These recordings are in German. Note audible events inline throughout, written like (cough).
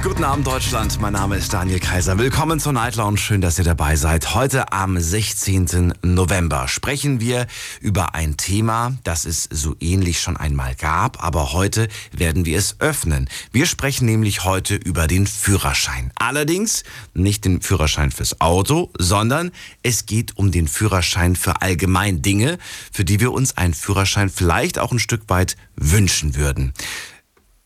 Guten Abend Deutschland, mein Name ist Daniel Kaiser. Willkommen zur Night Lounge, schön, dass ihr dabei seid. Heute am 16. November sprechen wir über ein Thema, das es so ähnlich schon einmal gab, aber heute werden wir es öffnen. Wir sprechen nämlich heute über den Führerschein. Allerdings nicht den Führerschein fürs Auto, sondern es geht um den Führerschein für allgemein Dinge, für die wir uns einen Führerschein vielleicht auch ein Stück weit wünschen würden.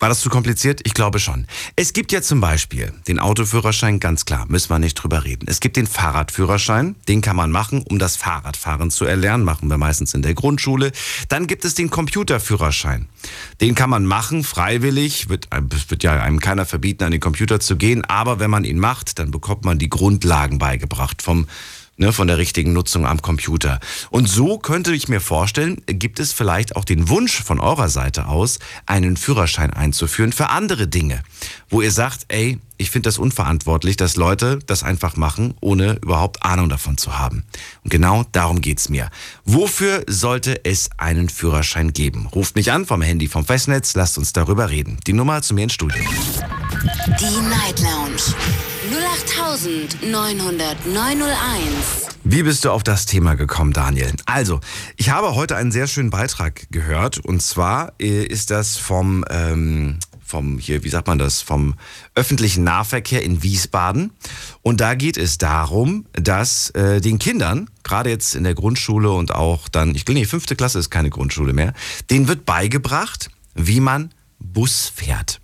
War das zu kompliziert? Ich glaube schon. Es gibt ja zum Beispiel den Autoführerschein, ganz klar, müssen wir nicht drüber reden. Es gibt den Fahrradführerschein, den kann man machen, um das Fahrradfahren zu erlernen, machen wir meistens in der Grundschule. Dann gibt es den Computerführerschein. Den kann man machen, freiwillig, wird, wird ja einem keiner verbieten, an den Computer zu gehen, aber wenn man ihn macht, dann bekommt man die Grundlagen beigebracht vom ne, von der richtigen Nutzung am Computer. Und so könnte ich mir vorstellen, gibt es vielleicht auch den Wunsch von eurer Seite aus, einen Führerschein einzuführen für andere Dinge, wo ihr sagt, ey, ich finde das unverantwortlich, dass Leute das einfach machen, ohne überhaupt Ahnung davon zu haben. Und genau darum geht's mir. Wofür sollte es einen Führerschein geben? Ruft mich an vom Handy vom Festnetz, lasst uns darüber reden. Die Nummer zu mir ins Studio. Die Night Lounge. 0890901. Wie bist du auf das Thema gekommen, Daniel? Also, ich habe heute einen sehr schönen Beitrag gehört und zwar äh, ist das vom ähm, vom hier, wie sagt man das, vom öffentlichen Nahverkehr in Wiesbaden. Und da geht es darum, dass äh, den Kindern, gerade jetzt in der Grundschule und auch dann, ich glaube, die fünfte Klasse ist keine Grundschule mehr, denen wird beigebracht, wie man Bus fährt.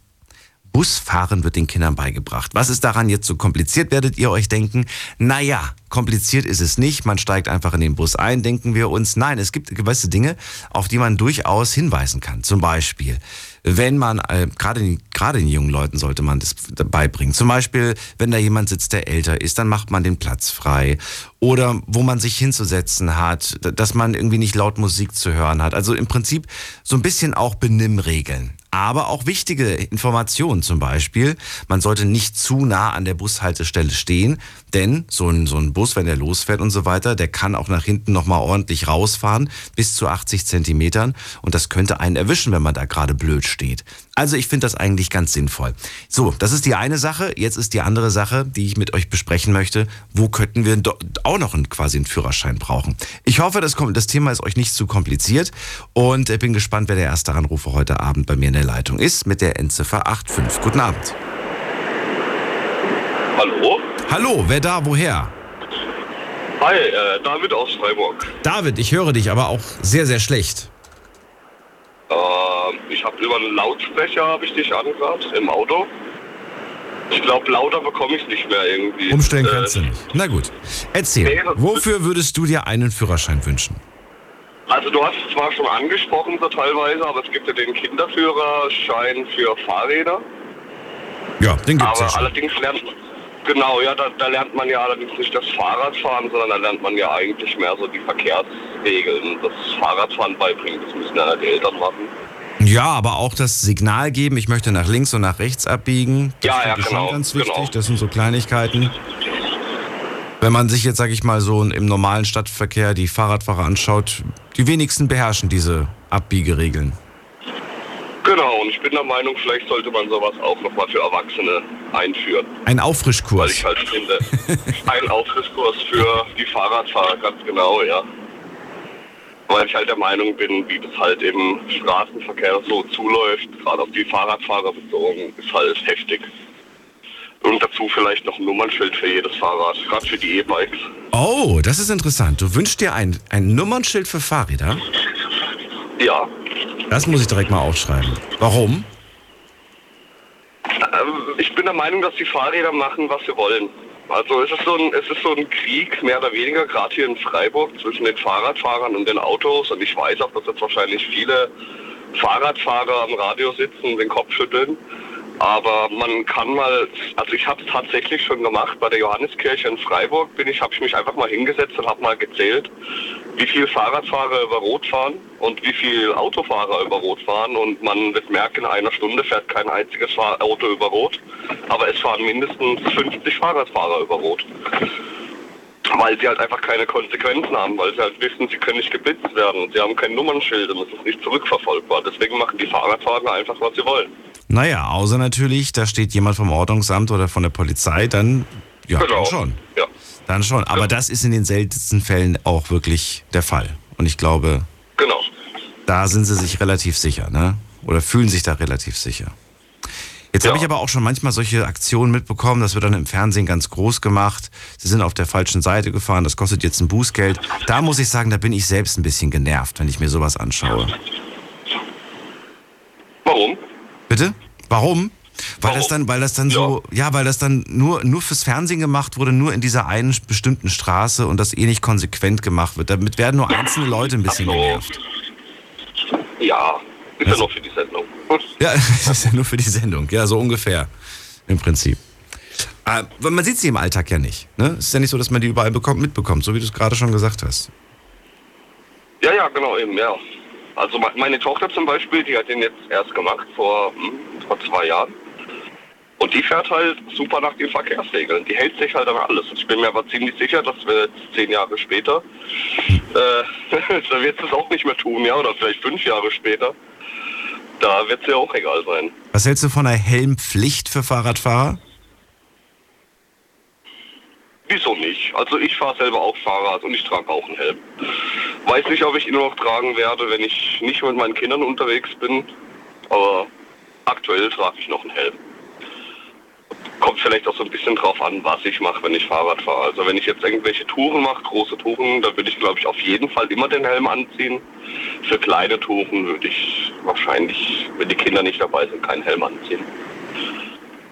Busfahren wird den Kindern beigebracht. Was ist daran jetzt so kompliziert, werdet ihr euch denken? Naja, kompliziert ist es nicht. Man steigt einfach in den Bus ein, denken wir uns. Nein, es gibt gewisse Dinge, auf die man durchaus hinweisen kann. Zum Beispiel, wenn man, äh, gerade, gerade den jungen Leuten sollte man das beibringen. Zum Beispiel, wenn da jemand sitzt, der älter ist, dann macht man den Platz frei. Oder wo man sich hinzusetzen hat, dass man irgendwie nicht laut Musik zu hören hat. Also im Prinzip so ein bisschen auch Benimmregeln aber auch wichtige Informationen zum Beispiel. Man sollte nicht zu nah an der Bushaltestelle stehen, denn so ein, so ein Bus, wenn der losfährt und so weiter, der kann auch nach hinten nochmal ordentlich rausfahren, bis zu 80 Zentimetern. Und das könnte einen erwischen, wenn man da gerade blöd steht. Also ich finde das eigentlich ganz sinnvoll. So, das ist die eine Sache. Jetzt ist die andere Sache, die ich mit euch besprechen möchte. Wo könnten wir auch noch einen, quasi einen Führerschein brauchen? Ich hoffe, das, das Thema ist euch nicht zu kompliziert. Und bin gespannt, wer der erste Anrufer heute Abend bei mir in der Leitung ist mit der Endziffer 85. Guten Abend. Hallo? Hallo, wer da, woher? Hi, äh, David aus Freiburg. David, ich höre dich aber auch sehr, sehr schlecht. Äh, ich habe über einen Lautsprecher, habe ich dich angehört, im Auto. Ich glaube, lauter bekomme ich nicht mehr irgendwie. Umstellen kannst äh, du nicht. Na gut. Erzähl, wofür würdest du dir einen Führerschein wünschen? Also du hast es zwar schon angesprochen so teilweise, aber es gibt ja den Kinderführerschein für Fahrräder. Ja, den gibt's aber ja allerdings lernt genau, ja, da, da lernt man ja allerdings nicht das Fahrradfahren, sondern da lernt man ja eigentlich mehr so die Verkehrsregeln. Das Fahrradfahren beibringen, das müssen ja die Eltern machen. Ja, aber auch das Signal geben, ich möchte nach links und nach rechts abbiegen. Das Ja, ja, genau, schon ganz wichtig. genau. Das sind so Kleinigkeiten. Wenn man sich jetzt, sag ich mal, so im normalen Stadtverkehr die Fahrradfahrer anschaut, die wenigsten beherrschen diese Abbiegeregeln. Genau, und ich bin der Meinung, vielleicht sollte man sowas auch nochmal für Erwachsene einführen. Ein Weil Auffrischkurs. ich halt finde, ein Aufriskurs für die Fahrradfahrer, ganz genau, ja. Weil ich halt der Meinung bin, wie das halt im Straßenverkehr so zuläuft, gerade auf die Fahrradfahrer bezogen, ist halt heftig. Und dazu vielleicht noch ein Nummernschild für jedes Fahrrad, gerade für die E-Bikes. Oh, das ist interessant. Du wünschst dir ein, ein Nummernschild für Fahrräder? Ja, Das muss ich direkt mal aufschreiben. Warum? Ähm, ich bin der Meinung, dass die Fahrräder machen, was sie wollen. Also es ist so ein, es ist so ein Krieg, mehr oder weniger, gerade hier in Freiburg, zwischen den Fahrradfahrern und den Autos. Und ich weiß auch, dass jetzt wahrscheinlich viele Fahrradfahrer am Radio sitzen und den Kopf schütteln. Aber man kann mal, also ich habe es tatsächlich schon gemacht, bei der Johanneskirche in Freiburg bin ich, habe ich mich einfach mal hingesetzt und habe mal gezählt, wie viele Fahrradfahrer über Rot fahren und wie viele Autofahrer über Rot fahren. Und man wird merken, in einer Stunde fährt kein einziges Auto über Rot, aber es fahren mindestens 50 Fahrradfahrer über Rot weil sie halt einfach keine Konsequenzen haben, weil sie halt wissen, sie können nicht geblitzt werden. Sie haben kein Nummernschild und es ist nicht zurückverfolgbar. Deswegen machen die Fahrradfahrer einfach, was sie wollen. Naja, außer natürlich, da steht jemand vom Ordnungsamt oder von der Polizei, dann, ja, genau. dann schon. Ja. Dann schon. Aber ja. das ist in den seltensten Fällen auch wirklich der Fall. Und ich glaube, genau. da sind sie sich relativ sicher, ne? Oder fühlen sich da relativ sicher. Jetzt ja. habe ich aber auch schon manchmal solche Aktionen mitbekommen, das wird dann im Fernsehen ganz groß gemacht. Sie sind auf der falschen Seite gefahren, das kostet jetzt ein Bußgeld. Da muss ich sagen, da bin ich selbst ein bisschen genervt, wenn ich mir sowas anschaue. Warum? Bitte? Warum? Weil Warum? das dann, weil das dann so, ja. ja, weil das dann nur, nur fürs Fernsehen gemacht wurde, nur in dieser einen bestimmten Straße und das eh nicht konsequent gemacht wird. Damit werden nur einzelne Leute ein bisschen also, genervt. Ja, ist ja nur für die Sendung. Ja, (laughs) ist ja nur für die Sendung, ja, so ungefähr. Im Prinzip. Aber ah, man sieht sie im Alltag ja nicht. Ne? Es ist ja nicht so, dass man die überall bekommt, mitbekommt, so wie du es gerade schon gesagt hast. Ja, ja, genau, eben, ja. Also meine Tochter zum Beispiel, die hat den jetzt erst gemacht vor, hm, vor zwei Jahren. Und die fährt halt super nach den Verkehrsregeln. Die hält sich halt an alles. Ich bin mir aber ziemlich sicher, dass wir jetzt zehn Jahre später, äh, (laughs) da wird es auch nicht mehr tun, ja, oder vielleicht fünf Jahre später. Da wird es ja auch egal sein. Was hältst du von einer Helmpflicht für Fahrradfahrer? Wieso nicht? Also ich fahre selber auch Fahrrad und ich trage auch einen Helm. Weiß nicht, ob ich ihn noch tragen werde, wenn ich nicht mit meinen Kindern unterwegs bin. Aber aktuell trage ich noch einen Helm. Kommt vielleicht auch so ein bisschen drauf an, was ich mache, wenn ich Fahrrad fahre. Also wenn ich jetzt irgendwelche Touren mache, große Touren, da würde ich glaube ich auf jeden Fall immer den Helm anziehen. Für kleine Touren würde ich wahrscheinlich, wenn die Kinder nicht dabei sind, keinen Helm anziehen.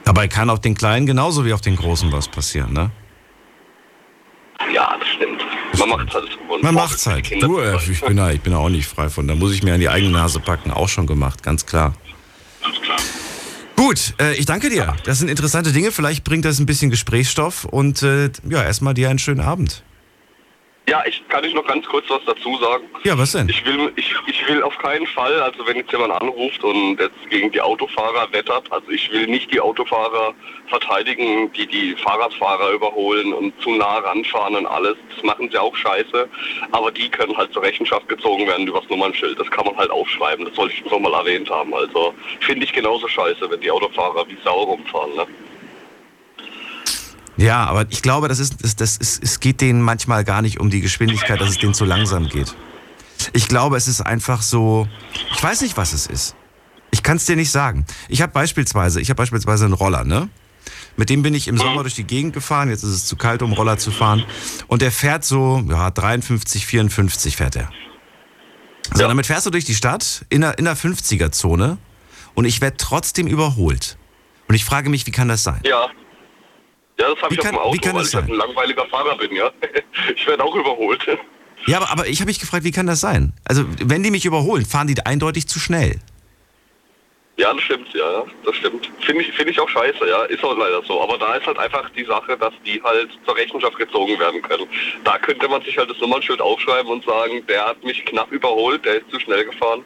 Dabei kann auf den Kleinen genauso wie auf den Großen was passieren, ne? Ja, das stimmt. Man macht es halt. Man macht es halt. Du, äh, ich, bin da, ich bin da auch nicht frei von. Da muss ich mir an die eigene Nase packen. Auch schon gemacht, ganz klar. Ganz klar. Gut, äh, ich danke dir. Das sind interessante Dinge. Vielleicht bringt das ein bisschen Gesprächsstoff. Und äh, ja, erstmal dir einen schönen Abend. Ja, ich kann ich noch ganz kurz was dazu sagen. Ja, was denn? Ich will, ich, ich will auf keinen Fall, also wenn jetzt jemand anruft und jetzt gegen die Autofahrer wettert, also ich will nicht die Autofahrer verteidigen, die die Fahrradfahrer überholen und zu nah ranfahren und alles. Das machen sie auch scheiße. Aber die können halt zur Rechenschaft gezogen werden über das Nummernschild. Das kann man halt aufschreiben. Das sollte ich so mal erwähnt haben. Also finde ich genauso scheiße, wenn die Autofahrer wie Sau rumfahren. Ne? Ja, aber ich glaube, das ist, das, das ist, es geht denen manchmal gar nicht um die Geschwindigkeit, dass es denen zu langsam geht. Ich glaube, es ist einfach so, ich weiß nicht, was es ist. Ich kann es dir nicht sagen. Ich habe beispielsweise, ich habe beispielsweise einen Roller, ne? Mit dem bin ich im Sommer durch die Gegend gefahren. Jetzt ist es zu kalt, um Roller zu fahren. Und der fährt so, ja, 53, 54 fährt er. So, ja. damit fährst du durch die Stadt in der, in der 50er-Zone und ich werde trotzdem überholt. Und ich frage mich, wie kann das sein? Ja. Ja, das habe ich kann, auf dem Auto, wie kann weil das ich halt ein langweiliger Fahrer bin, ja. (laughs) Ich werde auch überholt. Ja, aber, aber ich habe mich gefragt, wie kann das sein? Also, wenn die mich überholen, fahren die eindeutig zu schnell. Ja, das stimmt, ja, das stimmt. Finde ich, find ich auch scheiße, ja, ist auch leider so. Aber da ist halt einfach die Sache, dass die halt zur Rechenschaft gezogen werden können. Da könnte man sich halt das Nummernschild aufschreiben und sagen, der hat mich knapp überholt, der ist zu schnell gefahren.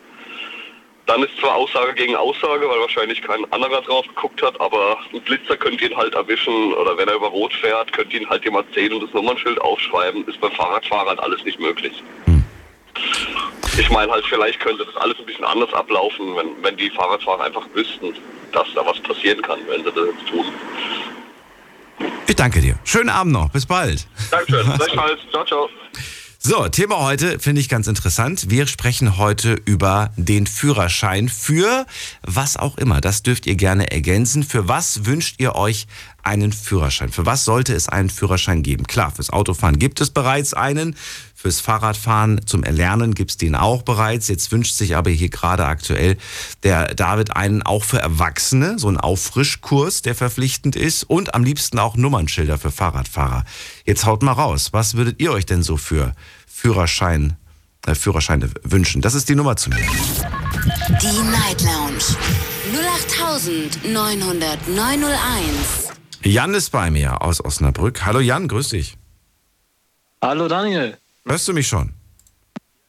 Dann ist zwar Aussage gegen Aussage, weil wahrscheinlich kein anderer drauf geguckt hat, aber ein Blitzer könnte ihn halt erwischen oder wenn er über Rot fährt, könnte ihn halt jemand sehen und das Nummernschild aufschreiben. Ist beim Fahrradfahrer halt alles nicht möglich. Hm. Ich meine halt, vielleicht könnte das alles ein bisschen anders ablaufen, wenn, wenn die Fahrradfahrer einfach wüssten, dass da was passieren kann, wenn sie das jetzt tun. Ich danke dir. Schönen Abend noch. Bis bald. Dankeschön. (laughs) Gleichfalls. Ciao, ciao. So, Thema heute finde ich ganz interessant. Wir sprechen heute über den Führerschein für was auch immer. Das dürft ihr gerne ergänzen. Für was wünscht ihr euch einen Führerschein? Für was sollte es einen Führerschein geben? Klar, fürs Autofahren gibt es bereits einen. Fürs Fahrradfahren zum Erlernen gibt's den auch bereits. Jetzt wünscht sich aber hier gerade aktuell der David einen auch für Erwachsene, so einen Auffrischkurs, der verpflichtend ist und am liebsten auch Nummernschilder für Fahrradfahrer. Jetzt haut mal raus, was würdet ihr euch denn so für Führerschein, äh, Führerscheine wünschen? Das ist die Nummer zu mir. Die Night Lounge 0890901. Jan ist bei mir aus Osnabrück. Hallo Jan, grüß dich. Hallo Daniel. Hörst du mich schon?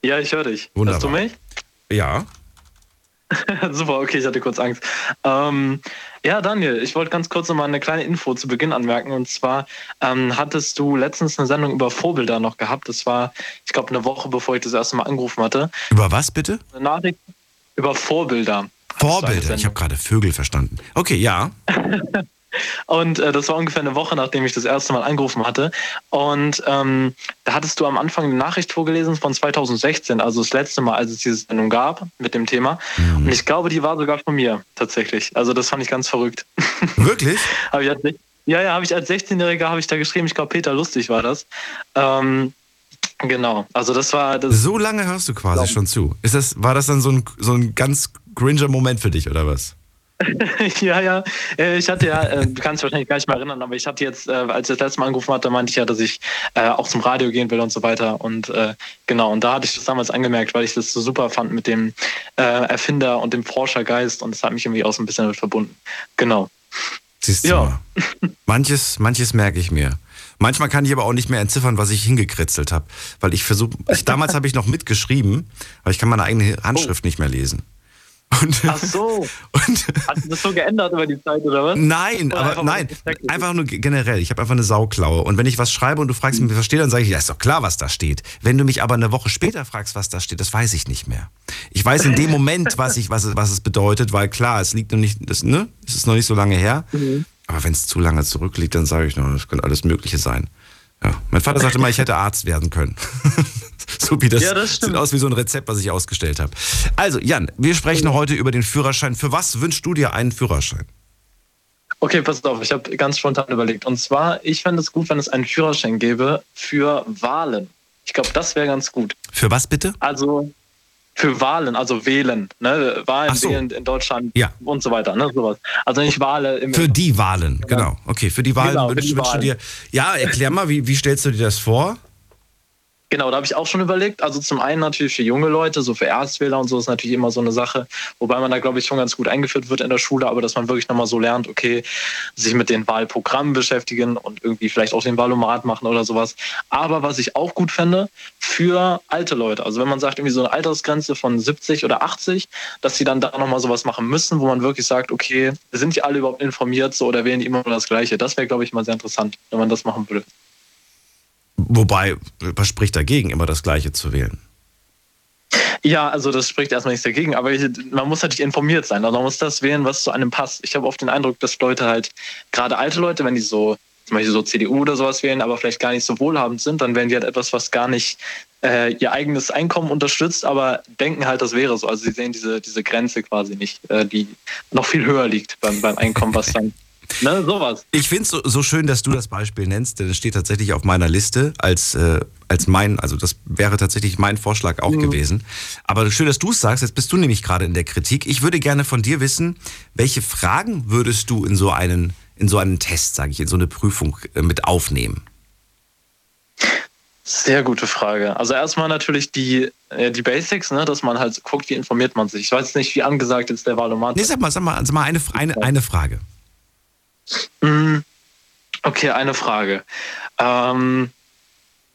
Ja, ich höre dich. Wunderbar. Hörst du mich? Ja. (laughs) Super, okay, ich hatte kurz Angst. Ähm, ja, Daniel, ich wollte ganz kurz noch mal eine kleine Info zu Beginn anmerken. Und zwar ähm, hattest du letztens eine Sendung über Vorbilder noch gehabt. Das war, ich glaube, eine Woche bevor ich das erste Mal angerufen hatte. Über was bitte? Eine Nachricht über Vorbilder. Vorbilder. Ich habe gerade Vögel verstanden. Okay, ja. (laughs) Und äh, das war ungefähr eine Woche, nachdem ich das erste Mal angerufen hatte. Und ähm, da hattest du am Anfang eine Nachricht vorgelesen von 2016, also das letzte Mal, als es diese Sendung gab mit dem Thema. Und ich glaube, die war sogar von mir tatsächlich. Also das fand ich ganz verrückt. (laughs) Wirklich? Hab ich als, ja, ja, habe ich als 16-Jähriger habe ich da geschrieben. Ich glaube, Peter Lustig war das. Ähm, genau. Also das war das. So lange hörst du quasi schon zu. Ist das, war das dann so ein, so ein ganz gringer Moment für dich, oder was? (laughs) ja, ja. Äh, Ich hatte ja, äh, du kannst dich wahrscheinlich gar nicht mehr erinnern, aber ich hatte jetzt, äh, als ich das letzte Mal angerufen hatte, meinte ich ja, dass ich äh, auch zum Radio gehen will und so weiter. Und äh, genau, und da hatte ich das damals angemerkt, weil ich das so super fand mit dem äh, Erfinder und dem Forschergeist und das hat mich irgendwie auch so ein bisschen damit verbunden. Genau. Siehst du Ja. mal. Manches, manches merke ich mir. Manchmal kann ich aber auch nicht mehr entziffern, was ich hingekritzelt habe. Weil ich versuche, damals habe ich noch mitgeschrieben, aber ich kann meine eigene Handschrift nicht mehr lesen. Und. Ach so. (laughs) und Hast du das so geändert über die Zeit oder was? Nein, Oder aber einfach nein, einfach nur generell. Ich habe einfach eine Sauklaue. Und wenn ich was schreibe und du fragst mich, was steht, dann sage ich, ja, ist doch klar, was da steht. Wenn du mich aber eine Woche später fragst, was da steht, das weiß ich nicht mehr. Ich weiß in dem (laughs) Moment, was, ich, was, es, was es bedeutet, weil klar, es liegt noch nicht, das, ne? Es ist noch nicht so lange her. Mhm. Aber wenn es zu lange zurückliegt, dann sage ich noch, das könnte alles Mögliche sein. Ja. Mein Vater sagte mal, ich hätte Arzt werden können. (laughs) so wie das, Ja, das sieht aus wie so ein Rezept, was ich ausgestellt habe. Also, Jan, wir sprechen heute über den Führerschein. Für was wünschst du dir einen Führerschein? Okay, pass auf, ich habe ganz spontan überlegt. Und zwar, ich fände es gut, wenn es einen Führerschein gäbe für Wahlen. Ich glaube, das wäre ganz gut. Für was bitte? Also für Wahlen, also wählen, ne? Wahlen so. wählen in Deutschland Ja. und so weiter, ne? Sowas. Also nicht Wahlen im Für die Wahlen, genau. Okay, für die Wahlen Genau, wünschst, die du dir. Ja, erklär mal, wie, wie stellst du dir das vor? Genau, da habe ich auch schon überlegt. Also zum einen natürlich für junge Leute, so für Erstwähler und so ist natürlich immer so eine Sache, wobei man da, glaube ich, schon ganz gut eingeführt wird in der Schule, aber dass man wirklich nochmal so lernt, okay, sich mit den Wahlprogrammen beschäftigen und irgendwie vielleicht auch den Wahlomat machen oder sowas. Aber was ich auch gut fände, für alte Leute, also wenn man sagt, irgendwie so eine Altersgrenze von 70 oder 80, dass sie dann da nochmal sowas machen müssen, wo man wirklich sagt, okay, sind die alle überhaupt informiert so oder wählen die immer nur das Gleiche? Das wäre, glaube ich, mal sehr interessant, wenn man das machen würde. Wobei, was spricht dagegen, immer das Gleiche zu wählen? Ja, also das spricht erstmal nichts dagegen, aber man muss natürlich informiert sein. Also man muss das wählen, was zu einem passt. Ich habe oft den Eindruck, dass Leute halt, gerade alte Leute, wenn die so zum Beispiel so CDU oder sowas wählen, aber vielleicht gar nicht so wohlhabend sind, dann wählen die halt etwas, was gar nicht äh, ihr eigenes Einkommen unterstützt, aber denken halt, das wäre so. Also sie sehen diese, diese Grenze quasi nicht, äh, die noch viel höher liegt beim, beim Einkommen, was dann, (laughs) ne, sowas. Ich finde es so, so schön, dass du das Beispiel nennst, denn es steht tatsächlich auf meiner Liste als, äh, als mein, also das wäre tatsächlich mein Vorschlag auch gewesen. Aber schön, dass du es sagst, jetzt bist du nämlich gerade in der Kritik. Ich würde gerne von dir wissen, welche Fragen würdest du in so einen, in so einen Test, sage ich, in so eine Prüfung äh, mit aufnehmen? Sehr gute Frage. Also erstmal natürlich die, äh, die Basics, ne, dass man halt guckt, wie informiert man sich. Ich weiß nicht, wie angesagt jetzt der Wahlomat Nee, sag mal, sag mal, sag mal eine, eine, eine Frage. Mm, Okay, eine Frage. Ähm,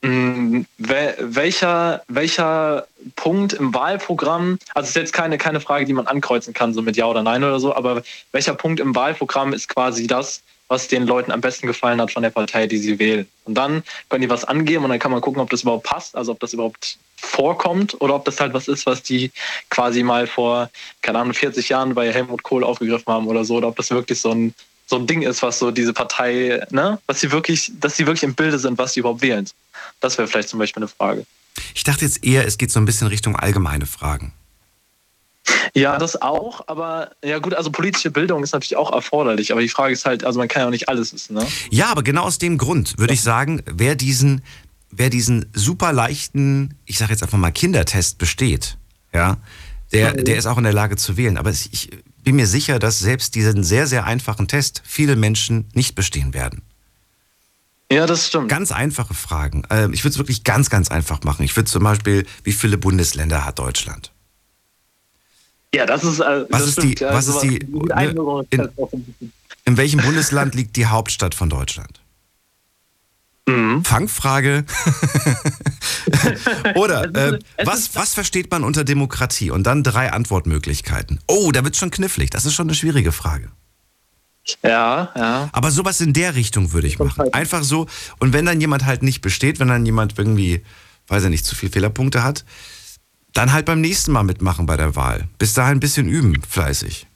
wel- welcher, welcher Punkt im Wahlprogramm, also es ist jetzt keine, keine Frage, die man ankreuzen kann, so mit Ja oder Nein oder so, aber welcher Punkt im Wahlprogramm ist quasi das, was den Leuten am besten gefallen hat von der Partei, die sie wählen? Und dann können die was angeben und dann kann man gucken, ob das überhaupt passt, also ob das überhaupt vorkommt oder ob das halt was ist, was die quasi mal vor, keine Ahnung, 40 Jahren bei Helmut Kohl aufgegriffen haben oder so, oder ob das wirklich so ein so ein Ding ist, was so diese Partei, ne, was sie wirklich, dass sie wirklich im Bilde sind, was sie überhaupt wählen. Das wäre vielleicht zum Beispiel eine Frage. Ich dachte jetzt eher, es geht so ein bisschen Richtung allgemeine Fragen. Ja, das auch, aber ja gut, also politische Bildung ist natürlich auch erforderlich, aber die Frage ist halt, also man kann ja auch nicht alles wissen, ne? Ja, aber genau aus dem Grund würde ich sagen, wer diesen, wer diesen super leichten, ich sage jetzt einfach mal Kindertest besteht, ja, der, der ist auch in der Lage zu wählen. Aber ich bin mir sicher, dass selbst diesen sehr, sehr einfachen Test viele Menschen nicht bestehen werden. Ja, das stimmt. Ganz einfache Fragen. Ähm, Ich würde es wirklich ganz, ganz einfach machen. Ich würde zum Beispiel, wie viele Bundesländer hat Deutschland? Ja, das ist. Äh, Was das ist die- stimmt, was ist sowas- die- die in- ist ein bisschen- In welchem Bundesland liegt die Hauptstadt von Deutschland? Mhm. Fangfrage. (laughs) Oder äh, was, was versteht man unter Demokratie? Und dann drei Antwortmöglichkeiten. Oh, da wird schon knifflig. Das ist schon eine schwierige Frage. Ja, ja. Aber sowas in der Richtung würde ich machen. Einfach so. Und wenn dann jemand halt nicht besteht, wenn dann jemand irgendwie, weiß ich nicht, zu viele Fehlerpunkte hat, dann halt beim nächsten Mal mitmachen bei der Wahl. Bis dahin ein bisschen üben, fleißig.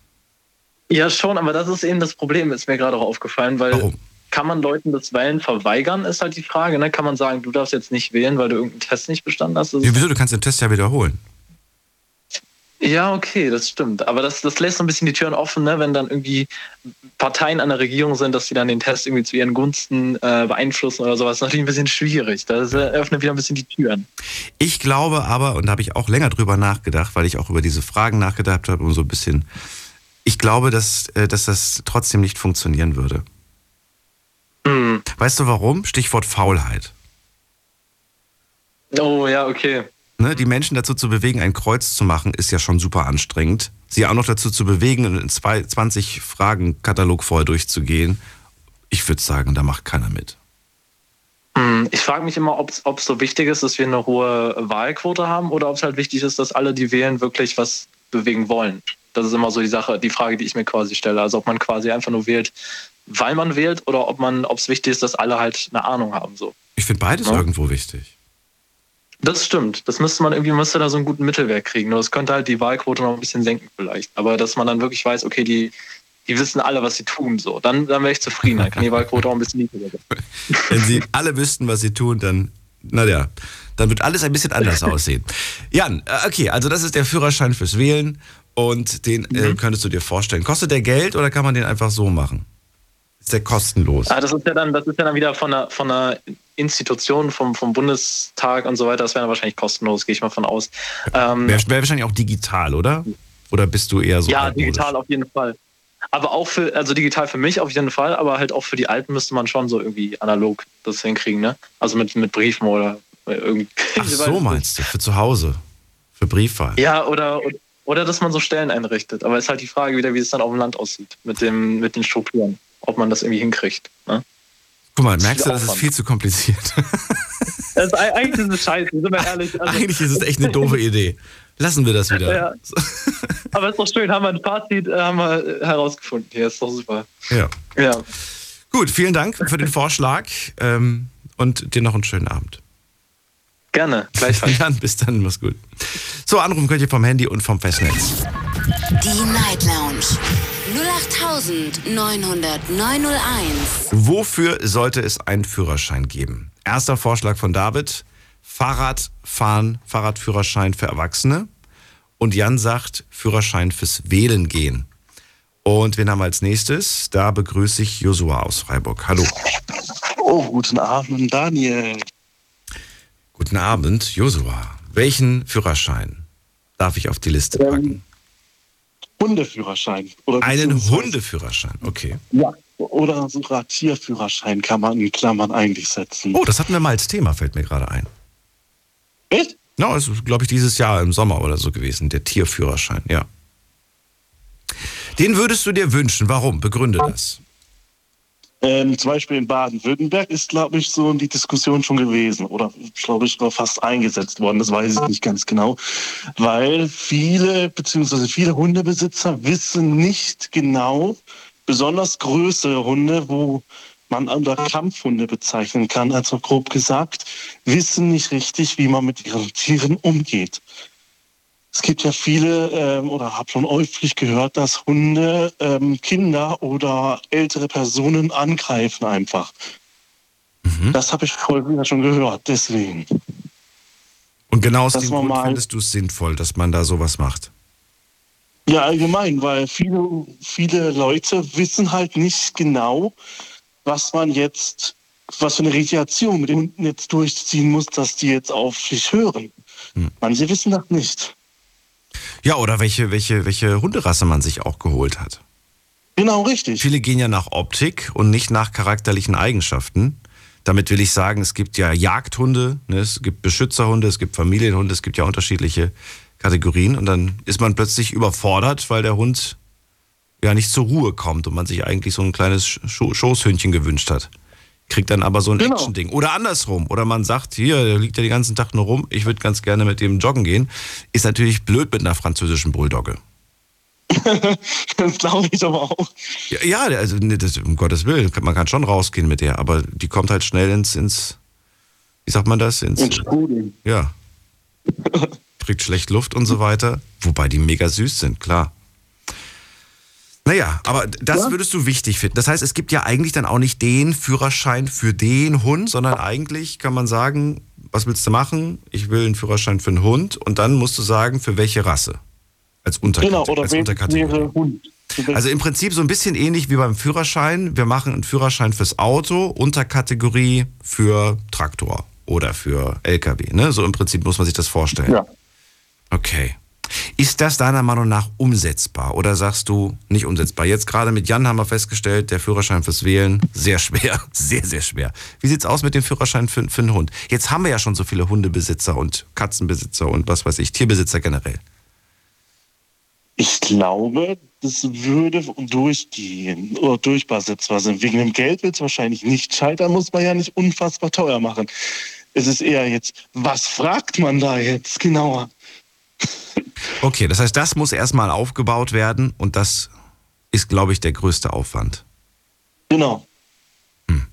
Ja, schon, aber das ist eben das Problem, ist mir gerade auch aufgefallen, weil Warum? Kann man Leuten das Wählen verweigern, ist halt die Frage. Ne? Kann man sagen, du darfst jetzt nicht wählen, weil du irgendeinen Test nicht bestanden hast? Ja, wieso? Du kannst den Test ja wiederholen. ja, okay, das stimmt. Aber das, das lässt so ein bisschen die Türen offen, ne? wenn dann irgendwie Parteien an der Regierung sind, dass sie dann den Test irgendwie zu ihren Gunsten äh, beeinflussen oder sowas. Das ist natürlich ein bisschen schwierig. Das eröffnet wieder ein bisschen die Türen. Ich glaube aber, und da habe ich auch länger drüber nachgedacht, weil ich auch über diese Fragen nachgedacht habe und so ein bisschen, ich glaube, dass, äh, dass das trotzdem nicht funktionieren würde. Weißt du warum? Stichwort Faulheit. Oh ja, okay. Ne, die Menschen dazu zu bewegen, ein Kreuz zu machen, ist ja schon super anstrengend. Sie auch noch dazu zu bewegen, einen zwei- 20 Fragen-Katalog vorher durchzugehen, ich würde sagen, da macht keiner mit. Hm, Ich frage mich immer, ob es so wichtig ist, dass wir eine hohe Wahlquote haben oder ob es halt wichtig ist, dass alle, die wählen, wirklich was bewegen wollen. Das ist immer so die Sache, die Frage, die ich mir quasi stelle. Also ob man quasi einfach nur wählt, weil man wählt oder ob man, ob es wichtig ist, dass alle halt eine Ahnung haben. So. Ich finde beides Ja. irgendwo wichtig. Das stimmt. Das müsste man irgendwie, müsste da so einen guten Mittelwert kriegen. Das könnte halt die Wahlquote noch ein bisschen senken vielleicht. Aber dass man dann wirklich weiß, okay, die, die wissen alle, was sie tun. So, dann, dann wäre ich zufrieden. Dann kann die Wahlquote auch ein bisschen niedriger sein. (laughs) Wenn sie alle wüssten, was sie tun, dann, naja, dann wird alles ein bisschen anders aussehen. (laughs) Jan, äh, okay, also das ist der Führerschein fürs Wählen und den äh, könntest du dir vorstellen. Kostet der Geld oder kann man den einfach so machen? Ist der kostenlos? Ah, das ist ja dann, das ist ja dann wieder von einer, von einer Institution, vom, vom Bundestag und so weiter. Das wäre dann wahrscheinlich kostenlos, gehe ich mal von aus. Ähm, Wäre wär wahrscheinlich auch digital, oder? Oder bist du eher so. ja, altmodisch? digital auf jeden Fall. Aber auch für, also digital für mich auf jeden Fall, aber halt auch für die Alten müsste man schon so irgendwie analog das hinkriegen, ne? Also mit, mit Briefen oder irgendwie. Ach (laughs) so meinst du, für zu Hause. Für Briefwahl. Ja, oder, oder dass man so Stellen einrichtet. Aber ist halt die Frage wieder, wie es dann auf dem Land aussieht, mit, dem, mit den Strukturen. Ob man das irgendwie hinkriegt. Ne? Guck mal, merkst du, das ist viel zu kompliziert. (laughs) Das ist, eigentlich ist es scheiße, sind wir ehrlich. Also, Eigentlich ist es echt eine doofe Idee. Lassen wir das wieder. Ja. (laughs) aber ist doch schön, haben wir ein Fazit äh, haben wir äh, herausgefunden. Hier ist doch super. ja. Ja. Gut, vielen Dank für den Vorschlag ähm, und dir noch einen schönen Abend. Gerne, gleichfalls. (laughs) Jan, bis dann, mach's gut. So, anrufen könnt ihr vom Handy und vom Festnetz. Die Night Lounge 0890901. Wofür sollte es einen Führerschein geben? Erster Vorschlag von David: Fahrradfahren, Fahrradführerschein für Erwachsene. Und Jan sagt Führerschein fürs Wählen gehen. Und wen haben wir als nächstes? Da begrüße ich Josua aus Freiburg. Hallo. Oh, guten Abend, Daniel. Guten Abend, Josua. Welchen Führerschein darf ich auf die Liste packen? Hundeführerschein. Oder Einen Hundeführerschein, okay. Ja. Oder sogar Tierführerschein kann man in Klammern eigentlich setzen. Oh, das hatten wir mal als Thema, fällt mir gerade ein. Echt? No, es ist, glaube ich, dieses Jahr im Sommer oder so gewesen, der Tierführerschein, ja. Den würdest du dir wünschen. Warum? Begründe das. Ähm, zum Beispiel in Baden-Württemberg ist, glaube ich, so die Diskussion schon gewesen. Oder, glaube ich, sogar fast eingesetzt worden. Das weiß ich nicht ganz genau. Weil viele, beziehungsweise viele Hundebesitzer wissen nicht genau, besonders größere Hunde, wo man unter Kampfhunde bezeichnen kann, also grob gesagt, wissen nicht richtig, wie man mit ihren Tieren umgeht. Es gibt ja viele, ähm, oder habe schon häufig gehört, dass Hunde ähm, Kinder oder ältere Personen angreifen einfach. Das habe ich häufiger schon gehört, deswegen. Und genau aus Das dem war Grund findest du es sinnvoll, dass man da sowas macht. Ja, allgemein, weil viele, viele Leute wissen halt nicht genau, was man jetzt, was für eine Reaktion mit den Hunden jetzt durchziehen muss, dass die jetzt auf sich hören. Manche wissen das nicht. Ja, oder welche, welche, welche Hunderasse man sich auch geholt hat. Genau richtig. Viele gehen ja nach Optik und nicht nach charakterlichen Eigenschaften. Damit will ich sagen, es gibt ja Jagdhunde, ne, es gibt Beschützerhunde, es gibt Familienhunde, es gibt ja unterschiedliche Kategorien und dann ist man plötzlich überfordert, weil der Hund ja nicht zur Ruhe kommt und man sich eigentlich so ein kleines Scho Schoßhündchen gewünscht hat. Kriegt dann aber so ein Genau. Action-Ding. Oder andersrum. Oder man sagt, hier, der liegt ja den ganzen Tag nur rum, ich würde ganz gerne mit dem joggen gehen. Ist natürlich blöd mit einer französischen Bulldogge. (laughs) Das glaube ich aber auch. Ja, ja also nee, das, um Gottes Willen, man kann schon rausgehen mit der, aber die kommt halt schnell ins, ins wie sagt man das? Ins, Sprudeln. ja. Kriegt schlecht Luft und so weiter. Wobei die mega süß sind, klar. Naja, aber das Ja. würdest du wichtig finden. Das heißt, es gibt ja eigentlich dann auch nicht den Führerschein für den Hund, sondern eigentlich kann man sagen, was willst du machen? Ich will einen Führerschein für einen Hund und dann musst du sagen, für welche Rasse. Als, Unterkate Genau, oder als Unterkategorie. Hund? Also im Prinzip so ein bisschen ähnlich wie beim Führerschein. Wir machen einen Führerschein fürs Auto, Unterkategorie für Traktor oder für LKW. Ne? So im Prinzip muss man sich das vorstellen. Ja. Okay. Ist das deiner Meinung nach umsetzbar oder sagst du nicht umsetzbar? Jetzt gerade mit Jan haben wir festgestellt, der Führerschein fürs Wählen, sehr schwer, (laughs) sehr, sehr schwer. Wie sieht's aus mit dem Führerschein für, für einen Hund? Jetzt haben wir ja schon so viele Hundebesitzer und Katzenbesitzer und was weiß ich, Tierbesitzer generell. Ich glaube, das würde durchgehen oder durchsetzbar sein. Wegen dem Geld wird es wahrscheinlich nicht scheitern, muss man ja nicht unfassbar teuer machen. Es ist eher jetzt, was fragt man da jetzt genauer? Okay, das heißt, das muss erstmal aufgebaut werden und das ist, glaube ich, der größte Aufwand. Genau. Hm.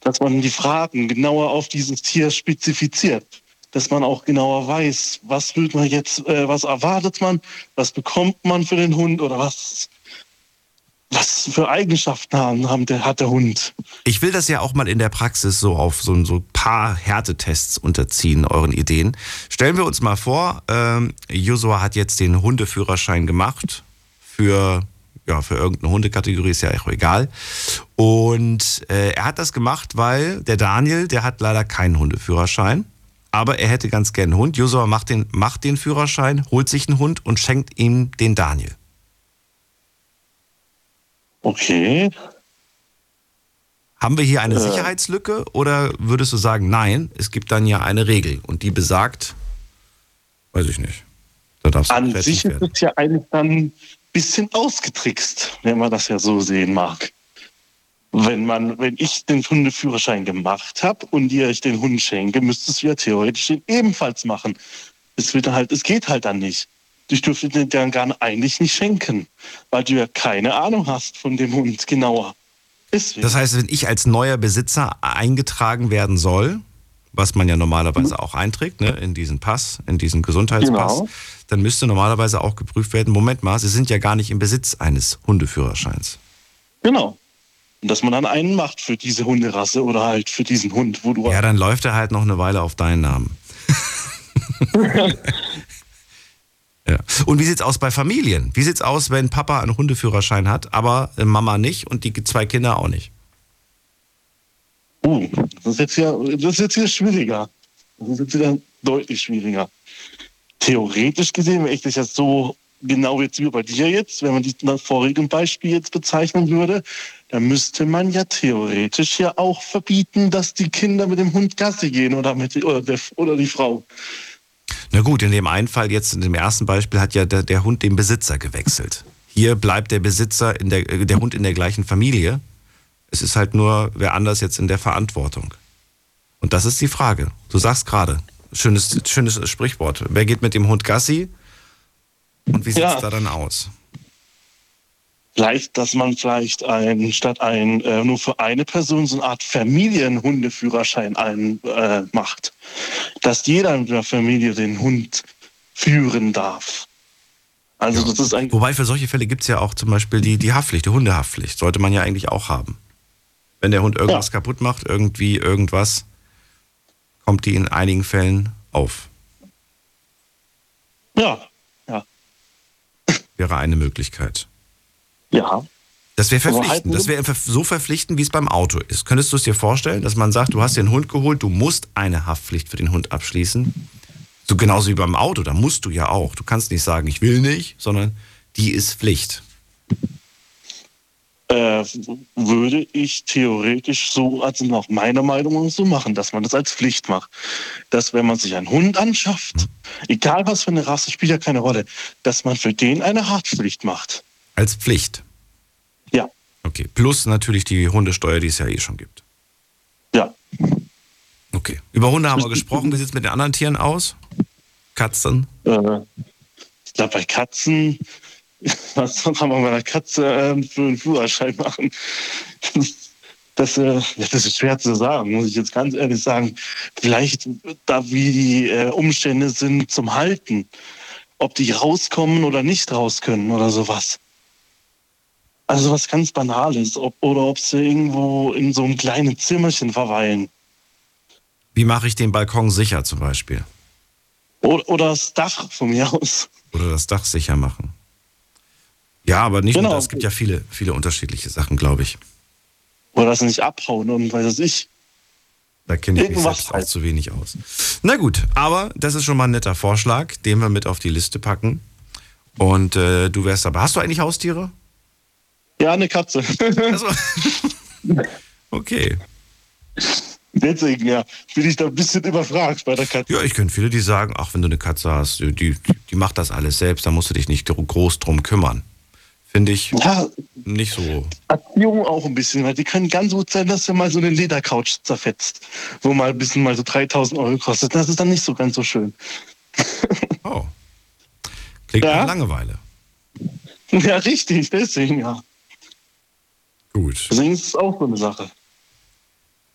Dass man die Fragen genauer auf dieses Tier spezifiziert. Dass man auch genauer weiß, was will man jetzt, äh, was erwartet man, was bekommt man für den Hund oder was, was für Eigenschaften haben, haben der, hat der Hund. Ich will das ja auch mal in der Praxis so auf so ein so paar Härtetests unterziehen, euren Ideen. Stellen wir uns mal vor, ähm, Joshua hat jetzt den Hundeführerschein gemacht für, ja, für irgendeine Hundekategorie, ist ja auch egal. Und äh, er hat das gemacht, weil der Daniel, der hat leider keinen Hundeführerschein. Aber er hätte ganz gern einen Hund. Joshua macht den, macht den Führerschein, holt sich einen Hund und schenkt ihm den Daniel. Okay. Haben wir hier eine Äh. Sicherheitslücke oder würdest du sagen, nein, es gibt dann ja eine Regel und die besagt, weiß ich nicht. Da darfst du An kreativ sich ist es ja eigentlich dann ein bisschen ausgetrickst, wenn man das ja so sehen mag. Wenn man, wenn ich den Hundeführerschein gemacht habe und dir ich den Hund schenke, müsstest du ja theoretisch den ebenfalls machen. Es wird halt, es geht halt dann nicht. Ich dürfte den dann gar eigentlich nicht schenken, weil du ja keine Ahnung hast von dem Hund genauer. Deswegen. Das heißt, wenn ich als neuer Besitzer eingetragen werden soll, was man ja normalerweise auch einträgt, ne, in diesen Pass, in diesen Gesundheitspass, Genau. dann müsste normalerweise auch geprüft werden, Moment mal, Sie sind ja gar nicht im Besitz eines Hundeführerscheins. genau. Und dass man dann einen macht für diese Hunderasse oder halt für diesen Hund, wo du Ja, dann läuft er halt noch eine Weile auf deinen Namen. (laughs) ja. Und wie sieht's aus bei Familien? Wie sieht's aus, wenn Papa einen Hundeführerschein hat, aber äh, Mama nicht und die zwei Kinder auch nicht? Uh, das ist jetzt ja, das ist jetzt hier schwieriger. Das ist jetzt wieder deutlich schwieriger. Theoretisch gesehen, wenn ich das jetzt so genau jetzt wie bei dir jetzt, wenn man die nach Beispiel jetzt bezeichnen würde, dann müsste man ja theoretisch ja auch verbieten, dass die Kinder mit dem Hund Gassi gehen oder mit oder, der, oder die Frau. Na gut, in dem einen Fall jetzt, in dem ersten Beispiel, hat ja der, der Hund den Besitzer gewechselt. Hier bleibt der Besitzer, in der, äh, der Hund in der gleichen Familie. Es ist halt nur wer anders jetzt in der Verantwortung. Und das ist die Frage. Du sagst gerade, schönes, schönes Sprichwort. Wer geht mit dem Hund Gassi? Und wie sieht es Ja. da dann aus? Vielleicht, dass man vielleicht ein, statt ein äh, nur für eine Person so eine Art Familienhundeführerschein ein, äh, macht. Dass jeder in der Familie den Hund führen darf. Also das ist ein Wobei für solche Fälle gibt es ja auch zum Beispiel die, die Haftpflicht, die Hundehaftpflicht. Sollte man ja eigentlich auch haben. Wenn der Hund irgendwas Ja. kaputt macht, irgendwie irgendwas, kommt die in einigen Fällen auf. ja, ja, Wäre eine Möglichkeit. Ja. Das wäre verpflichtend. Das wäre so verpflichtend, wie es beim Auto ist. Könntest du es dir vorstellen, dass man sagt, du hast dir einen Hund geholt, du musst eine Haftpflicht für den Hund abschließen? So genauso wie beim Auto, da musst du ja auch. Du kannst nicht sagen, ich will nicht, sondern die ist Pflicht. äh, würde ich theoretisch so, also nach meiner Meinung so machen, dass man das als Pflicht macht. Dass wenn man sich einen Hund anschafft, egal was für eine Rasse, spielt ja keine Rolle, dass man für den eine Haftpflicht macht. Als Pflicht? Ja. Okay, plus natürlich die Hundesteuer, die es ja eh schon gibt. Ja. Okay, über Hunde haben wir gesprochen. Wie sieht es mit den anderen Tieren aus? Katzen? Äh, ich glaube, bei Katzen (laughs) was soll man bei einer Katze äh, für einen Führerschein machen? (laughs) Das, äh, das ist schwer zu sagen, muss ich jetzt ganz ehrlich sagen. Vielleicht da, wie die äh, Umstände sind zum Halten. Ob die rauskommen oder nicht raus können oder sowas. Also was ganz Banales. Ob, oder ob sie irgendwo in so einem kleinen Zimmerchen verweilen. Wie mache ich den Balkon sicher zum Beispiel? Oder, oder das Dach von mir aus. Oder das Dach sicher machen. Ja, aber nicht genau. nur das. Es gibt ja viele, viele unterschiedliche Sachen, glaube ich. Oder das nicht abhauen und weiß ich. Da kenne ich mich selbst halt. auch zu wenig aus. Na gut, aber das ist schon mal ein netter Vorschlag, den wir mit auf die Liste packen. Und äh, du wärst dabei. Hast du eigentlich Haustiere? Ja, eine Katze. Also, (laughs) okay. Deswegen, ja, bin ich da ein bisschen überfragt bei der Katze. Ja, ich kenne viele, die sagen, ach, wenn du eine Katze hast, die, die, die macht das alles selbst, da musst du dich nicht groß drum kümmern. Finde ich ja, nicht so. Erziehung auch ein bisschen, weil die können ganz gut sein, dass du mal so eine Ledercouch zerfetzt, wo mal ein bisschen mal so 3000 Euro kostet. Das ist dann nicht so ganz so schön. Oh. Klingt ja. nach Langeweile. Ja, richtig, deswegen ja. Gut. Deswegen ist es auch so eine Sache.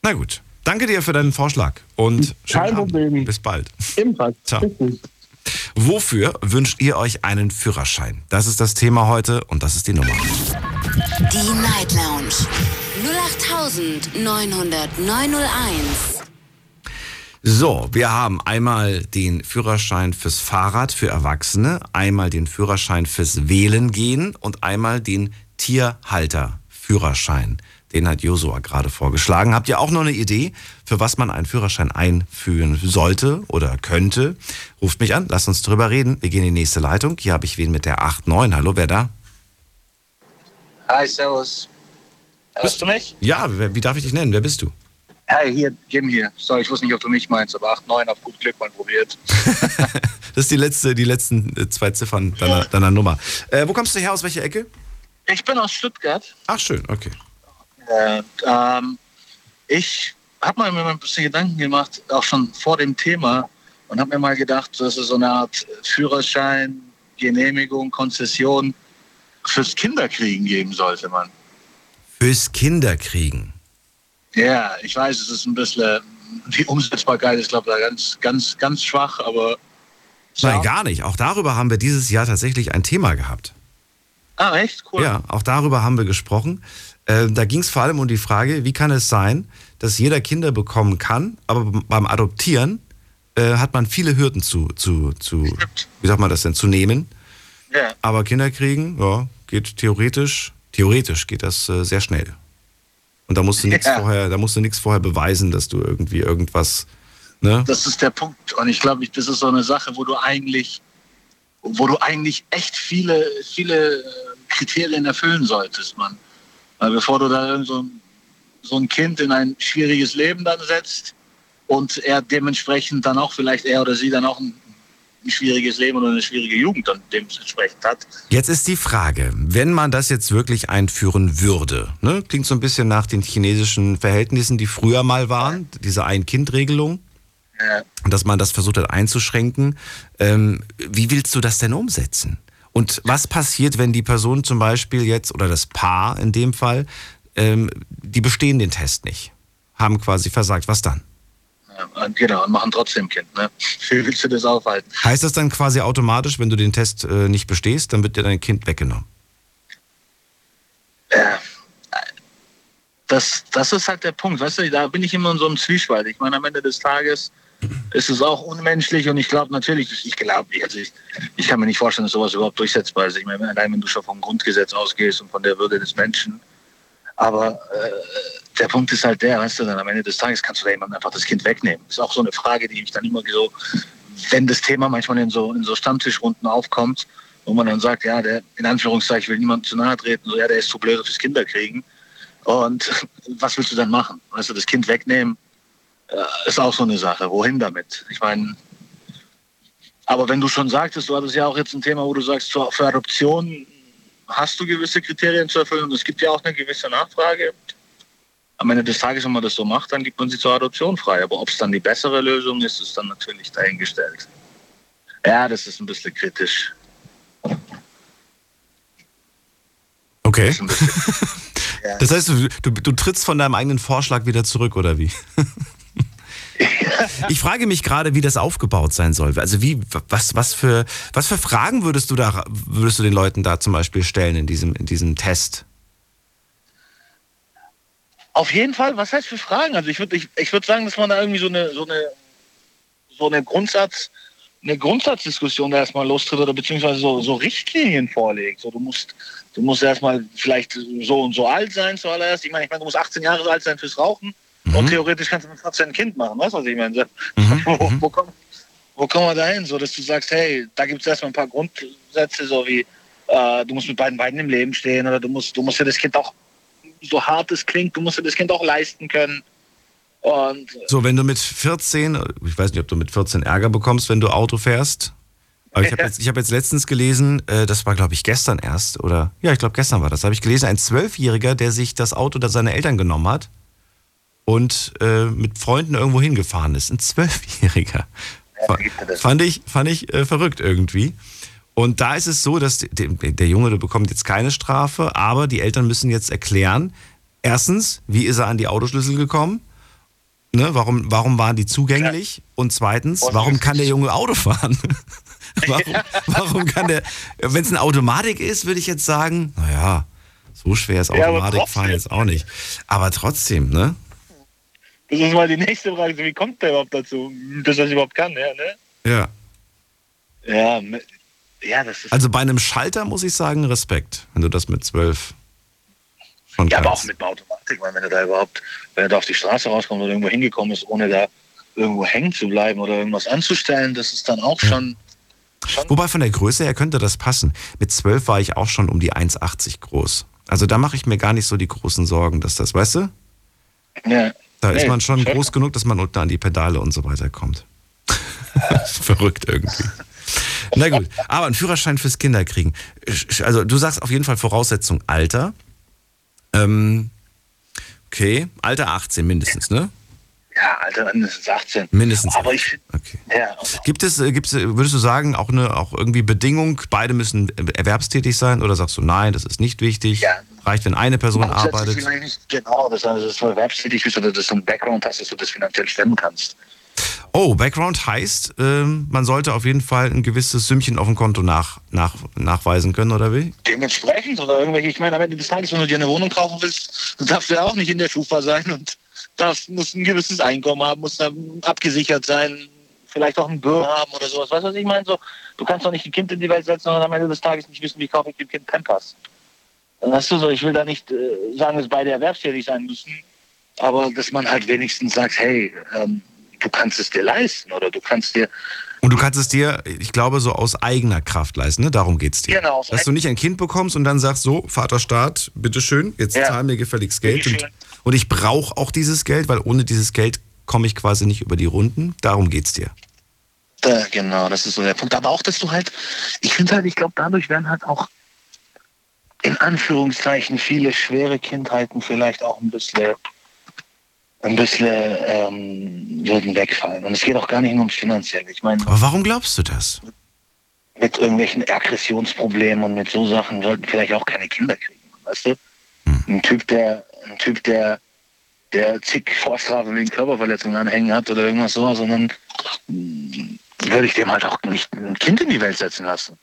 Na gut. Danke dir für deinen Vorschlag und Kein Problem. Bis bald. Ebenfalls. Ciao. Richtig. Wofür wünscht ihr euch einen Führerschein? Das ist das Thema heute und das ist die Nummer. Die Night Lounge 0890901. So, wir haben einmal den Führerschein fürs Fahrrad für Erwachsene, einmal den Führerschein fürs Wählen gehen und einmal den Tierhalter-Führerschein. Den hat Josua gerade vorgeschlagen. Habt ihr auch noch eine Idee, für was man einen Führerschein einführen sollte oder könnte? Ruft mich an, lasst uns drüber reden. Wir gehen in die nächste Leitung. Hier habe ich wen mit der 8.9. Hallo, wer da? Hi, servus. Hörst du mich? Ja, wie darf ich dich nennen? Wer bist du? Hi, hier, Jim hier. Sorry, ich wusste nicht, ob du mich meinst, aber 8.9 auf gut Glück mal probiert. (laughs) das ist die letzte, die letzten äh, zwei Ziffern deiner, deiner Nummer. Äh, wo kommst du her? Aus welcher Ecke? Ich bin aus Stuttgart. Ach, schön, okay. Und, ähm, ich habe mir mal ein bisschen Gedanken gemacht, auch schon vor dem Thema, und habe mir mal gedacht, dass es so eine Art Führerschein, Genehmigung, Konzession fürs Kinderkriegen geben sollte, man. Fürs Kinderkriegen? Ja, ich weiß, es ist ein bisschen, die Umsetzbarkeit ist, glaube ich, ganz, ganz, ganz schwach, aber. Nein, gar nicht. Auch darüber haben wir dieses Jahr tatsächlich ein Thema gehabt. Ah, echt? Cool. Ja, auch darüber haben wir gesprochen. Äh, da ging es vor allem um die Frage, wie kann es sein, dass jeder Kinder bekommen kann, aber beim Adoptieren äh, hat man viele Hürden zu, zu, zu wie sagt man das denn, zu nehmen. Ja. Aber Kinder kriegen, ja, geht theoretisch, theoretisch geht das äh, sehr schnell. Und da musst du nichts ja. vorher, da musst du nichts vorher beweisen, dass du irgendwie irgendwas, ne? Das ist der Punkt. Und ich glaube, das ist so eine Sache, wo du eigentlich, wo du eigentlich echt viele, viele äh, Kriterien erfüllen solltest, man. Weil bevor du da so, so ein Kind in ein schwieriges Leben dann setzt und er dementsprechend dann auch vielleicht er oder sie dann auch ein, ein schwieriges Leben oder eine schwierige Jugend dann dementsprechend hat. Jetzt ist die Frage, wenn man das jetzt wirklich einführen würde, ne? klingt so ein bisschen nach den chinesischen Verhältnissen, die früher mal waren, diese Ein-Kind-Regelung. Dass man das versucht hat einzuschränken. Ähm, wie willst du das denn umsetzen? Und was passiert, wenn die Person zum Beispiel jetzt, oder das Paar in dem Fall, ähm, die bestehen den Test nicht, haben quasi versagt, was dann? Ja, genau, und machen trotzdem Kind. Ne? (laughs) Wie willst du das aufhalten? Heißt das dann quasi automatisch, wenn du den Test äh, nicht bestehst, dann wird dir dein Kind weggenommen? Ja, das, das ist halt der Punkt. Weißt du, da bin ich immer in so einem Zwiespalt. Ich meine, am Ende des Tages ist es auch unmenschlich und ich glaube natürlich, ich glaube, also ich, ich kann mir nicht vorstellen, dass sowas überhaupt durchsetzbar ist. Ich meine, allein wenn du schon vom Grundgesetz ausgehst und von der Würde des Menschen. Aber äh, der Punkt ist halt der, weißt du, dann am Ende des Tages kannst du da jemandem einfach das Kind wegnehmen. Ist auch so eine Frage, die ich dann immer so, wenn das Thema manchmal in so, in so Stammtischrunden aufkommt, wo man dann sagt, ja, der in Anführungszeichen will niemand zu nahe treten, so ja, der ist zu blöd fürs Kinderkriegen. Und (laughs) was willst du dann machen? Weißt du, das Kind wegnehmen, ist auch so eine Sache. Wohin damit? Ich meine, aber wenn du schon sagtest, du hattest ja auch jetzt ein Thema, wo du sagst, für Adoption hast du gewisse Kriterien zu erfüllen und es gibt ja auch eine gewisse Nachfrage. Am Ende des Tages, wenn man das so macht, dann gibt man sie zur Adoption frei. Aber ob es dann die bessere Lösung ist, ist dann natürlich dahingestellt. Ja, das ist ein bisschen kritisch. Okay. Das (laughs) heißt, du, du, du trittst von deinem eigenen Vorschlag wieder zurück, oder wie? (laughs) Ich frage mich gerade, wie das aufgebaut sein soll. Also wie, was, was für, was für Fragen würdest du da, würdest du den Leuten da zum Beispiel stellen in diesem, in diesem Test? Auf jeden Fall, was heißt für Fragen? Also ich würde, ich, ich würde sagen, dass man da irgendwie so eine, so eine, so eine Grundsatz, eine Grundsatzdiskussion da erstmal lostritt oder beziehungsweise so, so Richtlinien vorlegt. So, du musst, du musst erstmal vielleicht so und so alt sein zuallererst. Ich meine, ich meine, du musst 18 Jahre alt sein fürs Rauchen. Mhm. Und theoretisch kannst du mit 14 ein Kind machen, weißt du, was ich meine? Mhm. (laughs) Wo, wo, kommen, wo kommen wir da hin? So, dass du sagst, hey, da gibt es erstmal ein paar Grundsätze, so wie äh, du musst mit beiden Beinen im Leben stehen oder du musst, du musst ja das Kind auch, so hart es klingt, du musst ja das Kind auch leisten können. Und, so, wenn du mit 14, ich weiß nicht, ob du mit 14 Ärger bekommst, wenn du Auto fährst. Aber ich habe jetzt, hab jetzt letztens gelesen, äh, das war glaube ich gestern erst, oder ja, ich glaube gestern war das, habe ich gelesen, ein Zwölfjähriger, der sich das Auto das seine Eltern genommen hat und äh, mit Freunden irgendwo hingefahren ist. Ein Zwölfjähriger. Ja, fand ich, fand ich äh, verrückt irgendwie. Und da ist es so, dass der, der Junge der bekommt jetzt keine Strafe, aber die Eltern müssen jetzt erklären, erstens, wie ist er an die Autoschlüssel gekommen? Ne, warum, warum waren die zugänglich? Und zweitens, warum kann der Junge Auto fahren? (laughs) warum, warum kann der, wenn es eine Automatik ist, würde ich jetzt sagen, naja, so schwer ist Automatikfahren ja, jetzt auch nicht. Aber trotzdem, ne? Das ist mal die nächste Frage, wie kommt der überhaupt dazu, dass er das überhaupt kann, ja, ne? Ja. Ja, ja, das ist. Also bei einem Schalter muss ich sagen, Respekt, wenn du das mit zwölf schon Ja, kannst. aber auch mit einer Automatik, weil wenn er da überhaupt, wenn er da auf die Straße rauskommt oder irgendwo hingekommen ist, ohne da irgendwo hängen zu bleiben oder irgendwas anzustellen, das ist dann auch schon. schon Wobei von der Größe her könnte das passen. Mit zwölf war ich auch schon um die 1,80 groß. Also da mache ich mir gar nicht so die großen Sorgen, dass das, weißt du? Ja. Da nee, ist man schon groß genug, dass man unten an die Pedale und so weiter kommt. (laughs) verrückt irgendwie. Na gut, aber ein Führerschein fürs Kinderkriegen. Also du sagst auf jeden Fall Voraussetzung Alter. Ähm, okay, Alter 18 mindestens, ne? Ja, Alter mindestens 18. Mindestens. Aber ich, okay. ja. Gibt es, äh, gibt es, würdest du sagen, auch eine, auch irgendwie Bedingung, beide müssen erwerbstätig sein oder sagst du, nein, das ist nicht wichtig? Ja. Reicht, wenn eine Person arbeitet? Nicht genau, dass du erwerbstätig bist oder dass du einen Background hast, dass du das finanziell stemmen kannst. Oh, Background heißt, ähm, man sollte auf jeden Fall ein gewisses Sümmchen auf dem Konto nach, nach, nachweisen können, oder wie? Dementsprechend oder irgendwelche, ich meine, am Ende des Tages, wenn du dir eine Wohnung kaufen willst, darfst du ja auch nicht in der Schufa sein und darfst, musst ein gewisses Einkommen haben, musst dann abgesichert sein, vielleicht auch ein Büro haben oder sowas. Weißt du, was ich meine? So, du kannst doch nicht ein Kind in die Welt setzen und am Ende des Tages nicht wissen, wie kaufe ich dem Kind Pampers. Hast du so, ich will da nicht äh, sagen, dass beide erwerbstätig sein müssen, aber dass man halt wenigstens sagt, hey, ähm, du kannst es dir leisten oder du kannst dir. Und du kannst es dir, ich glaube, so aus eigener Kraft leisten, ne? Darum geht es dir. Genau. Dass du nicht ein Kind bekommst und dann sagst, so, Vater Staat, bitteschön, jetzt ja. zahl mir gefälligst Geld. Und, und, ich brauche auch dieses Geld, weil ohne dieses Geld komme ich quasi nicht über die Runden. Darum geht es dir. Da, genau, das ist so der Punkt. Aber auch, dass du halt, ich finde halt, ich glaube, dadurch werden halt auch in Anführungszeichen viele schwere Kindheiten vielleicht auch ein bisschen ein bisschen ähm, würden wegfallen. Und es geht auch gar nicht nur ums Finanzielle. Ich meine, Aber warum glaubst du das? Mit irgendwelchen Aggressionsproblemen und mit so Sachen sollten vielleicht auch keine Kinder kriegen. Weißt du? Hm. Ein Typ, der, ein Typ, der, der zig Vorstrafen wegen Körperverletzungen anhängen hat oder irgendwas so, sondern hm, würde ich dem halt auch nicht ein Kind in die Welt setzen lassen.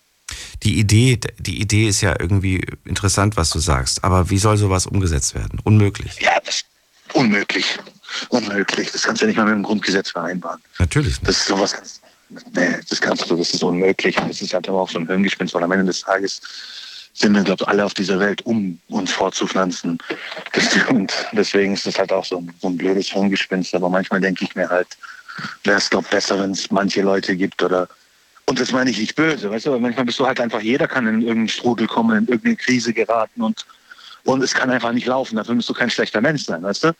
Die Idee, die Idee ist ja irgendwie interessant, was du sagst. Aber wie soll sowas umgesetzt werden? Unmöglich. Ja, das, Unmöglich. Unmöglich. Das kannst du ja nicht mal mit dem Grundgesetz vereinbaren. Natürlich. Das ist sowas. Nee, das kannst du, das ist unmöglich. Und das ist halt aber auch so ein Hirngespinst, weil am Ende des Tages sind wir, glaube ich, alle auf dieser Welt, um uns fortzupflanzen. Und deswegen ist das halt auch so ein, so ein blödes Hirngespinst. Aber manchmal denke ich mir halt, wäre es, glaube besser, wenn es manche Leute gibt oder Und das meine ich nicht böse, weißt du, aber manchmal bist du halt einfach, jeder kann in irgendeinen Strudel kommen, in irgendeine Krise geraten und, und es kann einfach nicht laufen. Dafür musst du kein schlechter Mensch sein, weißt du?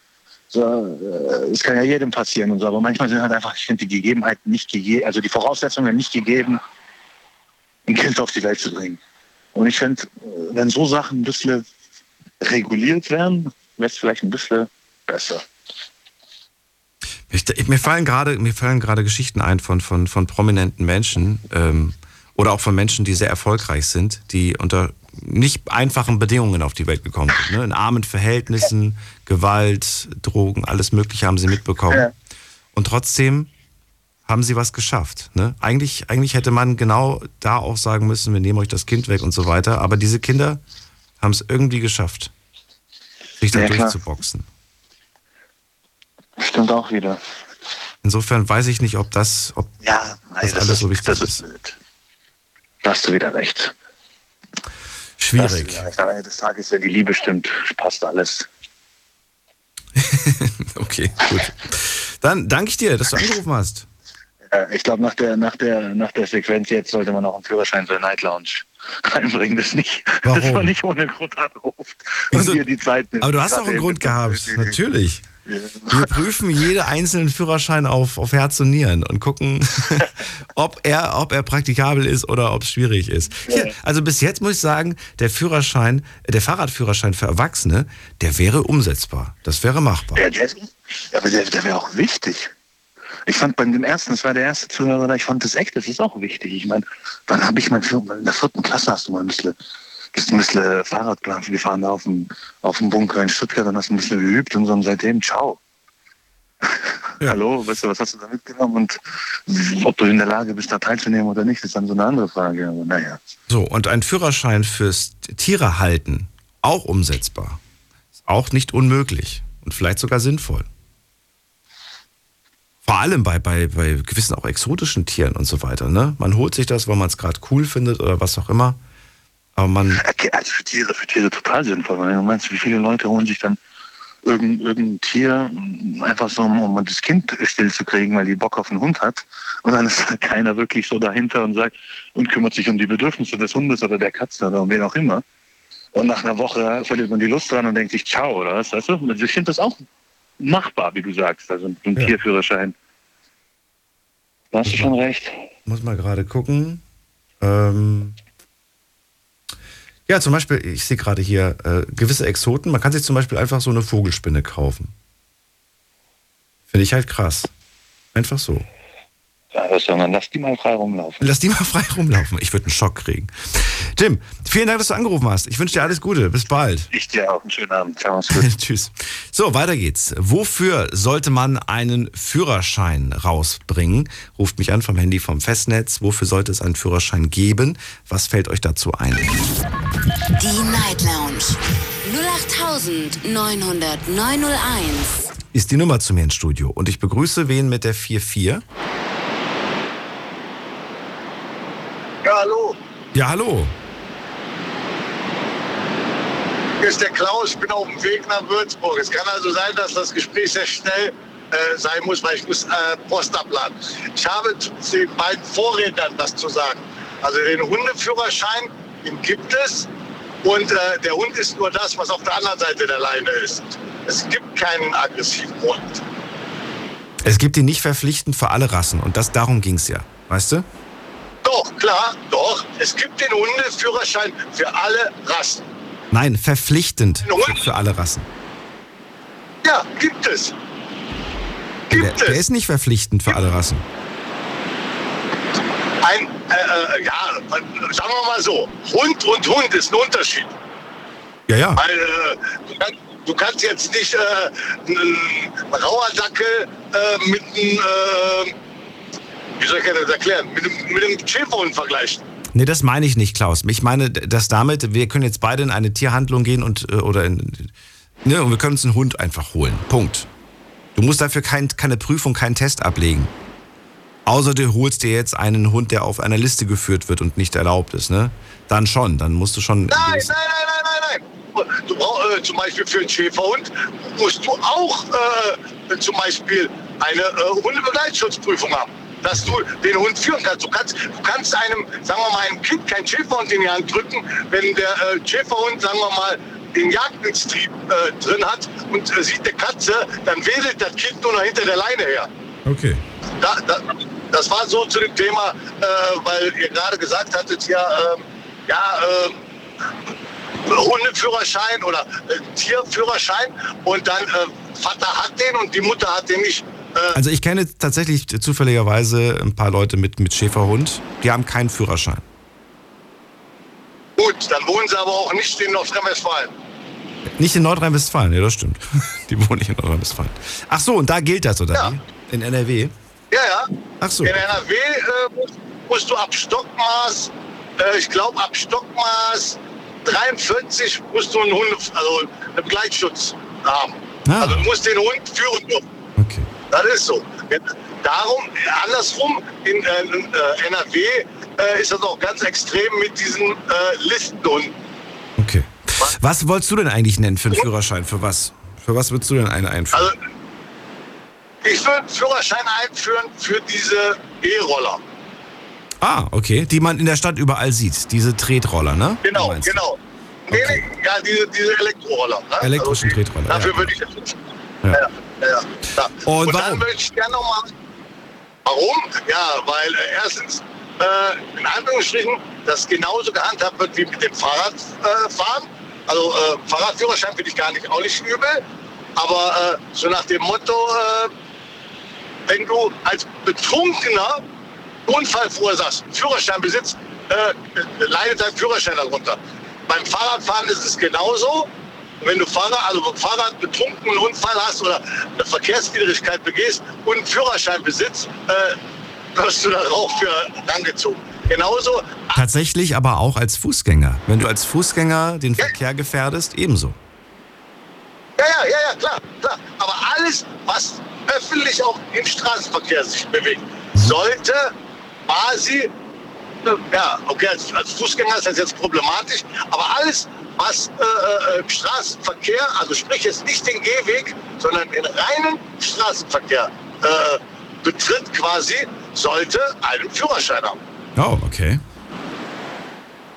So, äh, es kann ja jedem passieren und so, aber manchmal sind halt einfach, ich finde, die Gegebenheiten nicht gegeben, also die Voraussetzungen nicht gegeben, ein Kind auf die Welt zu bringen. Und ich finde, wenn so Sachen ein bisschen reguliert werden, wäre es vielleicht ein bisschen besser. Ich, mir fallen gerade mir fallen gerade Geschichten ein von von von prominenten Menschen ähm, oder auch von Menschen, die sehr erfolgreich sind, die unter nicht einfachen Bedingungen auf die Welt gekommen sind. Ne? In armen Verhältnissen, Gewalt, Drogen, alles Mögliche haben sie mitbekommen. Und trotzdem haben sie was geschafft. Ne? Eigentlich, eigentlich hätte man genau da auch sagen müssen, wir nehmen euch das Kind weg und so weiter. Aber diese Kinder haben es irgendwie geschafft, sich da ja, durchzuboxen. Stimmt auch wieder. Insofern weiß ich nicht, ob das, ob ja, nein, das, das alles ist, so wichtig das ist. ist. Da hast du wieder recht. Schwierig. Das, am Ende des Tages, wenn die Liebe stimmt, passt alles. (laughs) okay, gut. Dann danke ich dir, dass du angerufen hast. Ich glaube, nach der, nach, der, nach der Sequenz jetzt sollte man auch einen Führerschein für Night Lounge (laughs) einbringen. Das nicht, Warum? dass man nicht ohne Grund anruft und also, dir die Zeit nimmt. Aber du hast auch einen Grund gehabt, (laughs) natürlich. Wir prüfen jede einzelnen Führerschein auf, auf Herz und Nieren und gucken, (laughs) ob er, ob er praktikabel ist oder ob es schwierig ist. Hier, also bis jetzt muss ich sagen, der Führerschein, der Fahrradführerschein für Erwachsene, der wäre umsetzbar. Das wäre machbar. Der, der, aber der, der wäre auch wichtig. Ich fand bei dem ersten, das war der erste Zuhörer, ich fand das echt, das ist auch wichtig. Ich meine, wann habe ich mein Führerschein, in der vierten Klasse hast du mal ein bisschen bist ein bisschen Fahrrad gefahren auf dem, auf dem Bunker in Stuttgart und hast ein bisschen geübt und so und seitdem, ciao. Ja. (laughs) Hallo, weißt du, was hast du da mitgenommen und ob du in der Lage bist, da teilzunehmen oder nicht, ist dann so eine andere Frage. Aber naja. So, und ein Führerschein fürs Tiere halten, auch umsetzbar. Ist auch nicht unmöglich und vielleicht sogar sinnvoll. Vor allem bei, bei, bei gewissen auch exotischen Tieren und so weiter. Ne? Man holt sich das, weil man es gerade cool findet oder was auch immer. Aber man. Also für Tiere, für Tiere total sinnvoll. Weil du meinst, wie viele Leute holen sich dann irgendein, irgendein Tier einfach so, um das Kind still zu kriegen, weil die Bock auf einen Hund hat. Und dann ist da keiner wirklich so dahinter und sagt und kümmert sich um die Bedürfnisse des Hundes oder der Katze oder um wen auch immer. Und nach einer Woche verliert man die Lust dran und denkt sich, ciao, oder was, weißt du? Ich finde das auch machbar, wie du sagst, also ein ja. Tierführerschein. Da hast du schon recht. Muss mal gerade gucken. Ähm, ja, zum Beispiel, ich sehe gerade hier äh, gewisse Exoten. Man kann sich zum Beispiel einfach so eine Vogelspinne kaufen. Finde ich halt krass. Einfach so. Ja, sondern lass die mal frei rumlaufen. Lass die mal (laughs) frei rumlaufen. Ich würde einen Schock kriegen. Tim, vielen Dank, dass du angerufen hast. Ich wünsche dir alles Gute. Bis bald. Ich dir auch einen schönen Abend. Ciao. (laughs) Tschüss. So, weiter geht's. Wofür sollte man einen Führerschein rausbringen? Ruft mich an vom Handy vom Festnetz. Wofür sollte es einen Führerschein geben? Was fällt euch dazu ein? Die Night Lounge 0890901 ist die Nummer zu mir ins Studio. Und ich begrüße wen mit der 44? Ja, hallo. Ja, hallo. Hier ist der Klaus, ich bin auf dem Weg nach Würzburg. Es kann also sein, dass das Gespräch sehr schnell äh, sein muss, weil ich muss äh, Post abladen. Ich habe zu den beiden Vorrednern das zu sagen. Also den Hundeführerschein, den gibt es. Und äh, der Hund ist nur das, was auf der anderen Seite der Leine ist. Es gibt keinen aggressiven Hund. Es gibt ihn nicht verpflichtend für alle Rassen. Und das darum ging es ja. Weißt du? Doch, klar, doch. Es gibt den Hundeführerschein für alle Rassen. Nein, verpflichtend für alle Rassen. Ja, gibt es. Gibt der, es. Der ist nicht verpflichtend für alle Rassen. Ein, äh, äh, ja, sagen wir mal so, Hund und Hund ist ein Unterschied. Ja, ja. Weil, äh, du, kannst, du, kannst, jetzt nicht äh, einen Rauerdackel äh, mit einem äh, wie soll ich das erklären? Mit, mit einem Schäferhund vergleichen. Nee, das meine ich nicht, Klaus. Ich meine, dass damit, wir können jetzt beide in eine Tierhandlung gehen und äh, oder in, ne, und wir können uns einen Hund einfach holen. Punkt. Du musst dafür kein, keine Prüfung, keinen Test ablegen. Außer du holst dir jetzt einen Hund, der auf einer Liste geführt wird und nicht erlaubt ist, ne? Dann schon, dann musst du schon. Nein, nein, nein, nein, nein, nein. Du brauchst äh, zum Beispiel für einen Schäferhund musst du auch äh, zum Beispiel eine äh, Hundebegleitschutzprüfung haben. dass du den Hund führen kannst. Du kannst, du kannst einem, sagen wir mal, einem Kind kein Schäferhund in die Hand drücken, wenn der äh, Schäferhund, sagen wir mal, den Jagdinstrieb äh, drin hat und äh, sieht eine Katze, dann wedelt das Kind nur noch hinter der Leine her. Okay. Da, da, das war so zu dem Thema, äh, weil ihr gerade gesagt hattet, ja, ähm, ja, äh, Hundeführerschein oder äh, Tierführerschein und dann äh, Vater hat den und die Mutter hat den nicht. Äh, Also ich kenne tatsächlich zufälligerweise ein paar Leute mit, mit Schäferhund, die haben keinen Führerschein. gut, dann wohnen sie aber auch nicht in Nordrhein-Westfalen. Nicht in Nordrhein-Westfalen, ja, das stimmt. (laughs) Die wohnen nicht in Nordrhein-Westfalen. Ach so, und da gilt das, oder Ja. wie? In NRW? Ja, ja. Ach so. In NRW äh, musst, musst du ab Stockmaß, äh, ich glaube ab Stockmaß 43 musst du einen Hund, also einen Begleitschutz haben. Ah. Also du musst den Hund führen dürfen. Okay. Das ist so. Darum, andersrum, in äh, äh, NRW äh, ist das auch ganz extrem mit diesen äh, Listenhunden. Okay. Was wolltest du denn eigentlich nennen für einen Führerschein? Für was? Für was würdest du denn einen einführen? Also ich würde einen Führerschein einführen für diese E-Roller. ah, okay. Die man in der Stadt überall sieht. Diese Tretroller, ne? Genau, genau. Nee, Okay. nee, ja, diese, diese Elektroroller. Ne? Elektrischen die- Tretroller, Dafür ja. würde ich jetzt. Ja. Ja. Ja, ja, ja. Und dann warum? möchte ich gerne nochmal. Warum? Ja, weil äh, erstens, äh, in Anführungsstrichen, das genauso gehandhabt wird wie mit dem Fahrradfahren. Äh, also äh, Fahrradführerschein finde ich gar nicht, auch nicht übel. Aber äh, so nach dem Motto, äh, wenn du als Betrunkener Unfall verursachst, Führerschein besitzt, äh, leidet dein Führerschein darunter. Beim Fahrradfahren ist es genauso. Wenn du Fahrrad, also Fahrrad betrunken einen Unfall hast oder eine Verkehrswidrigkeit begehst und einen Führerschein besitzt, äh, wirst du darauf für rangezogen. Genauso, Tatsächlich aber auch als Fußgänger. Wenn du als Fußgänger den Verkehr gefährdest, ebenso. ja, ja, ja, ja, klar, klar. Aber alles, was öffentlich auch im Straßenverkehr sich bewegt, sollte quasi, äh, ja, okay, als, als Fußgänger ist das jetzt problematisch, aber alles, was äh, äh, im Straßenverkehr, also sprich jetzt nicht den Gehweg, sondern den reinen Straßenverkehr äh, betritt quasi, sollte einen Führerschein haben. Oh, okay.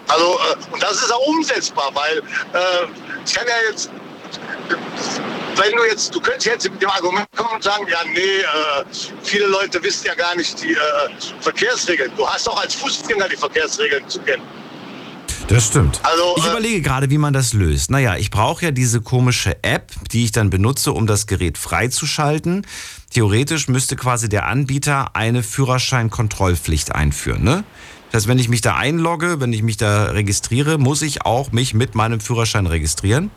Also, äh, und das ist auch umsetzbar, weil äh, ich kann ja jetzt, wenn du jetzt, du könntest jetzt mit dem Argument kommen und sagen, ja, nee, äh, viele Leute wissen ja gar nicht die äh, Verkehrsregeln. Du hast auch als Fußgänger die Verkehrsregeln zu kennen. Das stimmt. Also, ich äh, überlege gerade, wie man das löst. Naja, ich brauche ja diese komische App, die ich dann benutze, um das Gerät freizuschalten. Theoretisch müsste quasi der Anbieter eine Führerscheinkontrollpflicht einführen. Ne? Das heißt, wenn ich mich da einlogge, wenn ich mich da registriere, muss ich auch mich mit meinem Führerschein registrieren.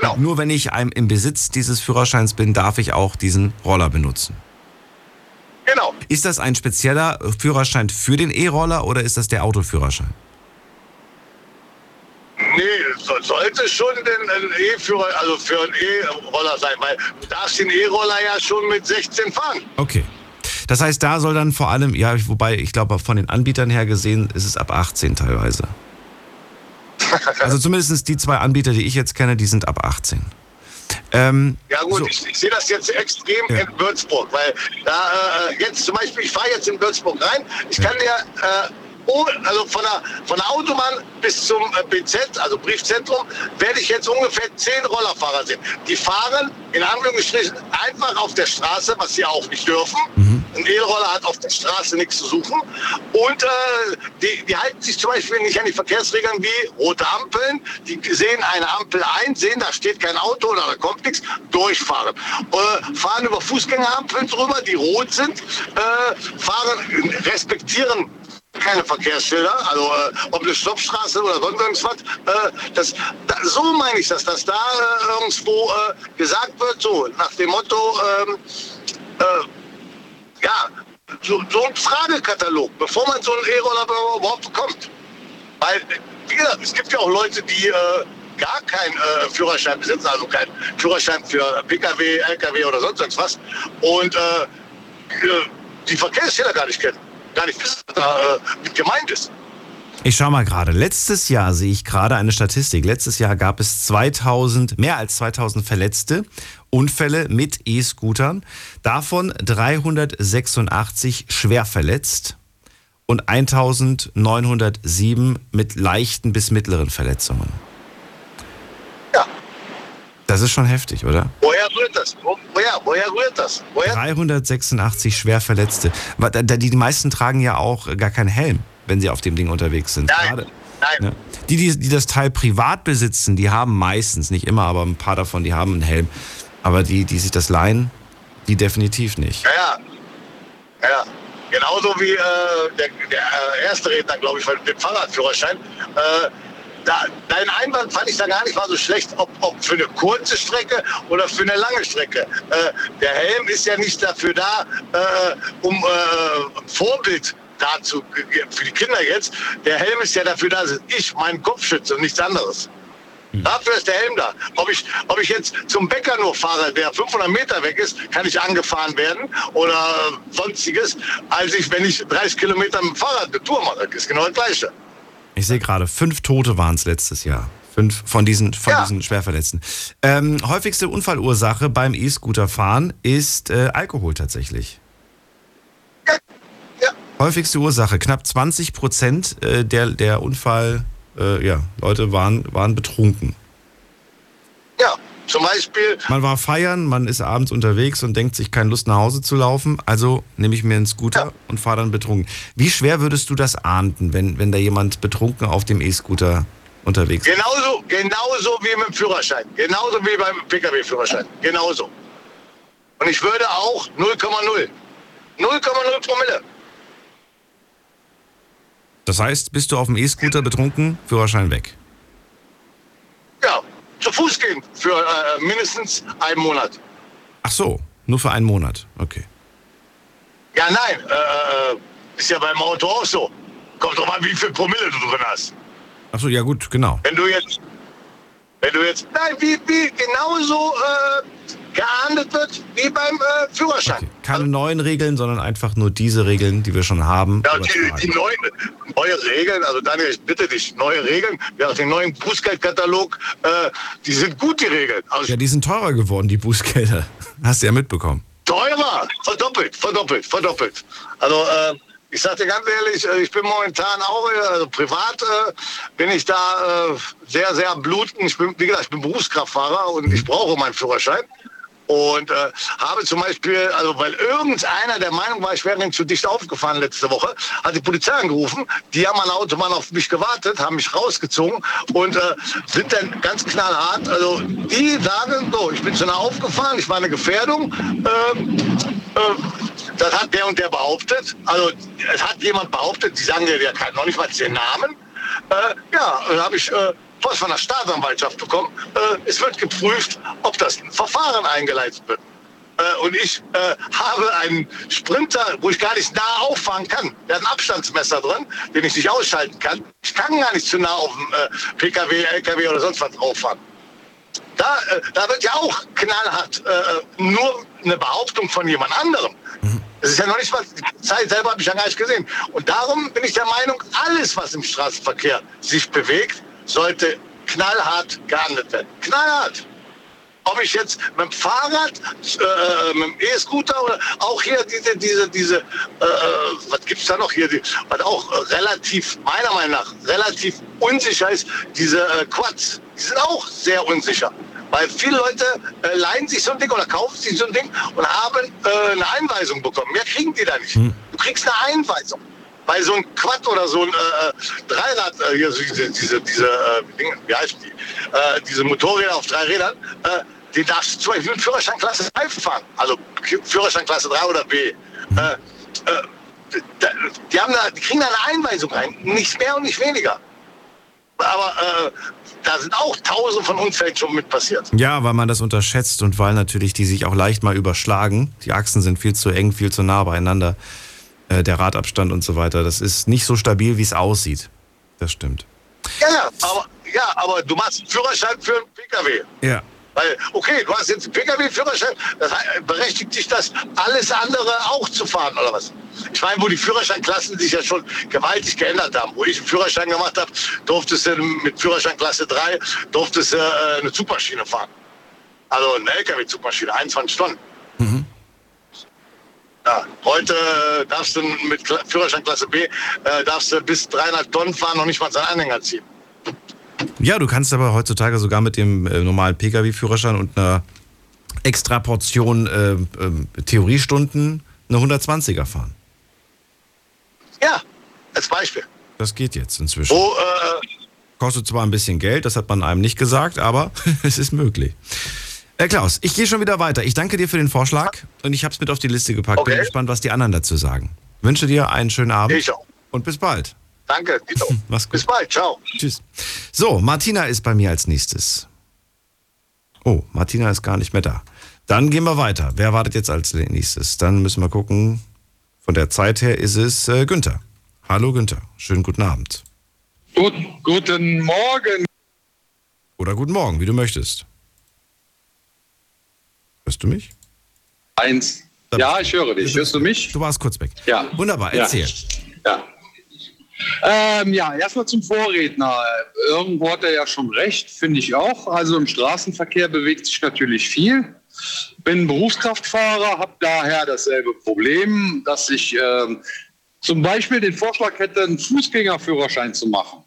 Genau. Nur wenn ich im Besitz dieses Führerscheins bin, darf ich auch diesen Roller benutzen. Genau. Ist das ein spezieller Führerschein für den E-Roller oder ist das der Autoführerschein? Nee, so, sollte schon den ein E-Führer, also für einen E-Roller sein, weil du darfst den E-Roller ja schon mit 16 fahren. Okay. Das heißt, da soll dann vor allem, ja, wobei ich glaube, von den Anbietern her gesehen, ist es ab 18 teilweise. (laughs) Also zumindest die zwei Anbieter, die ich jetzt kenne, die sind ab 18. Ähm, Ja gut, so, ich, ich sehe das jetzt extrem Ja. in Würzburg, weil da äh, jetzt zum Beispiel, ich fahre jetzt in Würzburg rein, ich kann dir äh, oh, also von der, von der Autobahn bis zum äh, BZ, also Briefzentrum, werde ich jetzt ungefähr zehn Rollerfahrer sehen. Die fahren in Anführungsstrichen einfach auf der Straße, was sie auch nicht dürfen. Ein E-Roller hat auf der Straße nichts zu suchen. Und äh, die, die halten sich zum Beispiel nicht an die Verkehrsregeln wie rote Ampeln. Die sehen eine Ampel ein, sehen, da steht kein Auto oder da kommt nichts, durchfahren. Äh, fahren über Fußgängerampeln drüber, die rot sind, äh, fahren, respektieren keine Verkehrsschilder, also äh, ob eine Stoppstraße oder sonst irgendwas. Äh, das, da, so meine ich das, dass da äh, irgendwo äh, gesagt wird, so nach dem Motto, ähm, äh, ja, so, so ein Fragekatalog, bevor man so einen E-Roller überhaupt bekommt. Weil, wie gesagt, es gibt ja auch Leute, die äh, gar keinen äh, Führerschein besitzen, also keinen Führerschein für Pkw, Lkw oder sonst irgendwas. Und äh, äh, die Verkehrsschilder gar nicht kennen, gar nicht wissen, was da äh, mit gemeint ist. Ich schau mal gerade. Letztes Jahr sehe ich gerade eine Statistik. Letztes Jahr gab es 2000, mehr als 2000 Verletzte, Unfälle mit E-Scootern. Davon 386 schwer verletzt und 1907 mit leichten bis mittleren Verletzungen. Ja. Das ist schon heftig, oder? Woher rührt das? Wo, woher, woher rührt das? Woher? 386 schwer Verletzte. Die meisten tragen ja auch gar keinen Helm, wenn sie auf dem Ding unterwegs sind. Nein, Gerade- nein. Ne? Die, die, die das Teil privat besitzen, die haben meistens, nicht immer, aber ein paar davon, die haben einen Helm. Aber die, die sich das leihen, die definitiv nicht. Ja, ja. ja. Genauso wie äh, der, der äh, erste Redner, glaube ich, mit dem Fahrradführerschein. Äh, da, dein Einwand fand ich da gar nicht mal so schlecht, ob, ob für eine kurze Strecke oder für eine lange Strecke. Äh, der Helm ist ja nicht dafür da, äh, um äh, Vorbild dazu für die Kinder jetzt. Der Helm ist ja dafür da, dass ich meinen Kopf schütze und nichts anderes. Dafür ist der Helm da. Ob ich, ob ich jetzt zum Bäcker nur fahre, der 500 Meter weg ist, kann ich angefahren werden oder sonstiges, als ich, wenn ich 30 Kilometer mit dem Fahrrad eine Tour mache. Das ist genau das Gleiche. Ich sehe gerade, fünf Tote waren es letztes Jahr. Fünf von diesen, von Ja. diesen Schwerverletzten. Ähm, häufigste Unfallursache beim E-Scooter-Fahren ist äh, Alkohol tatsächlich. Ja. Ja. Häufigste Ursache, knapp 20 Prozent äh, der, der Unfall, äh, ja, Leute waren, waren betrunken. Ja, zum Beispiel, Man war feiern, man ist abends unterwegs und denkt sich keine Lust nach Hause zu laufen, also nehme ich mir einen Scooter Ja. und fahre dann betrunken. Wie schwer würdest du das ahnden, wenn, wenn da jemand betrunken auf dem E-Scooter unterwegs ist? genauso, genauso wie mit dem Führerschein. Genauso wie beim Pkw-Führerschein. Genauso. Und ich würde auch 0,0. 0,0 Promille. Das heißt, bist du auf dem E-Scooter betrunken, Führerschein weg. Ja, zu Fuß gehen für äh, mindestens einen Monat. Ach so, nur für einen Monat. Okay. Ja, nein, äh, ist ja beim Auto auch so. Kommt drauf an, wie viel Promille du drin hast. Ach so, ja gut, genau. Wenn du jetzt, wenn du jetzt, nein, wie, wie genauso äh, geahndet wird wie beim äh, Führerschein. Okay. Keine neuen Regeln, sondern einfach nur diese Regeln, die wir schon haben. Ja, die, die neuen, neue Regeln, also Daniel, ich bitte dich, neue Regeln, ja, den neuen Bußgeldkatalog, äh, die sind gut, die Regeln. Also ja, die sind teurer geworden, die Bußgelder. Hast du ja mitbekommen. teurer, verdoppelt, verdoppelt, verdoppelt. Also äh, ich sag dir ganz ehrlich, äh, ich bin momentan auch, äh, also privat äh, bin ich da äh, sehr, sehr am bluten. Ich bin, wie gesagt, ich bin Berufskraftfahrer und ich brauche meinen Führerschein. Und äh, habe zum Beispiel, also weil irgendeiner der Meinung war, ich wäre ihnen zu dicht aufgefahren letzte Woche, hat die Polizei angerufen. Die haben an der Autobahn auf mich gewartet, haben mich rausgezogen und äh, sind dann ganz knallhart. Also die sagen so, ich bin zu nah aufgefahren, ich war eine Gefährdung. Ähm, äh, das hat der und der behauptet. Also es hat jemand behauptet, die sagen ja, noch nicht mal den Namen. Äh, ja, dann habe ich äh, Von der Staatsanwaltschaft bekommen. Äh, es wird geprüft, ob das Verfahren eingeleitet wird. Äh, und ich äh, habe einen Sprinter, wo ich gar nicht nah auffahren kann. Der hat ein Abstandsmesser drin, den ich nicht ausschalten kann. Ich kann gar nicht zu nah auf dem äh, PKW, LKW oder sonst was drauffahren. Da, äh, da wird ja auch knallhart äh, nur eine Behauptung von jemand anderem. Das ist ja noch nicht mal, die Polizei selber habe ich ja gar nicht gesehen. Und darum bin ich der Meinung, alles, was im Straßenverkehr sich bewegt, sollte knallhart geahndet werden. Knallhart. Ob ich jetzt mit dem Fahrrad, äh, mit dem E-Scooter oder auch hier diese, diese, diese, äh, was gibt's da noch hier, die, was auch äh, relativ, meiner Meinung nach, relativ unsicher ist, diese äh, Quads. Die sind auch sehr unsicher. Weil viele Leute äh, leihen sich so ein Ding oder kaufen sich so ein Ding und haben äh, eine Einweisung bekommen. Mehr kriegen die da nicht. Du kriegst eine Einweisung. Bei so ein Quad oder so ein äh, Dreirad, äh, hier, so diese, diese, diese äh, Dinge, wie heißen die? Äh, diese Motorräder auf drei Rädern, äh, die darfst du zum Beispiel mit Führerscheinklasse 3 fahren. Also Führerscheinklasse 3 oder B. Äh, äh, die, haben da, die kriegen da eine Einweisung rein, nichts mehr und nicht weniger. Aber äh, da sind auch tausende von Unfällen schon mit passiert. Ja, weil man das unterschätzt und weil natürlich die sich auch leicht mal überschlagen. Die Achsen sind viel zu eng, viel zu nah beieinander. Äh, der Radabstand und so weiter. Das ist nicht so stabil, wie es aussieht. Das stimmt. Ja, aber, ja, aber du machst einen Führerschein für einen PKW. Ja. Weil, okay, du hast jetzt einen Pkw-Führerschein, das berechtigt dich das, alles andere auch zu fahren, oder was? Ich meine, wo die Führerscheinklassen sich ja schon gewaltig geändert haben. Wo ich einen Führerschein gemacht habe, durftest du mit Führerscheinklasse 3 durftest du äh, eine Zugmaschine fahren. Also eine LKW-Zugmaschine, 21 Tonnen. Ja, heute äh, darfst du mit Kla Führerscheinklasse B äh, darfst du bis 300 Tonnen fahren, noch nicht mal seinen Anhänger ziehen. Ja, du kannst aber heutzutage sogar mit dem äh, normalen Pkw-Führerschein und einer extra Portion äh, äh, Theoriestunden eine 120er fahren. Ja, als Beispiel. Das geht jetzt inzwischen. Wo, äh, Kostet zwar ein bisschen Geld, das hat man einem nicht gesagt, aber (laughs) es ist möglich. Herr Klaus, ich gehe schon wieder weiter. Ich danke dir für den Vorschlag und ich habe es mit auf die Liste gepackt. Bin Okay. gespannt, was die anderen dazu sagen. Wünsche dir einen schönen Abend ich auch. und bis bald. Danke, (laughs) Tito. Mach's gut. Bis bald, ciao. Tschüss. So, Martina ist bei mir als nächstes. Oh, Martina ist gar nicht mehr da. Dann gehen wir weiter. Wer wartet jetzt als nächstes? Dann müssen wir gucken. Von der Zeit her ist es äh, Günther. Hallo Günther, schönen guten Abend. Gut, guten Morgen. Oder guten Morgen, wie du möchtest. Hörst du mich? Eins. Da Ja, ich höre dich. Hörst du mich? Du warst kurz weg. Ja. Wunderbar, Ja. erzähl. Ja. Ähm, ja, erstmal zum Vorredner. Irgendwo hat er ja schon recht, finde ich auch. Also im Straßenverkehr bewegt sich natürlich viel. Bin Berufskraftfahrer, habe daher dasselbe Problem, dass ich ähm, zum Beispiel den Vorschlag hätte, einen Fußgängerführerschein zu machen.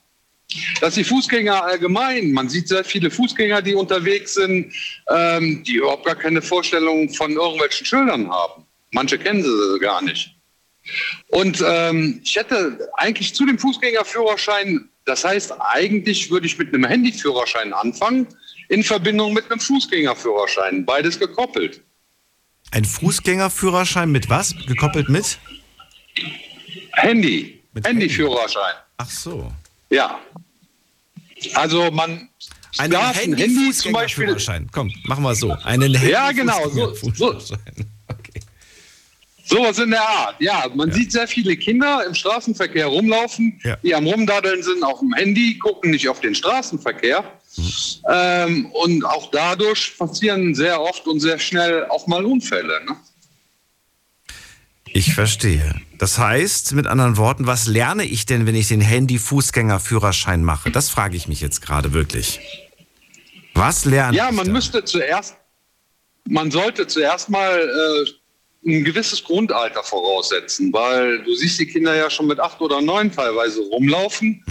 Dass die Fußgänger allgemein, man sieht sehr viele Fußgänger, die unterwegs sind, ähm, die überhaupt gar keine Vorstellung von irgendwelchen Schildern haben. Manche kennen sie gar nicht. Und ähm, ich hätte eigentlich zu dem Fußgängerführerschein, das heißt, eigentlich würde ich mit einem Handyführerschein anfangen, in Verbindung mit einem Fußgängerführerschein, beides gekoppelt. Ein Fußgängerführerschein mit was? Gekoppelt mit? Handy, Mit Handyführerschein. Ach so. Ja. Also man Einen darf ein Handy zum Beispiel. Komm, machen wir so. Einen Ja, genau, so-. Okay. Sowas in der Art. Ja, man sieht sehr viele Kinder im Straßenverkehr rumlaufen, Ja. die am Rumdaddeln sind auf dem Handy, gucken nicht auf den Straßenverkehr. Mhm. Ähm, und auch dadurch passieren sehr oft und sehr schnell auch mal Unfälle. Ne? Ich verstehe. Das heißt, mit anderen Worten, was lerne ich denn, wenn ich den Handy-Fußgängerführerschein mache? Das frage ich mich jetzt gerade wirklich. Was lerne Ja, ich man da? müsste zuerst, man sollte zuerst mal äh, ein gewisses Grundalter voraussetzen, weil du siehst die Kinder ja schon mit acht oder neun teilweise rumlaufen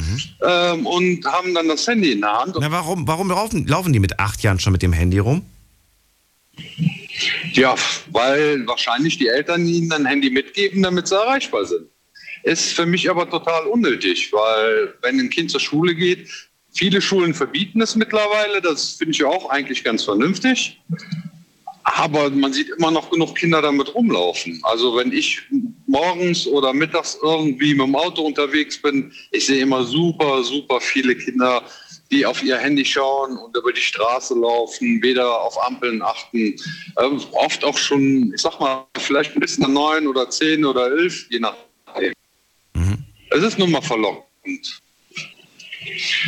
ähm, und haben dann das Handy in der Hand. Na, warum, warum laufen, laufen die mit acht Jahren schon mit dem Handy rum? Ja, weil wahrscheinlich die Eltern ihnen ein Handy mitgeben, damit sie erreichbar sind. Ist für mich aber total unnötig, weil wenn ein Kind zur Schule geht, viele Schulen verbieten es mittlerweile, das finde ich auch eigentlich ganz vernünftig. Aber man sieht immer noch genug Kinder damit rumlaufen. Also wenn ich morgens oder mittags irgendwie mit dem Auto unterwegs bin, ich sehe immer super, super viele Kinder, die auf ihr Handy schauen und über die Straße laufen, weder auf Ampeln achten. Ähm, oft auch schon, ich sag mal, vielleicht ein bisschen neun oder zehn oder elf, je nachdem. Es ist nun mal verlockend.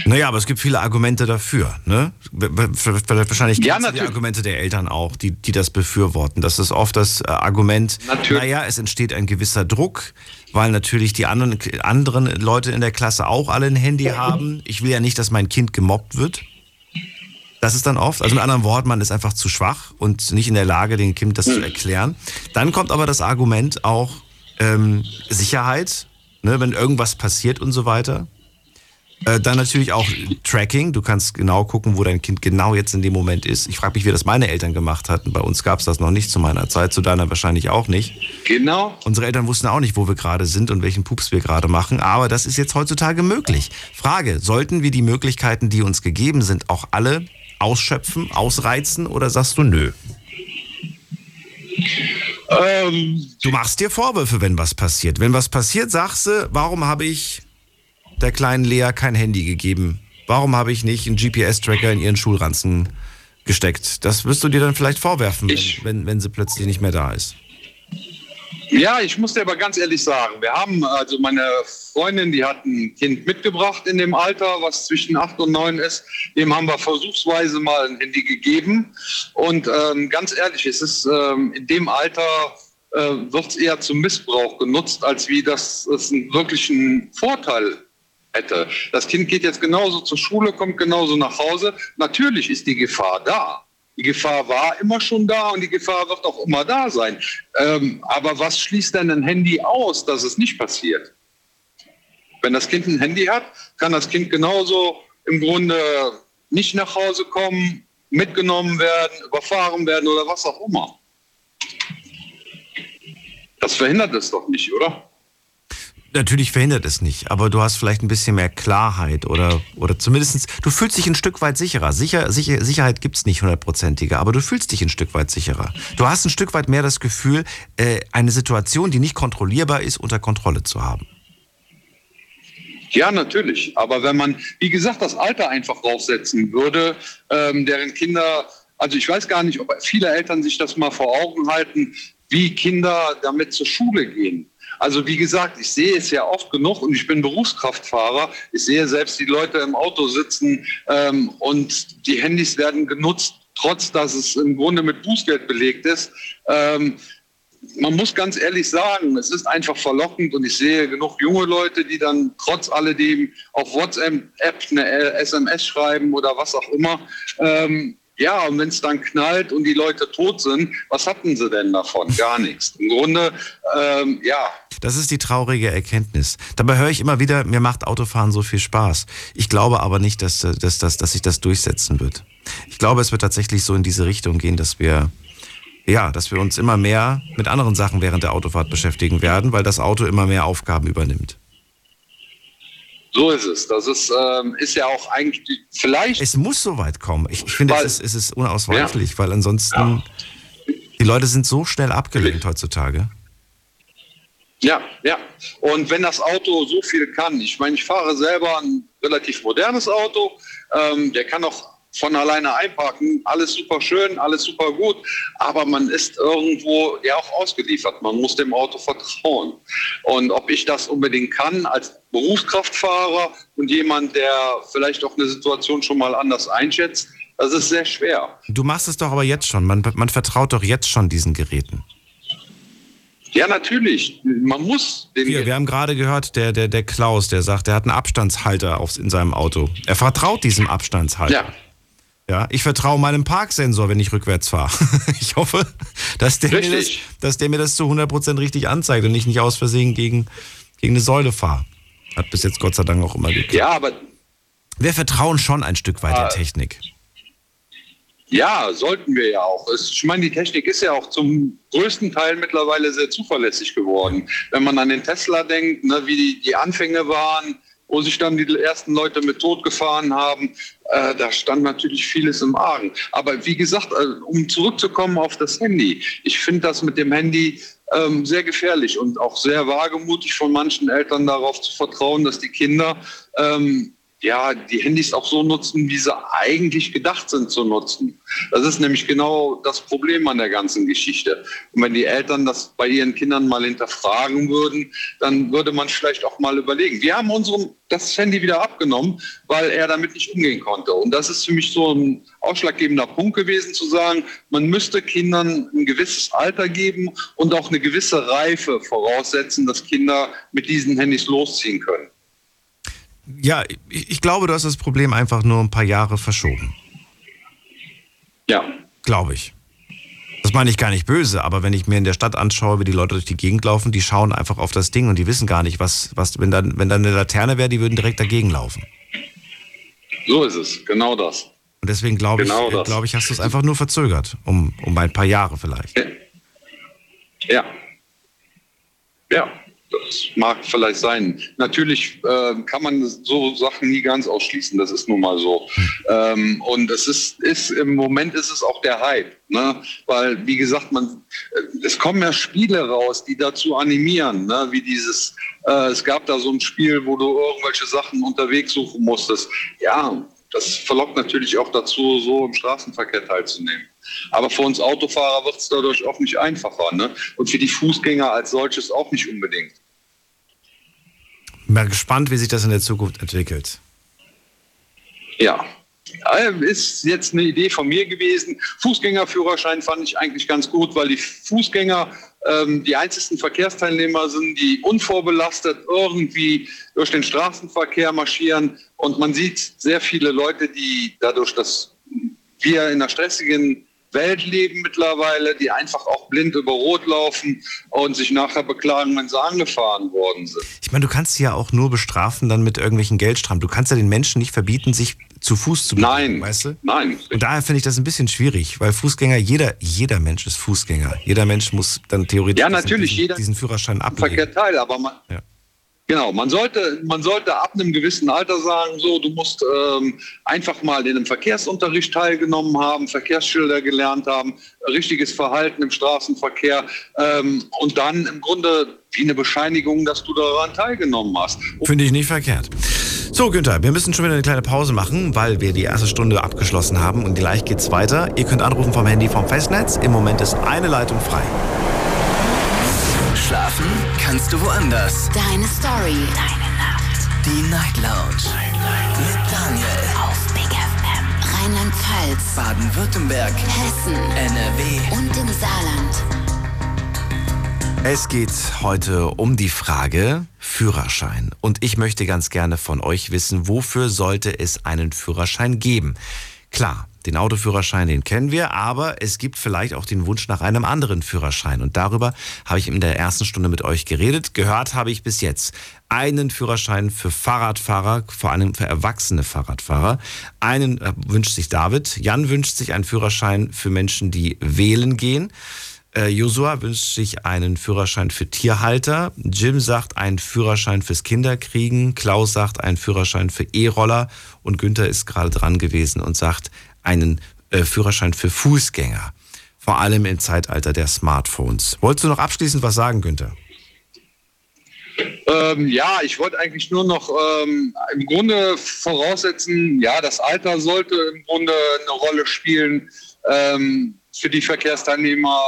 Naja, aber es gibt viele Argumente dafür. Ne? Wahrscheinlich Ja, kennst die. Argumente der Eltern auch, die, die das befürworten. Das ist oft das äh, Argument, Natürlich. naja, es entsteht ein gewisser Druck, weil natürlich die anderen, anderen Leute in der Klasse auch alle ein Handy haben. Ich will ja nicht, dass mein Kind gemobbt wird. Das ist dann oft. Also mit anderen Worten, man ist einfach zu schwach und nicht in der Lage, dem Kind das zu erklären. Dann kommt aber das Argument auch ähm, Sicherheit, ne, wenn irgendwas passiert und so weiter. Äh, dann natürlich auch Tracking. Du kannst genau gucken, wo dein Kind genau jetzt in dem Moment ist. Ich frage mich, wie das meine Eltern gemacht hatten. Bei uns gab es das noch nicht zu meiner Zeit, zu deiner wahrscheinlich auch nicht. Genau. Unsere Eltern wussten auch nicht, wo wir gerade sind und welchen Pups wir gerade machen. Aber das ist jetzt heutzutage möglich. Frage, sollten wir die Möglichkeiten, die uns gegeben sind, auch alle ausschöpfen, ausreizen oder sagst du nö? Ähm, Du machst dir Vorwürfe, wenn was passiert. Wenn was passiert, sagst du, warum habe ich der kleinen Lea kein Handy gegeben? Warum habe ich nicht einen GPS-Tracker in ihren Schulranzen gesteckt? Das wirst du dir dann vielleicht vorwerfen, wenn, wenn, wenn sie plötzlich nicht mehr da ist. Ja, ich muss dir aber ganz ehrlich sagen, wir haben, also meine Freundin, die hat ein Kind mitgebracht in dem Alter, was zwischen acht und neun ist. Dem haben wir versuchsweise mal ein Handy gegeben. Und ähm, ganz ehrlich, es ist ähm, in dem Alter äh, wird es eher zum Missbrauch genutzt, als wie das es einen wirklichen Vorteil hätte. Das Kind geht jetzt genauso zur Schule, kommt genauso nach Hause. Natürlich ist die Gefahr da. Die Gefahr war immer schon da und die Gefahr wird auch immer da sein. Ähm, aber was schließt denn ein Handy aus, dass es nicht passiert? Wenn das Kind ein Handy hat, kann das Kind genauso im Grunde nicht nach Hause kommen, mitgenommen werden, überfahren werden oder was auch immer. Das verhindert es doch nicht, oder? Natürlich verhindert es nicht, aber du hast vielleicht ein bisschen mehr Klarheit oder, oder zumindest, du fühlst dich ein Stück weit sicherer. Sicher, sicher, Sicherheit gibt es nicht hundertprozentige, aber du fühlst dich ein Stück weit sicherer. Du hast ein Stück weit mehr das Gefühl, äh, eine Situation, die nicht kontrollierbar ist, unter Kontrolle zu haben. Ja, natürlich. Aber wenn man, wie gesagt, das Alter einfach draufsetzen würde, ähm, deren Kinder, also ich weiß gar nicht, ob viele Eltern sich das mal vor Augen halten, wie Kinder damit zur Schule gehen. Also wie gesagt, ich sehe es ja oft genug und ich bin Berufskraftfahrer. Ich sehe selbst die Leute im Auto sitzen ähm, und die Handys werden genutzt, trotz dass es im Grunde mit Bußgeld belegt ist. Ähm, man muss ganz ehrlich sagen, es ist einfach verlockend und ich sehe genug junge Leute, die dann trotz alledem auf WhatsApp eine SMS schreiben oder was auch immer. Ähm, ja, und wenn es dann knallt und die Leute tot sind, was hatten sie denn davon? Gar nichts. Im Grunde, ähm, ja. Das ist die traurige Erkenntnis. Dabei höre ich immer wieder, mir macht Autofahren so viel Spaß. Ich glaube aber nicht, dass, dass, dass, dass sich das durchsetzen wird. Ich glaube, es wird tatsächlich so in diese Richtung gehen, dass wir ja, dass wir uns immer mehr mit anderen Sachen während der Autofahrt beschäftigen werden, weil das Auto immer mehr Aufgaben übernimmt. So ist es. Das ist, ähm, ist ja auch eigentlich vielleicht. Es muss so weit kommen. Ich, ich finde, weil, es, ist, es ist unausweichlich, ja. weil ansonsten ja. die Leute sind so schnell abgelenkt heutzutage. Ja, ja. Und wenn das Auto so viel kann, ich meine, ich fahre selber ein relativ modernes Auto, ähm, der kann auch von alleine einparken. Alles super schön, alles super gut, aber man ist irgendwo ja auch ausgeliefert. Man muss dem Auto vertrauen. Und ob ich das unbedingt kann als Berufskraftfahrer und jemand, der vielleicht auch eine Situation schon mal anders einschätzt, das ist sehr schwer. Du machst es doch aber jetzt schon. Man, man vertraut doch jetzt schon diesen Geräten. Ja, natürlich. Man muss den. Hier, wir haben gerade gehört, der, der, der Klaus, der sagt, er hat einen Abstandshalter aufs, in seinem Auto. Er vertraut diesem Abstandshalter. Ja. Ja, ich vertraue meinem Parksensor, wenn ich rückwärts fahre. (laughs) ich hoffe, dass der, mir das, dass der mir das zu 100% richtig anzeigt und ich nicht aus Versehen gegen, gegen eine Säule fahre. Hat bis jetzt Gott sei Dank auch immer geklappt. Ja, aber. Wir vertrauen schon ein Stück weit der Technik. Ja, sollten wir ja auch. Ich meine, die Technik ist ja auch zum größten Teil mittlerweile sehr zuverlässig geworden. Wenn man an den Tesla denkt, ne, wie die, die Anfänge waren, wo sich dann die ersten Leute mit Tod gefahren haben, äh, da stand natürlich vieles im Argen. Aber wie gesagt, äh, um zurückzukommen auf das Handy, ich finde das mit dem Handy ähm, sehr gefährlich und auch sehr wagemutig von manchen Eltern darauf zu vertrauen, dass die Kinder ähm, ja, die Handys auch so nutzen, wie sie eigentlich gedacht sind zu nutzen. Das ist nämlich genau das Problem an der ganzen Geschichte. Und wenn die Eltern das bei ihren Kindern mal hinterfragen würden, dann würde man vielleicht auch mal überlegen. Wir haben unserem das Handy wieder abgenommen, weil er damit nicht umgehen konnte. Und das ist für mich so ein ausschlaggebender Punkt gewesen, zu sagen, man müsste Kindern ein gewisses Alter geben und auch eine gewisse Reife voraussetzen, dass Kinder mit diesen Handys losziehen können. Ja, ich, ich glaube, du hast das Problem einfach nur ein paar Jahre verschoben. Ja. Glaube ich. Das meine ich gar nicht böse, aber wenn ich mir in der Stadt anschaue, wie die Leute durch die Gegend laufen, die schauen einfach auf das Ding und die wissen gar nicht, was, was wenn da wenn dann eine Laterne wäre, die würden direkt dagegen laufen. So ist es, genau das. Und deswegen glaube genau ich, glaube ich, hast du es einfach nur verzögert, um, um ein paar Jahre vielleicht. Ja. Ja. Das mag vielleicht sein. Natürlich äh, kann man so Sachen nie ganz ausschließen. Das ist nun mal so. Ähm, und es ist, ist im Moment ist es auch der Hype, ne? Weil wie gesagt, man äh, es kommen ja Spiele raus, die dazu animieren, ne? Wie dieses. Äh, es gab da so ein Spiel, wo du irgendwelche Sachen unterwegs suchen musstest. Ja, das verlockt natürlich auch dazu, so im Straßenverkehr teilzunehmen. Aber für uns Autofahrer wird es dadurch auch nicht einfacher. Ne? Und für die Fußgänger als solches auch nicht unbedingt. Mal gespannt, wie sich das in der Zukunft entwickelt. Ja, ist jetzt eine Idee von mir gewesen. Fußgängerführerschein fand ich eigentlich ganz gut, weil die Fußgänger ähm, die einzigen Verkehrsteilnehmer sind, die unvorbelastet irgendwie durch den Straßenverkehr marschieren. Und man sieht sehr viele Leute, die dadurch, dass wir in einer stressigen Welt leben mittlerweile, die einfach auch blind über Rot laufen und sich nachher beklagen, wenn sie angefahren worden sind. Ich meine, du kannst sie ja auch nur bestrafen dann mit irgendwelchen Geldstrafen. Du kannst ja den Menschen nicht verbieten, sich zu Fuß zu bewegen, Nein, weißt du? nein. Und daher finde ich das ein bisschen schwierig, weil Fußgänger, jeder, jeder Mensch ist Fußgänger. Jeder Mensch muss dann theoretisch Ja, natürlich, diesen, jeder diesen Führerschein ablegen. Verkehr teil, aber man, Ja. Genau, man sollte, man sollte ab einem gewissen Alter sagen, so, du musst ähm, einfach mal in einem Verkehrsunterricht teilgenommen haben, Verkehrsschilder gelernt haben, richtiges Verhalten im Straßenverkehr ähm, und dann im Grunde wie eine Bescheinigung, dass du daran teilgenommen hast. Finde ich nicht verkehrt. So, Günther, wir müssen schon wieder eine kleine Pause machen, weil wir die erste Stunde abgeschlossen haben und gleich geht's weiter. Ihr könnt anrufen vom Handy vom Festnetz. Im Moment ist eine Leitung frei. Schlafen kannst du woanders. Deine Story. Deine Nacht. Die Night Lounge. Mit Daniel. Auf Big FM. Rheinland-Pfalz. Baden-Württemberg. Hessen. NRW. Und im Saarland. Es geht heute um die Frage Führerschein. Und ich möchte ganz gerne von euch wissen, wofür sollte es einen Führerschein geben? Klar, den Autoführerschein, den kennen wir, aber es gibt vielleicht auch den Wunsch nach einem anderen Führerschein. Und darüber habe ich in der ersten Stunde mit euch geredet. Gehört habe ich bis jetzt einen Führerschein für Fahrradfahrer, vor allem für erwachsene Fahrradfahrer. Einen äh, wünscht sich David. Jan wünscht sich einen Führerschein für Menschen, die wählen gehen. Äh, Josua wünscht sich einen Führerschein für Tierhalter. Jim sagt einen Führerschein fürs Kinderkriegen. Klaus sagt einen Führerschein für E-Roller. Und Günther ist gerade dran gewesen und sagt einen äh, Führerschein für Fußgänger. Vor allem im Zeitalter der Smartphones. Wolltest du noch abschließend was sagen, Günther? Ähm, ja, ich wollte eigentlich nur noch ähm, im Grunde voraussetzen, ja, das Alter sollte im Grunde eine Rolle spielen ähm, für die Verkehrsteilnehmer,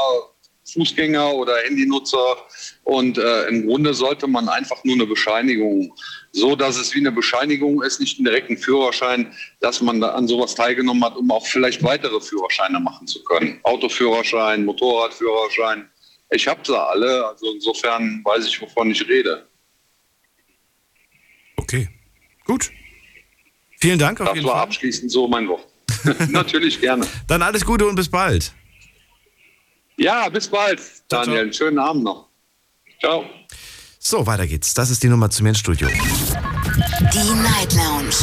Fußgänger oder Handynutzer. Und äh, im Grunde sollte man einfach nur eine Bescheinigung, so dass es wie eine Bescheinigung ist, nicht einen direkten Führerschein, dass man da an sowas teilgenommen hat, um auch vielleicht weitere Führerscheine machen zu können. Autoführerschein, Motorradführerschein. Ich habe sie alle, also insofern weiß ich, wovon ich rede. Okay, gut. Vielen Dank Das war Fall. abschließend so mein Wort. (laughs) Natürlich gerne. Dann alles Gute und bis bald. Ja, bis bald, Ciao, Daniel. Einen schönen Abend noch. Ciao. So, weiter geht's. Das ist die Nummer zu mir ins Studio. Die Night Lounge.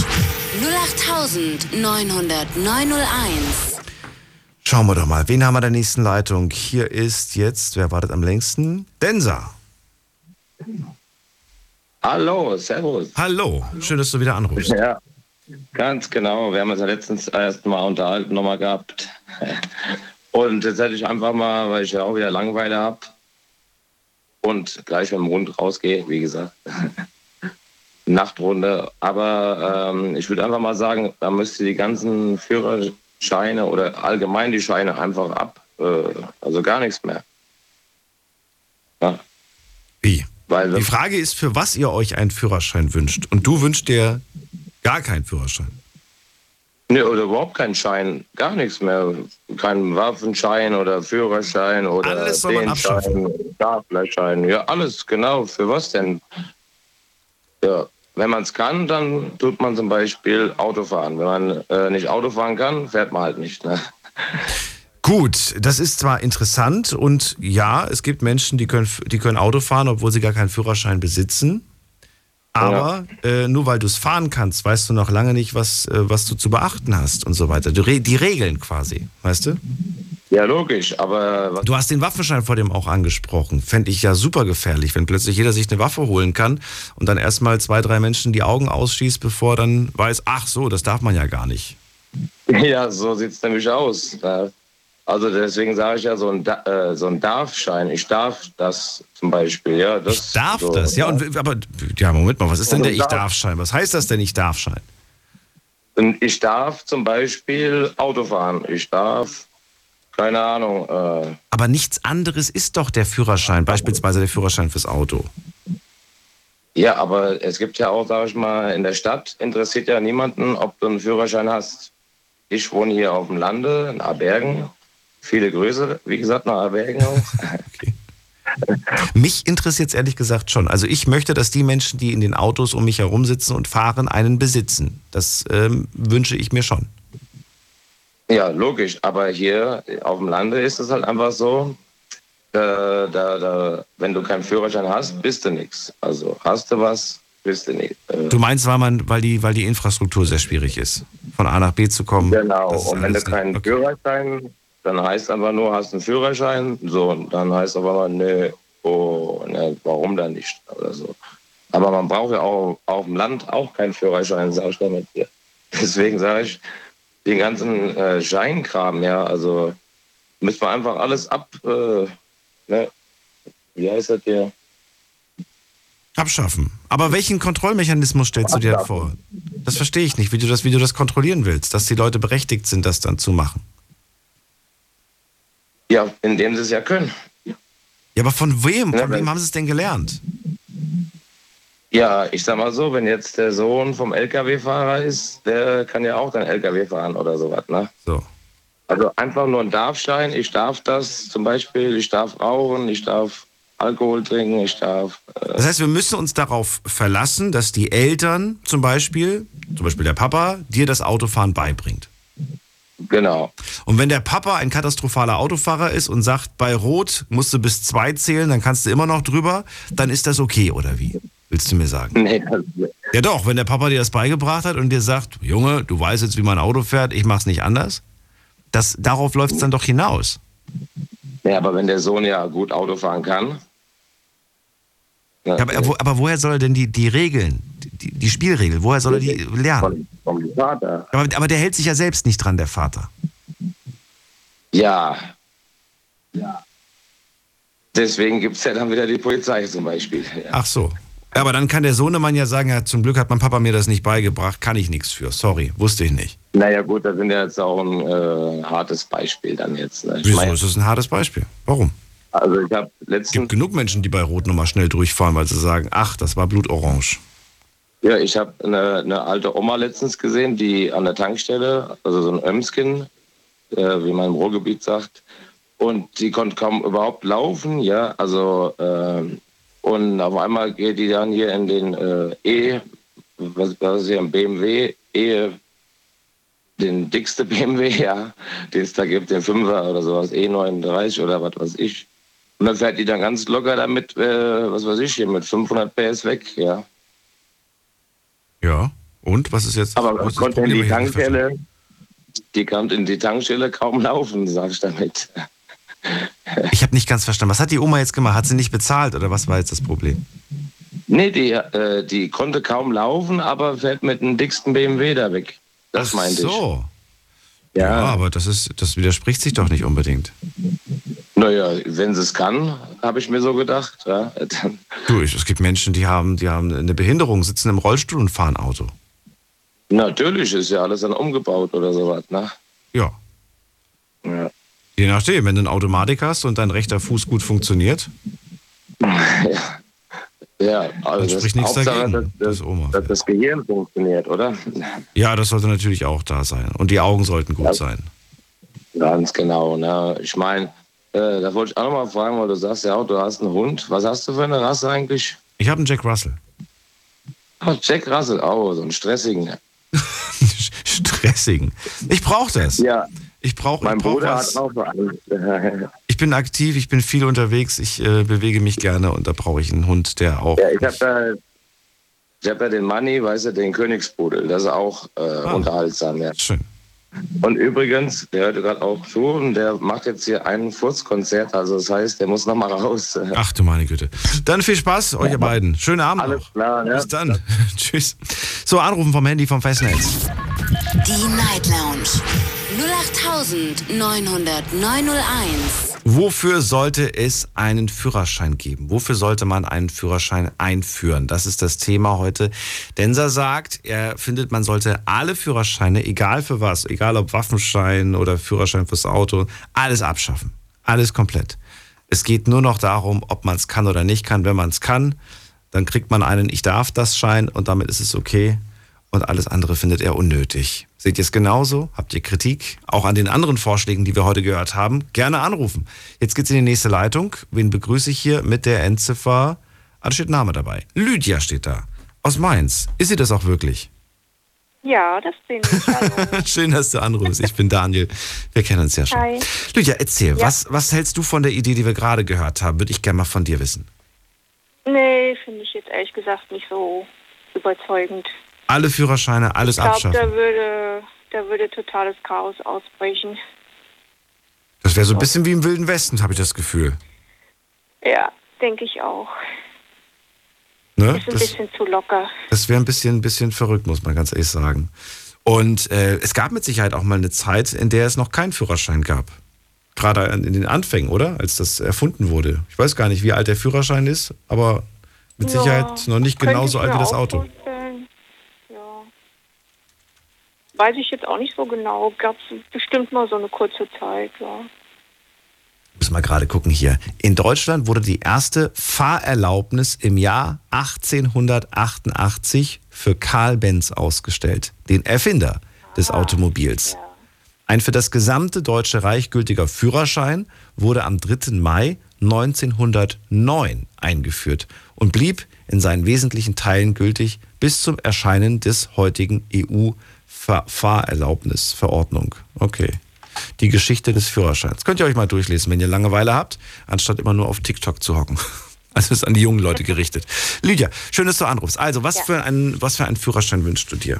08901. Schauen wir doch mal, wen haben wir in der nächsten Leitung? Hier ist jetzt, wer wartet am längsten? Densa. Hallo, servus. Hallo, schön, dass du wieder anrufst. Ja, ganz genau. Wir haben uns ja letztens erst mal unterhalten, nochmal gehabt. Und jetzt hätte ich einfach mal, weil ich ja auch wieder Langeweile habe und gleich mit dem Hund rausgehe, wie gesagt. (laughs) Nachtrunde. Aber ähm, ich würde einfach mal sagen, da müsste die ganzen Führerscheine oder allgemein die Scheine einfach ab. Äh, also gar nichts mehr. Ja. Wie? Weil Die Frage ist, für was ihr euch einen Führerschein wünscht. Und du wünschst dir gar keinen Führerschein. Nee, oder überhaupt keinen Schein, gar nichts mehr. Kein Waffenschein oder Führerschein oder Alles soll man abschaffen. Staplerschein. Ja, alles, genau. Für was denn? Ja, wenn man es kann, dann tut man zum Beispiel Auto fahren. Wenn man äh, nicht Auto fahren kann, fährt man halt nicht. Ne? Gut, das ist zwar interessant und ja, es gibt Menschen, die können, die können Auto fahren, obwohl sie gar keinen Führerschein besitzen. Aber äh, nur weil du es fahren kannst, weißt du noch lange nicht, was, äh, was du zu beachten hast und so weiter. Du, re- die Regeln quasi, weißt du? Ja, logisch, aber Du hast den Waffenschein vor dem auch angesprochen. Fände ich ja super gefährlich, wenn plötzlich jeder sich eine Waffe holen kann und dann erstmal zwei, drei Menschen die Augen ausschießt, bevor er dann weiß, ach so, das darf man ja gar nicht. (laughs) Ja, so sieht es nämlich aus. Ja. Also deswegen sage ich ja so ein, äh, so ein Darfschein. Ich darf das zum Beispiel. Ja, das Ich darf so, das, ja, und aber ja, Moment mal, was ist denn der Also darf- Ich-Darf-Schein? Was heißt das denn Ich-Darf-Schein? Und ich darf zum Beispiel Auto fahren. Ich darf, keine Ahnung, äh, Aber nichts anderes ist doch der Führerschein, beispielsweise der Führerschein fürs Auto. ja, aber es gibt ja auch, sage ich mal, in der Stadt interessiert ja niemanden, ob du einen Führerschein hast. Ich wohne hier auf dem Lande, in Abergen. Viele Grüße, wie gesagt, nach Abergen auch. (laughs) Mich interessiert es ehrlich gesagt schon. Also ich möchte, dass die Menschen, die in den Autos um mich herum sitzen und fahren, einen besitzen. Das ähm, wünsche ich mir schon. Ja, logisch. Aber hier auf dem Lande ist es halt einfach so, äh, da, da, wenn du keinen Führerschein hast, bist du nichts. Also hast du was, bist du nicht. Äh, Du meinst, weil, man, weil, die, weil die Infrastruktur sehr schwierig ist, von A nach B zu kommen? Genau, und wenn du keinen okay. Führerschein, dann heißt einfach nur, hast einen Führerschein, so, dann heißt aber mal, nö, oh, ne, warum dann nicht, oder so. Aber man braucht ja auch auf dem Land auch keinen Führerschein, sag ich damit dir. Deswegen sage ich, den ganzen äh, Scheinkram, ja, also müssen wir einfach alles ab, äh, ne, wie heißt das hier? Abschaffen. Aber welchen Kontrollmechanismus stellst du dir vor? Das verstehe ich nicht, wie du, das, wie du das kontrollieren willst, dass die Leute berechtigt sind, das dann zu machen. Ja, indem sie es ja können. Ja, aber von wem? Von wem haben sie es denn gelernt? Ja, ich sag mal so, wenn jetzt der Sohn vom LKW-Fahrer ist, der kann ja auch dann LKW fahren oder sowas, ne? So. Also einfach nur ein Darfschein, ich darf das zum Beispiel, ich darf rauchen, ich darf Alkohol trinken, ich darf. Äh, Das heißt, wir müssen uns darauf verlassen, dass die Eltern zum Beispiel, zum Beispiel der Papa, dir das Autofahren beibringt. Genau. Und wenn der Papa ein katastrophaler Autofahrer ist und sagt, bei Rot musst du bis zwei zählen, dann kannst du immer noch drüber, dann ist das okay, oder wie? Willst du mir sagen? Nee, Ja doch, wenn der Papa dir das beigebracht hat und dir sagt, Junge, du weißt jetzt, wie man Auto fährt, ich mach's nicht anders, das, darauf läuft es dann doch hinaus. nee, aber wenn der Sohn ja gut Auto fahren kann. Ja, aber, wo, aber woher soll er denn die, die Regeln, die, die Spielregeln, woher soll er die lernen? Vom, vom Vater. Aber, aber der hält sich ja selbst nicht dran, der Vater. Ja. Ja. Deswegen gibt es ja dann wieder die Polizei zum Beispiel. Ja. Ach so. Ja, Aber dann kann der Sohnemann ja sagen, ja, zum Glück hat mein Papa mir das nicht beigebracht, kann ich nichts für. Sorry, wusste ich nicht. Naja, gut, das sind ja jetzt auch ein äh, hartes Beispiel dann jetzt. Ne? Wieso ist das ein hartes Beispiel? Warum? Also ich habe Es letztens gibt genug Menschen, die bei Rot nochmal schnell durchfahren, weil sie sagen, ach, das war Blutorange. Ja, ich habe eine, eine alte Oma letztens gesehen, die an der Tankstelle, also so ein Ömskin, äh, wie man im Ruhrgebiet sagt, und die konnte kaum überhaupt laufen, ja, also ähm, und auf einmal geht die dann hier in den äh, E, was, was ist hier, ein BMW, E, den dickste (laughs) BMW, ja, den es da gibt, den 5er oder sowas, E39 oder was weiß ich. Und dann fährt die dann ganz locker damit, äh, was weiß ich, hier mit 500 PS weg, ja. Ja. Und was ist jetzt? Aber was konnte in die. Tankstelle, die konnte in die Tankstelle kaum laufen, sag ich damit. (laughs) Ich habe nicht ganz verstanden. Was hat die Oma jetzt gemacht? Hat sie nicht bezahlt oder was war jetzt das Problem? Nee, die, äh, die konnte kaum laufen, aber fährt mit dem dicksten BMW da weg. Das Ach meinte so. ich. Ja, Ja, aber das ist, das widerspricht sich doch nicht unbedingt. Naja, wenn sie es kann, habe ich mir so gedacht. Ja, dann, Du, ich- es gibt Menschen, die haben, die haben eine Behinderung, sitzen im Rollstuhl und fahren Auto. natürlich ist ja alles dann umgebaut oder sowas. Ne? Ja. Ja. Je nachdem, wenn du eine Automatik hast und dein rechter Fuß gut funktioniert, ja. (laughs) Ja, also Dann spricht nichts Hauptsache, dagegen, dass, dass dass das Gehirn funktioniert, oder? ja, das sollte natürlich auch da sein. Und die Augen sollten gut Ja. sein. Ganz genau. Ne? Ich meine, äh, da wollte ich auch noch mal fragen, weil du sagst ja auch, du hast einen Hund. Was hast du für eine Rasse eigentlich? Ich habe einen Jack Russell. Oh, Jack Russell, oh, so einen stressigen. (laughs) Stressigen. Ich brauche das. Ja, Ich brauche mein ich brauch Bruder was. hat auch so einen. (laughs) Ich bin aktiv, ich bin viel unterwegs, ich äh, bewege mich gerne und da brauche ich einen Hund, der auch. ja, ich habe da, ich hab da den Money, weißt du, den Königspudel. Das ist auch äh, Ah. unterhaltsam. Ja. Schön. Und übrigens, der hört gerade auch zu und der macht jetzt hier ein Furzkonzert. Also das heißt, der muss noch mal raus. Ach du meine Güte. Dann viel Spaß, euch ihr beiden. Schönen Abend Alles noch. klar, ja. Bis dann. (laughs) Tschüss. So, anrufen vom Handy vom Festnetz. Die Night Lounge 0890901. Wofür sollte es einen Führerschein geben? Wofür sollte man einen Führerschein einführen? Das ist das Thema heute. Denser sagt, er findet, man sollte alle Führerscheine, egal für was, egal ob Waffenschein oder Führerschein fürs Auto, alles abschaffen. Alles komplett. Es geht nur noch darum, ob man es kann oder nicht kann. Wenn man es kann, dann kriegt man einen Ich darf das Schein und damit ist es okay. und alles andere findet er unnötig. Seht ihr es genauso? Habt ihr Kritik? Auch an den anderen Vorschlägen, die wir heute gehört haben? Gerne anrufen. Jetzt geht's in die nächste Leitung. Wen begrüße ich hier mit der Endziffer? Ah, da steht Name dabei. Lydia steht da. Aus Mainz. Ist sie das auch wirklich? Ja, das bin ich. (laughs) Schön, dass du anrufst. Ich bin Daniel. Wir kennen uns ja schon. Hi. Lydia, erzähl, Ja. was, was hältst du von der Idee, die wir gerade gehört haben? Würde ich gerne mal von dir wissen. Nee, finde ich jetzt ehrlich gesagt nicht so überzeugend. Alle Führerscheine, alles ich glaube, abschaffen. da würde, da würde totales Chaos ausbrechen. Das wäre so ein bisschen wie im Wilden Westen, habe ich das Gefühl. Ja, denke ich auch. Ne? Ist ein Das, bisschen zu locker. das wäre ein bisschen, ein bisschen verrückt, muss man ganz ehrlich sagen. Und äh, es gab mit Sicherheit auch mal eine Zeit, in der es noch keinen Führerschein gab. Gerade in den Anfängen, oder? Als das erfunden wurde. Ich weiß gar nicht, wie alt der Führerschein ist, aber mit Ja, Sicherheit noch nicht genauso alt wie das Auto. vorstellen. Ja. Weiß ich jetzt auch nicht so genau. Gab es bestimmt mal so eine kurze Zeit, ja. Muss mal gerade gucken hier. In Deutschland wurde die erste Fahrerlaubnis im Jahr 1888 für Karl Benz ausgestellt, den Erfinder des Automobils. Ein für das gesamte Deutsche Reich gültiger Führerschein wurde am 3. Mai 1909 eingeführt und blieb in seinen wesentlichen Teilen gültig bis zum Erscheinen des heutigen EU-Fahrerlaubnisverordnung. Okay. Die Geschichte des Führerscheins. Könnt ihr euch mal durchlesen, wenn ihr Langeweile habt, anstatt immer nur auf TikTok zu hocken. (laughs) Also ist an die jungen Leute gerichtet. Lydia, schön, dass du anrufst. Also, was, Ja. für einen, was für einen Führerschein wünschst du dir?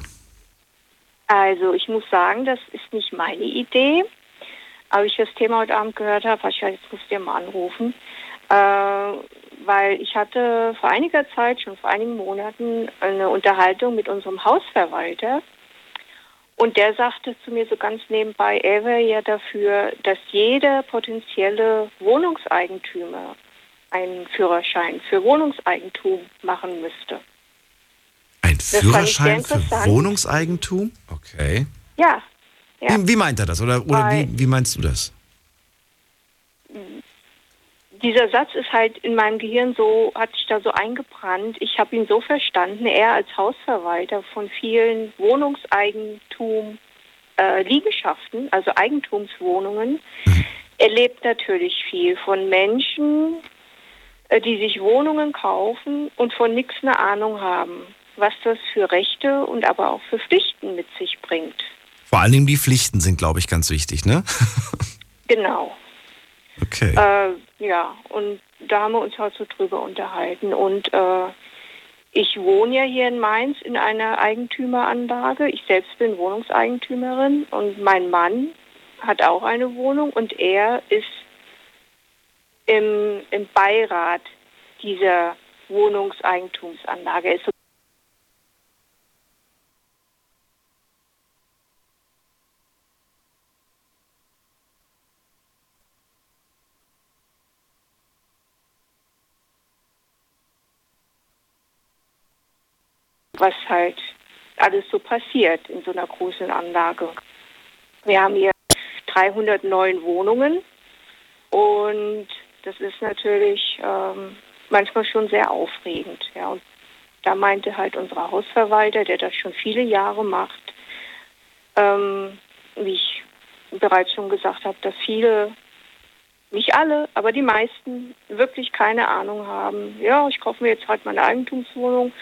Also ich muss sagen, das ist nicht meine Idee. Aber ich das Thema heute Abend gehört habe, habe ich jetzt musst du mal anrufen. Äh, weil ich hatte vor einiger Zeit, schon vor einigen Monaten, eine Unterhaltung mit unserem Hausverwalter. Und der sagte zu mir so ganz nebenbei, er wäre ja dafür, dass jeder potenzielle Wohnungseigentümer einen Führerschein für Wohnungseigentum machen müsste. Ein Führerschein für. Wohnungseigentum? Okay. Ja, ja. Wie, wie meint er das? Oder, oder wie, wie meinst du das? Dieser Satz ist halt in meinem Gehirn so, hat sich da so eingebrannt. Ich habe ihn so verstanden, er als Hausverwalter von vielen Wohnungseigentum äh, Liegenschaften, also Eigentumswohnungen, erlebt natürlich viel von Menschen, äh, die sich Wohnungen kaufen und von nichts eine Ahnung haben, was das für Rechte und aber auch für Pflichten mit sich bringt. Vor Dingen die Pflichten sind, glaube ich, ganz wichtig, ne? (laughs) Genau. Okay. Äh, ja, und da haben wir uns halt so drüber unterhalten. Und äh, ich wohne ja hier in Mainz in einer Eigentümeranlage. Ich selbst bin Wohnungseigentümerin und mein Mann hat auch eine Wohnung und er ist im, im Beirat dieser Wohnungseigentumsanlage. Er ist was halt alles so passiert in so einer großen Anlage. Wir haben hier 309 Wohnungen und das ist natürlich ähm, manchmal schon sehr aufregend. Ja. Und da meinte halt unser Hausverwalter, der das schon viele Jahre macht, ähm, wie ich bereits schon gesagt habe, dass viele, nicht alle, aber die meisten wirklich keine Ahnung haben. Ja, ich kaufe mir jetzt halt meine Eigentumswohnung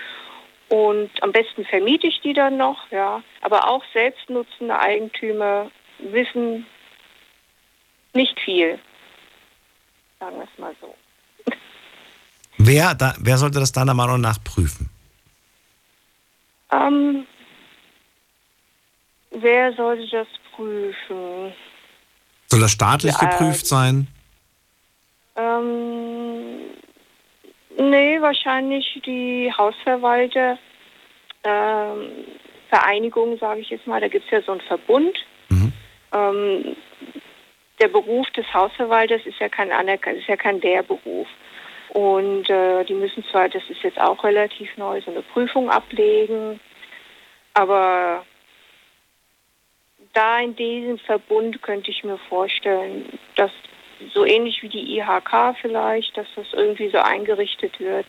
und am besten vermiete ich die dann noch, ja. Aber auch selbstnutzende Eigentümer wissen nicht viel. Sagen wir es mal so. Wer, da, wer sollte das deiner Meinung nach prüfen? Ähm, wer sollte das prüfen? Soll das staatlich Ja, geprüft sein? Ähm, nee, wahrscheinlich die Hausverwalter. Ähm, Vereinigung, sage ich jetzt mal, da gibt es ja so einen Verbund. Ähm, der Beruf des Hausverwalters ist ja kein anerkannt, ist ja kein Lehrberuf. Und äh, die müssen zwar, das ist jetzt auch relativ neu, so eine Prüfung ablegen, aber da in diesem Verbund könnte ich mir vorstellen, dass so ähnlich wie die IHK vielleicht, dass das irgendwie so eingerichtet wird,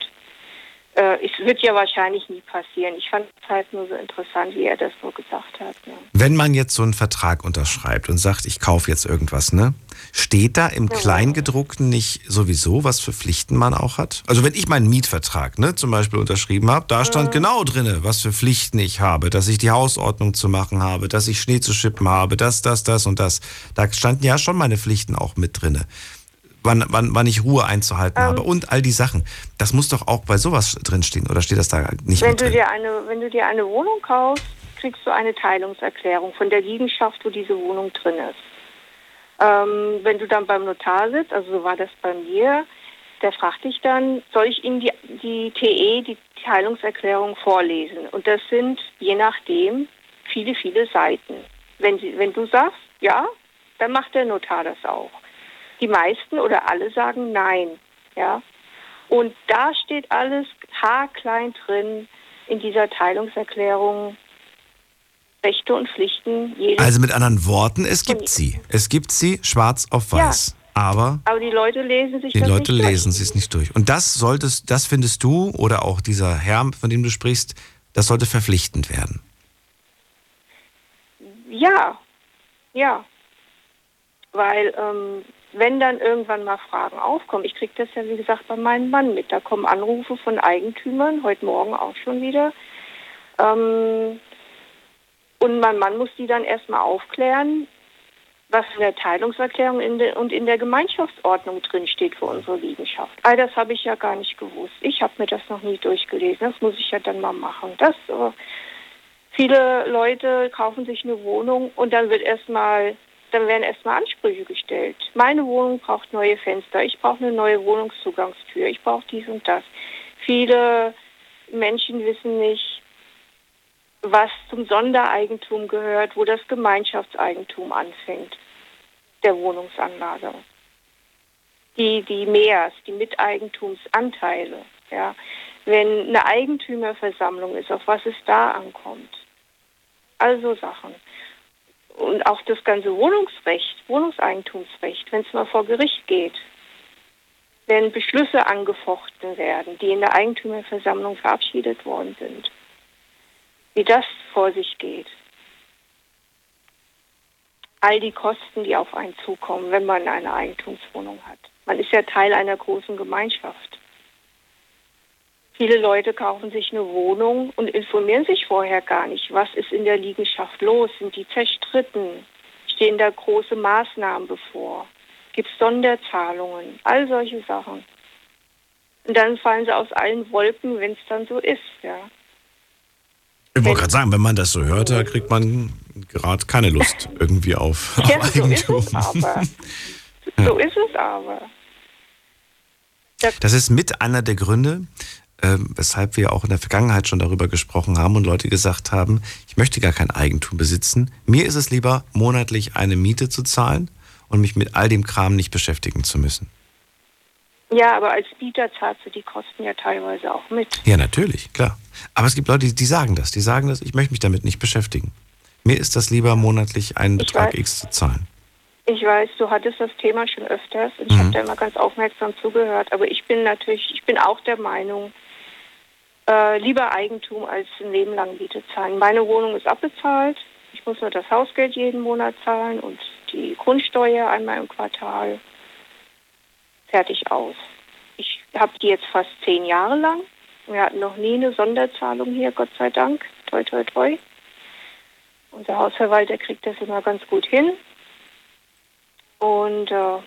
äh, es wird ja wahrscheinlich nie passieren. Ich fand es halt nur so interessant, wie er das so gesagt hat. Ja. Wenn man jetzt so einen Vertrag unterschreibt und sagt, ich kaufe jetzt irgendwas, ne? Steht da im Kleingedruckten nicht sowieso, was für Pflichten man auch hat? Also wenn ich meinen Mietvertrag, ne, zum Beispiel unterschrieben habe, da stand genau drinne, was für Pflichten ich habe, dass ich die Hausordnung zu machen habe, dass ich Schnee zu schippen habe, das, das, das und das. Da standen ja schon meine Pflichten auch mit drinne wann, wann, wann ich Ruhe einzuhalten ähm, habe und all die Sachen. Das muss doch auch bei sowas drinstehen oder steht das da nicht wenn mit du drin? Dir eine, wenn du dir eine Wohnung kaufst, kriegst du eine Teilungserklärung von der Liegenschaft, wo diese Wohnung drin ist. Ähm, wenn du dann beim Notar sitzt, also so war das bei mir, der fragt dich dann, soll ich Ihnen die, die TE, die Teilungserklärung vorlesen? Und das sind je nachdem viele, viele Seiten. Wenn, sie, wenn du sagst, ja, dann macht der Notar das auch. Die meisten oder alle sagen nein. Ja? Und da steht alles haarklein drin in dieser Teilungserklärung. Rechte und Pflichten. Also mit anderen Worten, es gibt sie. Es gibt sie schwarz auf weiß. Ja. Aber, aber die Leute lesen sich die das Leute nicht lesen sie es nicht durch. Und das solltest, das findest du oder auch dieser Herr, von dem du sprichst, das sollte verpflichtend werden. Ja, ja, weil ähm, wenn dann irgendwann mal Fragen aufkommen, ich kriege das ja wie gesagt bei meinem Mann mit, da kommen Anrufe von Eigentümern, heute Morgen auch schon wieder. Ähm, und mein Mann muss die dann erstmal aufklären, was in der Teilungserklärung in de und in der Gemeinschaftsordnung drinsteht für unsere Liegenschaft. All das habe ich ja gar nicht gewusst. Ich habe mir das noch nie durchgelesen. Das muss ich ja dann mal machen. Das, äh, viele Leute kaufen sich eine Wohnung und dann wird erstmal dann werden erstmal Ansprüche gestellt. Meine Wohnung braucht neue Fenster, ich brauche eine neue Wohnungszugangstür, ich brauche dies und das. Viele Menschen wissen nicht, was zum Sondereigentum gehört, wo das Gemeinschaftseigentum anfängt, der Wohnungsanlage. Die, die Mehrs, die Miteigentumsanteile. Ja. Wenn eine Eigentümerversammlung ist, auf was es da ankommt. Also Sachen und auch das ganze Wohnungsrecht, Wohnungseigentumsrecht, wenn es mal vor Gericht geht, wenn Beschlüsse angefochten werden, die in der Eigentümerversammlung verabschiedet worden sind, wie das vor sich geht. All die Kosten, die auf einen zukommen, wenn man eine Eigentumswohnung hat. Man ist ja Teil einer großen Gemeinschaft. Viele Leute kaufen sich eine Wohnung und informieren sich vorher gar nicht, was ist in der Liegenschaft los, sind die zerstritten, stehen da große Maßnahmen bevor, gibt es Sonderzahlungen, all solche Sachen. Und dann fallen sie aus allen Wolken, wenn es dann so ist, ja. Ich wollte gerade sagen, wenn man das so hört, da kriegt man gerade keine Lust irgendwie auf, (laughs) ja, auf Eigentum. So ist es aber. So ist es aber. Das ist mit einer der Gründe, äh, weshalb wir auch in der Vergangenheit schon darüber gesprochen haben und Leute gesagt haben, ich möchte gar kein Eigentum besitzen. Mir ist es lieber, monatlich eine Miete zu zahlen und mich mit all dem Kram nicht beschäftigen zu müssen. Ja, aber als Mieter zahlst du die Kosten ja teilweise auch mit. Ja, natürlich, klar. Aber es gibt Leute, die, die sagen das. Die sagen das, ich möchte mich damit nicht beschäftigen. Mir ist das lieber, monatlich einen ich Betrag weiß. X zu zahlen. Ich weiß, du hattest das Thema schon öfters und ich mhm. habe da immer ganz aufmerksam zugehört. Aber ich bin natürlich, ich bin auch der Meinung, äh, lieber Eigentum als ein Leben lang Miete zahlen. Meine Wohnung ist abbezahlt. Ich muss nur das Hausgeld jeden Monat zahlen und die Grundsteuer einmal im Quartal. Fertig aus. Ich habe die jetzt fast zehn Jahre lang. Wir hatten noch nie eine Sonderzahlung hier, Gott sei Dank. Toi, toi, toi. Unser Hausverwalter kriegt das immer ganz gut hin. Und äh,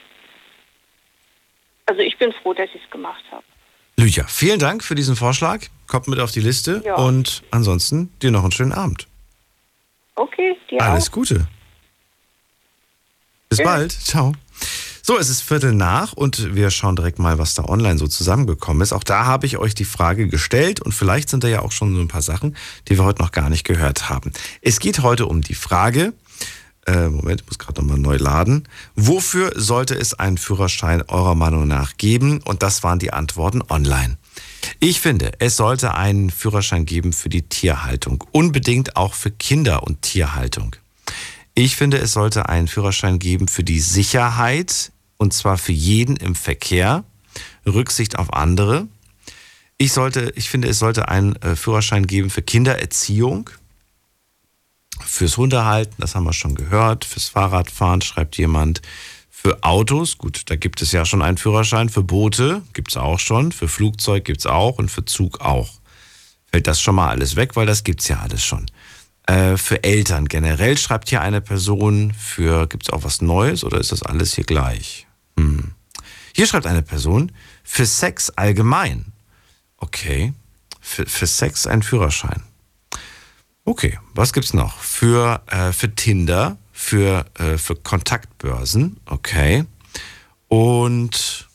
also ich bin froh, dass ich es gemacht habe. Lydia, vielen Dank für diesen Vorschlag. Kommt mit auf die Liste. Ja. Und ansonsten dir noch einen schönen Abend. Okay, dir Alles auch. Gute. Bis Tschüss. bald. Ciao. So, es ist Viertel nach und wir schauen direkt mal, was da online so zusammengekommen ist. Auch da habe ich euch die Frage gestellt und vielleicht sind da ja auch schon so ein paar Sachen, die wir heute noch gar nicht gehört haben. Es geht heute um die Frage, äh, Moment, ich muss gerade nochmal neu laden. Wofür sollte es einen Führerschein eurer Meinung nach geben? Und das waren die Antworten online. Ich finde, es sollte einen Führerschein geben für die Tierhaltung. Unbedingt auch für Kinder- und Tierhaltung. Ich finde, es sollte einen Führerschein geben für die Sicherheit. Und zwar für jeden im Verkehr. Rücksicht auf andere. Ich sollte, ich finde, es sollte einen äh, Führerschein geben für Kindererziehung, fürs Hundehalten, das haben wir schon gehört, fürs Fahrradfahren schreibt jemand, für Autos, gut, da gibt es ja schon einen Führerschein, für Boote gibt es auch schon, für Flugzeug gibt es auch und für Zug auch. Fällt das schon mal alles weg, weil das gibt es ja alles schon. Äh, für Eltern generell schreibt hier eine Person, für gibt es auch was Neues oder ist das alles hier gleich? Hm. Hier schreibt eine Person, für Sex allgemein. Okay, für, für Sex ein Führerschein. Okay, was gibt's noch? Für, äh, für Tinder, für, äh, für Kontaktbörsen, okay. Und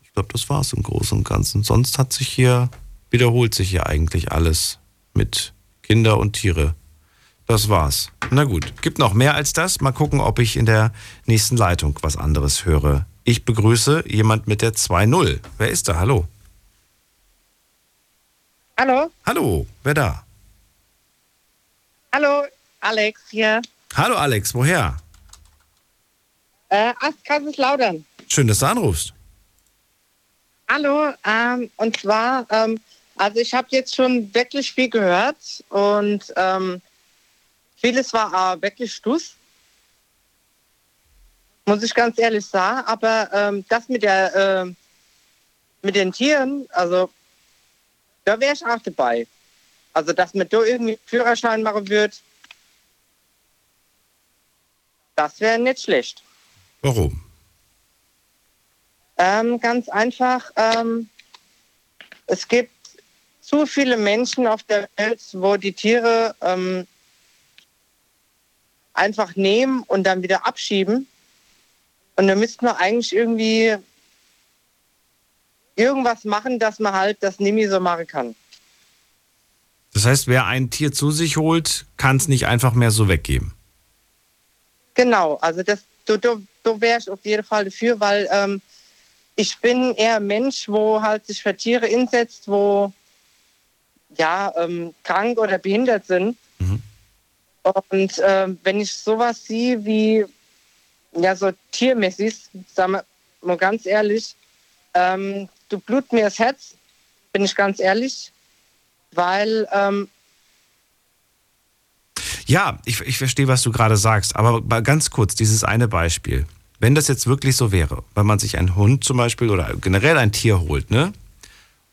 ich glaube, das war's im Großen und Ganzen. Sonst hat sich hier, wiederholt sich hier eigentlich alles mit Kinder und Tiere. Das war's. Na gut, gibt noch mehr als das. Mal gucken, ob ich in der nächsten Leitung was anderes höre. Ich begrüße jemand mit der 2.0. Wer ist da? Hallo. Hallo? Hallo, wer da? Hallo, Alex hier. Hallo Alex, woher? Äh, aus Kaiserslautern. Schön, dass du anrufst. Hallo, ähm, und zwar, ähm, also ich habe jetzt schon wirklich viel gehört und ähm, vieles war äh, wirklich Stuss, muss ich ganz ehrlich sagen. Aber ähm, das mit der äh, mit den Tieren, also da wäre ich auch dabei. Also dass man da irgendwie Führerschein machen wird, das wäre nicht schlecht. Warum? Ähm, ganz einfach, ähm, es gibt zu viele Menschen auf der Welt, wo die Tiere ähm, einfach nehmen und dann wieder abschieben. Und da müssten wir eigentlich irgendwie irgendwas machen, dass man halt das nicht mehr so machen kann. Das heißt, wer ein Tier zu sich holt, kann es nicht einfach mehr so weggeben. Genau, also das, da, da, da wäre ich auf jeden Fall dafür, weil ähm, ich bin eher ein Mensch, wo halt sich für Tiere einsetzt, wo ja ähm, krank oder behindert sind. Mhm. Und ähm, wenn ich sowas sehe wie ja so tiermäßig, sagen wir mal ganz ehrlich, ähm, du blut mir das Herz, bin ich ganz ehrlich, weil ähm, Ja, ich, ich verstehe, was du gerade sagst, aber ganz kurz, dieses eine Beispiel. Wenn das jetzt wirklich so wäre, wenn man sich einen Hund zum Beispiel oder generell ein Tier holt, ne?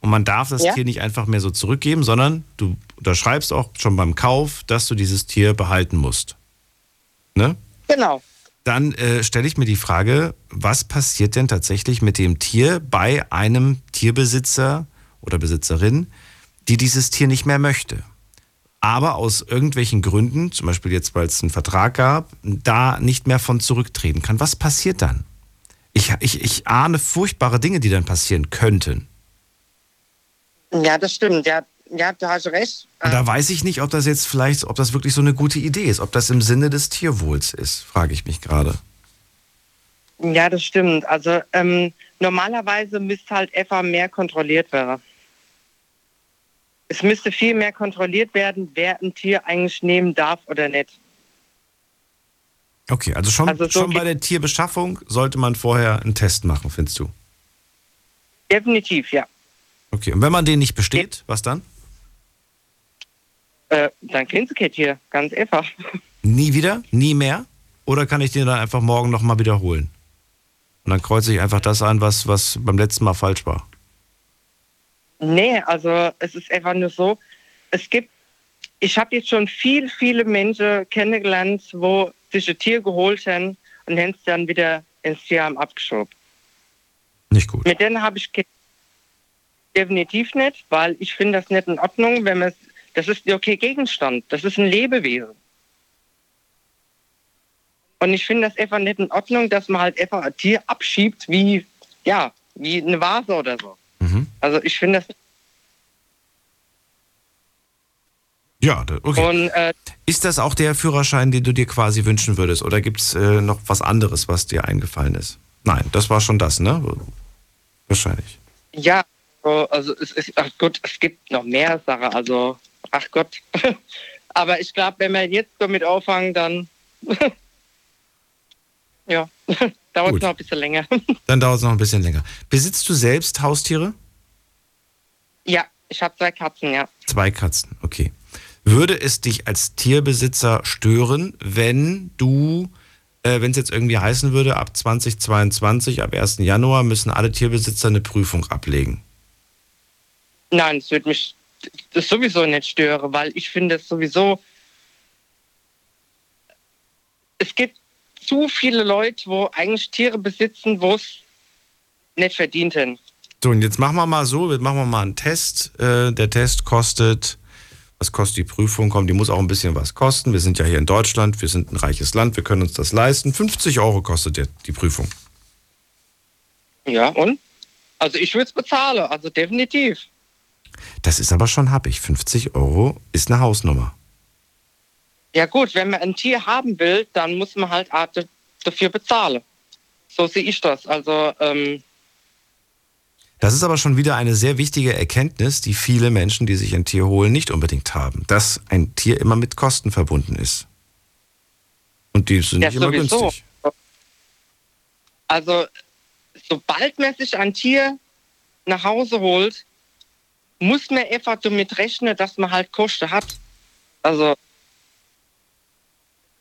Und man darf das Ja. Tier nicht einfach mehr so zurückgeben, sondern du unterschreibst auch schon beim Kauf, dass du dieses Tier behalten musst. Ne? genau. Dann äh, stelle ich mir die Frage, was passiert denn tatsächlich mit dem Tier bei einem Tierbesitzer oder Besitzerin, die dieses Tier nicht mehr möchte? Aber aus irgendwelchen Gründen, zum Beispiel jetzt, weil es einen Vertrag gab, da nicht mehr von zurücktreten kann. Was passiert dann? Ich, ich, ich ahne furchtbare Dinge, die dann passieren könnten. Ja, das stimmt. Ja, ja du hast recht. Und da weiß ich nicht, ob das jetzt vielleicht, ob das wirklich so eine gute Idee ist, ob das im Sinne des Tierwohls ist, frage ich mich gerade. Ja, das stimmt. Also ähm, normalerweise müsste halt einfach mehr kontrolliert werden. Es müsste viel mehr kontrolliert werden, wer ein Tier eigentlich nehmen darf oder nicht. Okay, also schon, Also so schon bei der Tierbeschaffung sollte man vorher einen Test machen, findest du? Definitiv, ja. Okay, und wenn man den nicht besteht, was dann? Äh, dann kein Tier, ganz einfach. Nie wieder? Nie mehr? Oder kann ich den dann einfach morgen nochmal wiederholen? Und dann kreuze ich einfach das an, was, was beim letzten Mal falsch war. Nee, also es ist einfach nur so, es gibt, ich habe jetzt schon viel, viele Menschen kennengelernt, wo sich ein Tier geholt haben und haben es dann wieder ins Tierheim abgeschoben. Nicht gut. Mit denen habe ich definitiv nicht, weil ich finde das nicht in Ordnung, wenn man es, das ist ja okay Gegenstand, das ist ein Lebewesen. Und ich finde das einfach nicht in Ordnung, dass man halt einfach ein Tier abschiebt wie, ja, wie eine Vase oder so. Mhm. Also ich finde das Ja, okay. Und, äh, ist das auch der Führerschein, den du dir quasi wünschen würdest? Oder gibt es äh, noch was anderes, was dir eingefallen ist? Nein, das war schon das, ne? Wahrscheinlich. Ja, so, also es ist, ach Gott, es gibt noch mehr Sachen, also ach Gott. (laughs) Aber ich glaube, wenn wir jetzt damit auffangen, dann (laughs) ja, (laughs) dauert noch ein bisschen länger. (laughs) Dann dauert es noch ein bisschen länger. Besitzt du selbst Haustiere? Ja, ich habe zwei Katzen, ja. Zwei Katzen, okay. Würde es dich als Tierbesitzer stören, wenn du, äh, wenn es jetzt irgendwie heißen würde, ab 2022, ab 1. Januar müssen alle Tierbesitzer eine Prüfung ablegen? Nein, es würde mich das sowieso nicht stören, weil ich finde es sowieso. Es gibt zu viele Leute, wo eigentlich Tiere besitzen, wo es nicht verdient haben. So, und jetzt machen wir mal so, jetzt machen wir mal einen Test. Äh, der Test kostet, was kostet die Prüfung? Komm, die muss auch ein bisschen was kosten. Wir sind ja hier in Deutschland, wir sind ein reiches Land, wir können uns das leisten. 50 Euro kostet die, die Prüfung. Ja, und? Also ich würde es bezahlen, also definitiv. Das ist aber schon happig. 50 Euro ist eine Hausnummer. Ja gut, wenn man ein Tier haben will, dann muss man halt dafür bezahlen. So sehe ich das. Also ähm, das ist aber schon wieder eine sehr wichtige Erkenntnis, die viele Menschen, die sich ein Tier holen, nicht unbedingt haben. Dass ein Tier immer mit Kosten verbunden ist. Und die sind ja, nicht immer sowieso. günstig. Also sobald man sich ein Tier nach Hause holt, muss man einfach damit rechnen, dass man halt Kosten hat. Also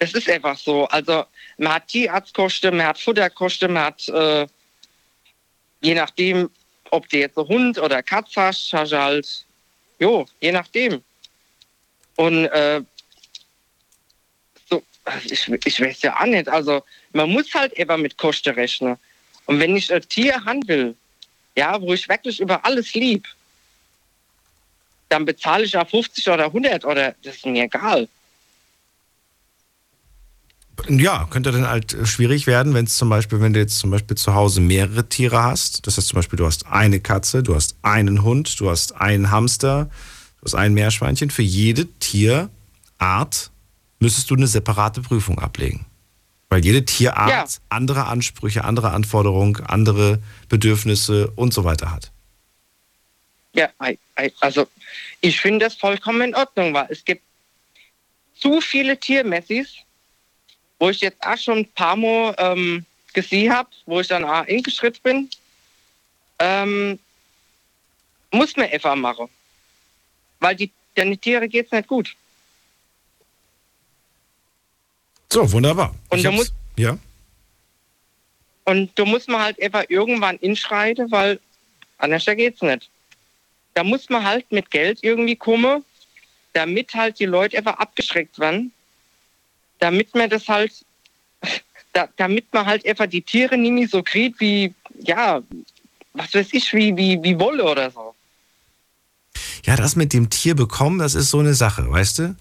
es ist einfach so. Also man hat Tierarztkosten, man hat Futterkosten, man hat äh, je nachdem, ob du jetzt einen Hund oder Katz hast, hast du halt, jo, je nachdem. Und äh, so, ich, ich weiß ja auch nicht. Also man muss halt immer mit Kosten rechnen. Und wenn ich ein Tier will, ja, wo ich wirklich über alles lieb, dann bezahle ich ja 50 oder 100 oder das ist mir egal. Ja, könnte dann halt schwierig werden, wenn es zum Beispiel, wenn du jetzt zum Beispiel zu Hause mehrere Tiere hast. Das heißt zum Beispiel, du hast eine Katze, du hast einen Hund, du hast einen Hamster, du hast ein Meerschweinchen. Für jede Tierart müsstest du eine separate Prüfung ablegen. Weil jede Tierart Ja. andere Ansprüche, andere Anforderungen, andere Bedürfnisse und so weiter hat. Ja, also ich finde das vollkommen in Ordnung, weil es gibt zu viele Tiermessis, wo ich jetzt auch schon ein paar Mal ähm, gesehen habe, wo ich dann auch eingeschritt bin. Ähm, muss man einfach machen. Weil die, den Tiere geht es nicht gut. So, wunderbar. Und da muss- ja. Und da muss man halt einfach irgendwann inschreiten, weil anders geht's nicht. Da muss man halt mit Geld irgendwie kommen, damit halt die Leute einfach abgeschreckt werden. Damit man das halt, da, damit man halt einfach die Tiere nicht so kriegt wie, ja, was weiß ich, wie, wie, wie Wolle oder so. Ja, das mit dem Tier bekommen, das ist so eine Sache, weißt du?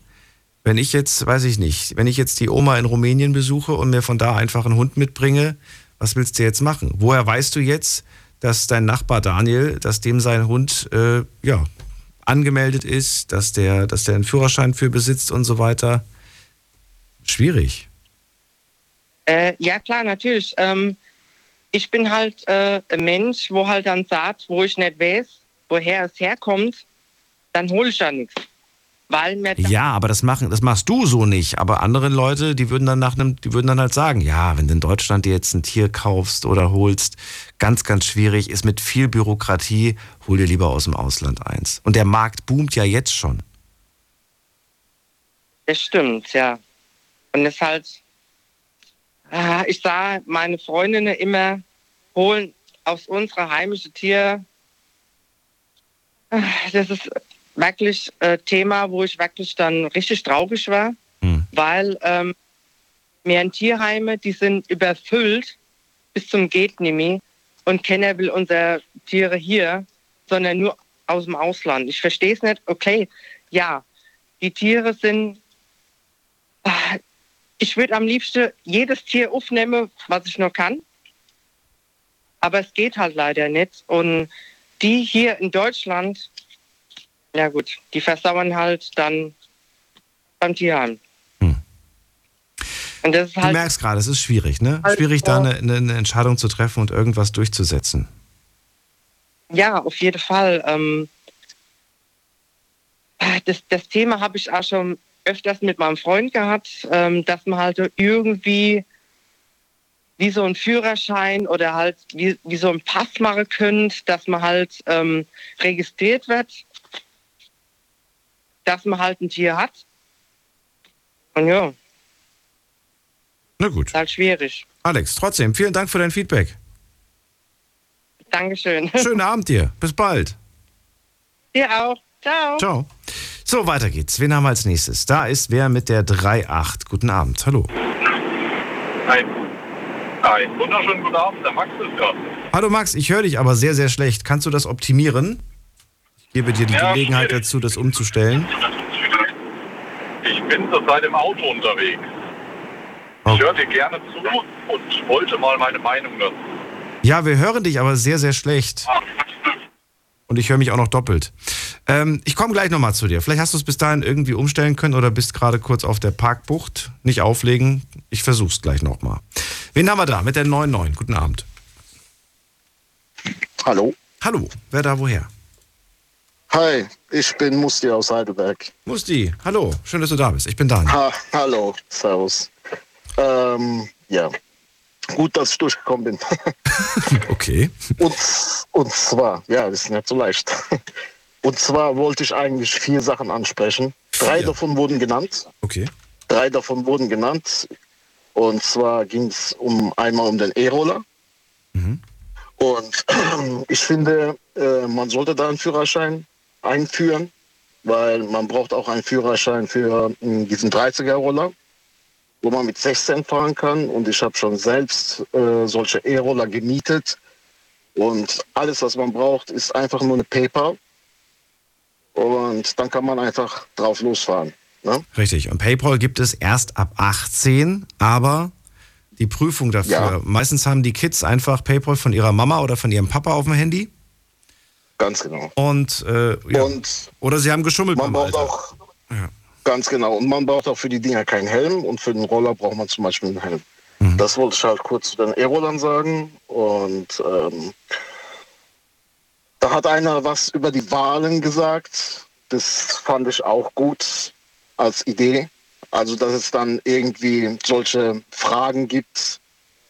Wenn ich jetzt, weiß ich nicht, wenn ich jetzt die Oma in Rumänien besuche und mir von da einfach einen Hund mitbringe, was willst du jetzt machen? Woher weißt du jetzt, dass dein Nachbar Daniel, dass dem sein Hund äh, ja angemeldet ist, dass der, dass der einen Führerschein für besitzt und so weiter? Schwierig. Äh, ja, klar, natürlich. Ähm, ich bin halt äh, ein Mensch, wo halt dann sagt, wo ich nicht weiß, woher es herkommt, dann hole ich ja nichts. Weil mir Ja, aber das machen, das machst du so nicht. Aber andere Leute, die würden dann nach einem, die würden dann halt sagen, ja, wenn du in Deutschland dir jetzt ein Tier kaufst oder holst, ganz, ganz schwierig, ist mit viel Bürokratie, hol dir lieber aus dem Ausland eins. Und der Markt boomt ja jetzt schon. Das stimmt, ja. Und es halt, ah, ich sah meine Freundinnen immer holen aus unserer heimischen Tier. Ah, Das ist wirklich äh, Thema, wo ich wirklich dann richtig traurig war, weil ähm, mehr Tierheime, die sind überfüllt bis zum geht nicht mehr und keiner will unsere Tiere hier, sondern nur aus dem Ausland. Ich verstehe es nicht. Okay, ja, die Tiere sind Ah, ich würde am liebsten jedes Tier aufnehmen, was ich nur kann. Aber es geht halt leider nicht. Und die hier in Deutschland, ja gut, die versauern halt dann beim Tierheim. Und das ist Du halt, merkst gerade, es ist schwierig, ne? Also- Schwierig, da eine, eine eine Entscheidung zu treffen und irgendwas durchzusetzen. ja, auf jeden Fall. Ähm, das, das Thema habe ich auch schon öfters mit meinem Freund gehabt, ähm, dass man halt irgendwie wie so ein Führerschein oder halt wie, wie so ein Pass machen könnt, dass man halt ähm, registriert wird, dass man halt ein Tier hat. Und ja, Na gut. ist halt schwierig. Alex, trotzdem, vielen Dank für dein Feedback. Dankeschön. Schönen Abend dir. Bis bald. Dir auch. Ciao. Ciao. So, weiter geht's. Wen haben wir als nächstes? Da ist wer mit der 3.8. Guten Abend. Hallo. Ein, ein wunderschönen guten Abend, der Max ist da. Hallo Max, ich höre dich aber sehr, sehr schlecht. Kannst du das optimieren? Ich gebe dir die Ja, Gelegenheit schwierig. dazu, das umzustellen. Ich bin zurzeit im Auto unterwegs. Ich höre dir gerne zu und wollte mal meine Meinung dazu. Ja, wir hören dich aber sehr, sehr schlecht. Und ich höre mich auch noch doppelt. Ähm, ich komme gleich nochmal zu dir. Vielleicht hast du es bis dahin irgendwie umstellen können oder bist gerade kurz auf der Parkbucht. Nicht auflegen. Ich versuch's gleich nochmal. Wen haben wir da mit der 99? Guten Abend. Hallo. Hallo. Wer da woher? Hi, ich bin Musti aus Heidelberg. Musti, hallo. Schön, dass du da bist. Ich bin Daniel. Ha, hallo, servus. Ähm, ja, gut, dass ich durchgekommen bin. (laughs) (laughs) Okay. Und, und zwar, ja, das ist nicht so leicht. Und zwar wollte ich eigentlich vier Sachen ansprechen. Drei davon wurden genannt. Okay. Drei davon wurden genannt. Und zwar ging es um einmal um den E-Roller. Und (clears throat) ich finde, äh, man sollte da einen Führerschein einführen, weil man braucht auch einen Führerschein für äh, diesen 30er-Roller, wo man mit 16 fahren kann. Und ich habe schon selbst äh, solche E-Roller gemietet. Und alles, was man braucht, ist einfach nur eine Paper. Und dann kann man einfach drauf losfahren. Ne? Richtig. Und PayPal gibt es erst ab 18, aber die Prüfung dafür. Ja. Meistens haben die Kids einfach PayPal von ihrer Mama oder von ihrem Papa auf dem Handy. Ganz genau. Und, äh, ja. Und oder sie haben geschummelt man braucht Alter. auch ganz genau. Und man braucht auch für die Dinger keinen Helm und für den Roller braucht man zum Beispiel einen Helm. Mhm. Das wollte ich halt kurz zu den E-Rollern sagen. Und ähm, da hat einer was über die Wahlen gesagt. Das fand ich auch gut als Idee. Also, dass es dann irgendwie solche Fragen gibt,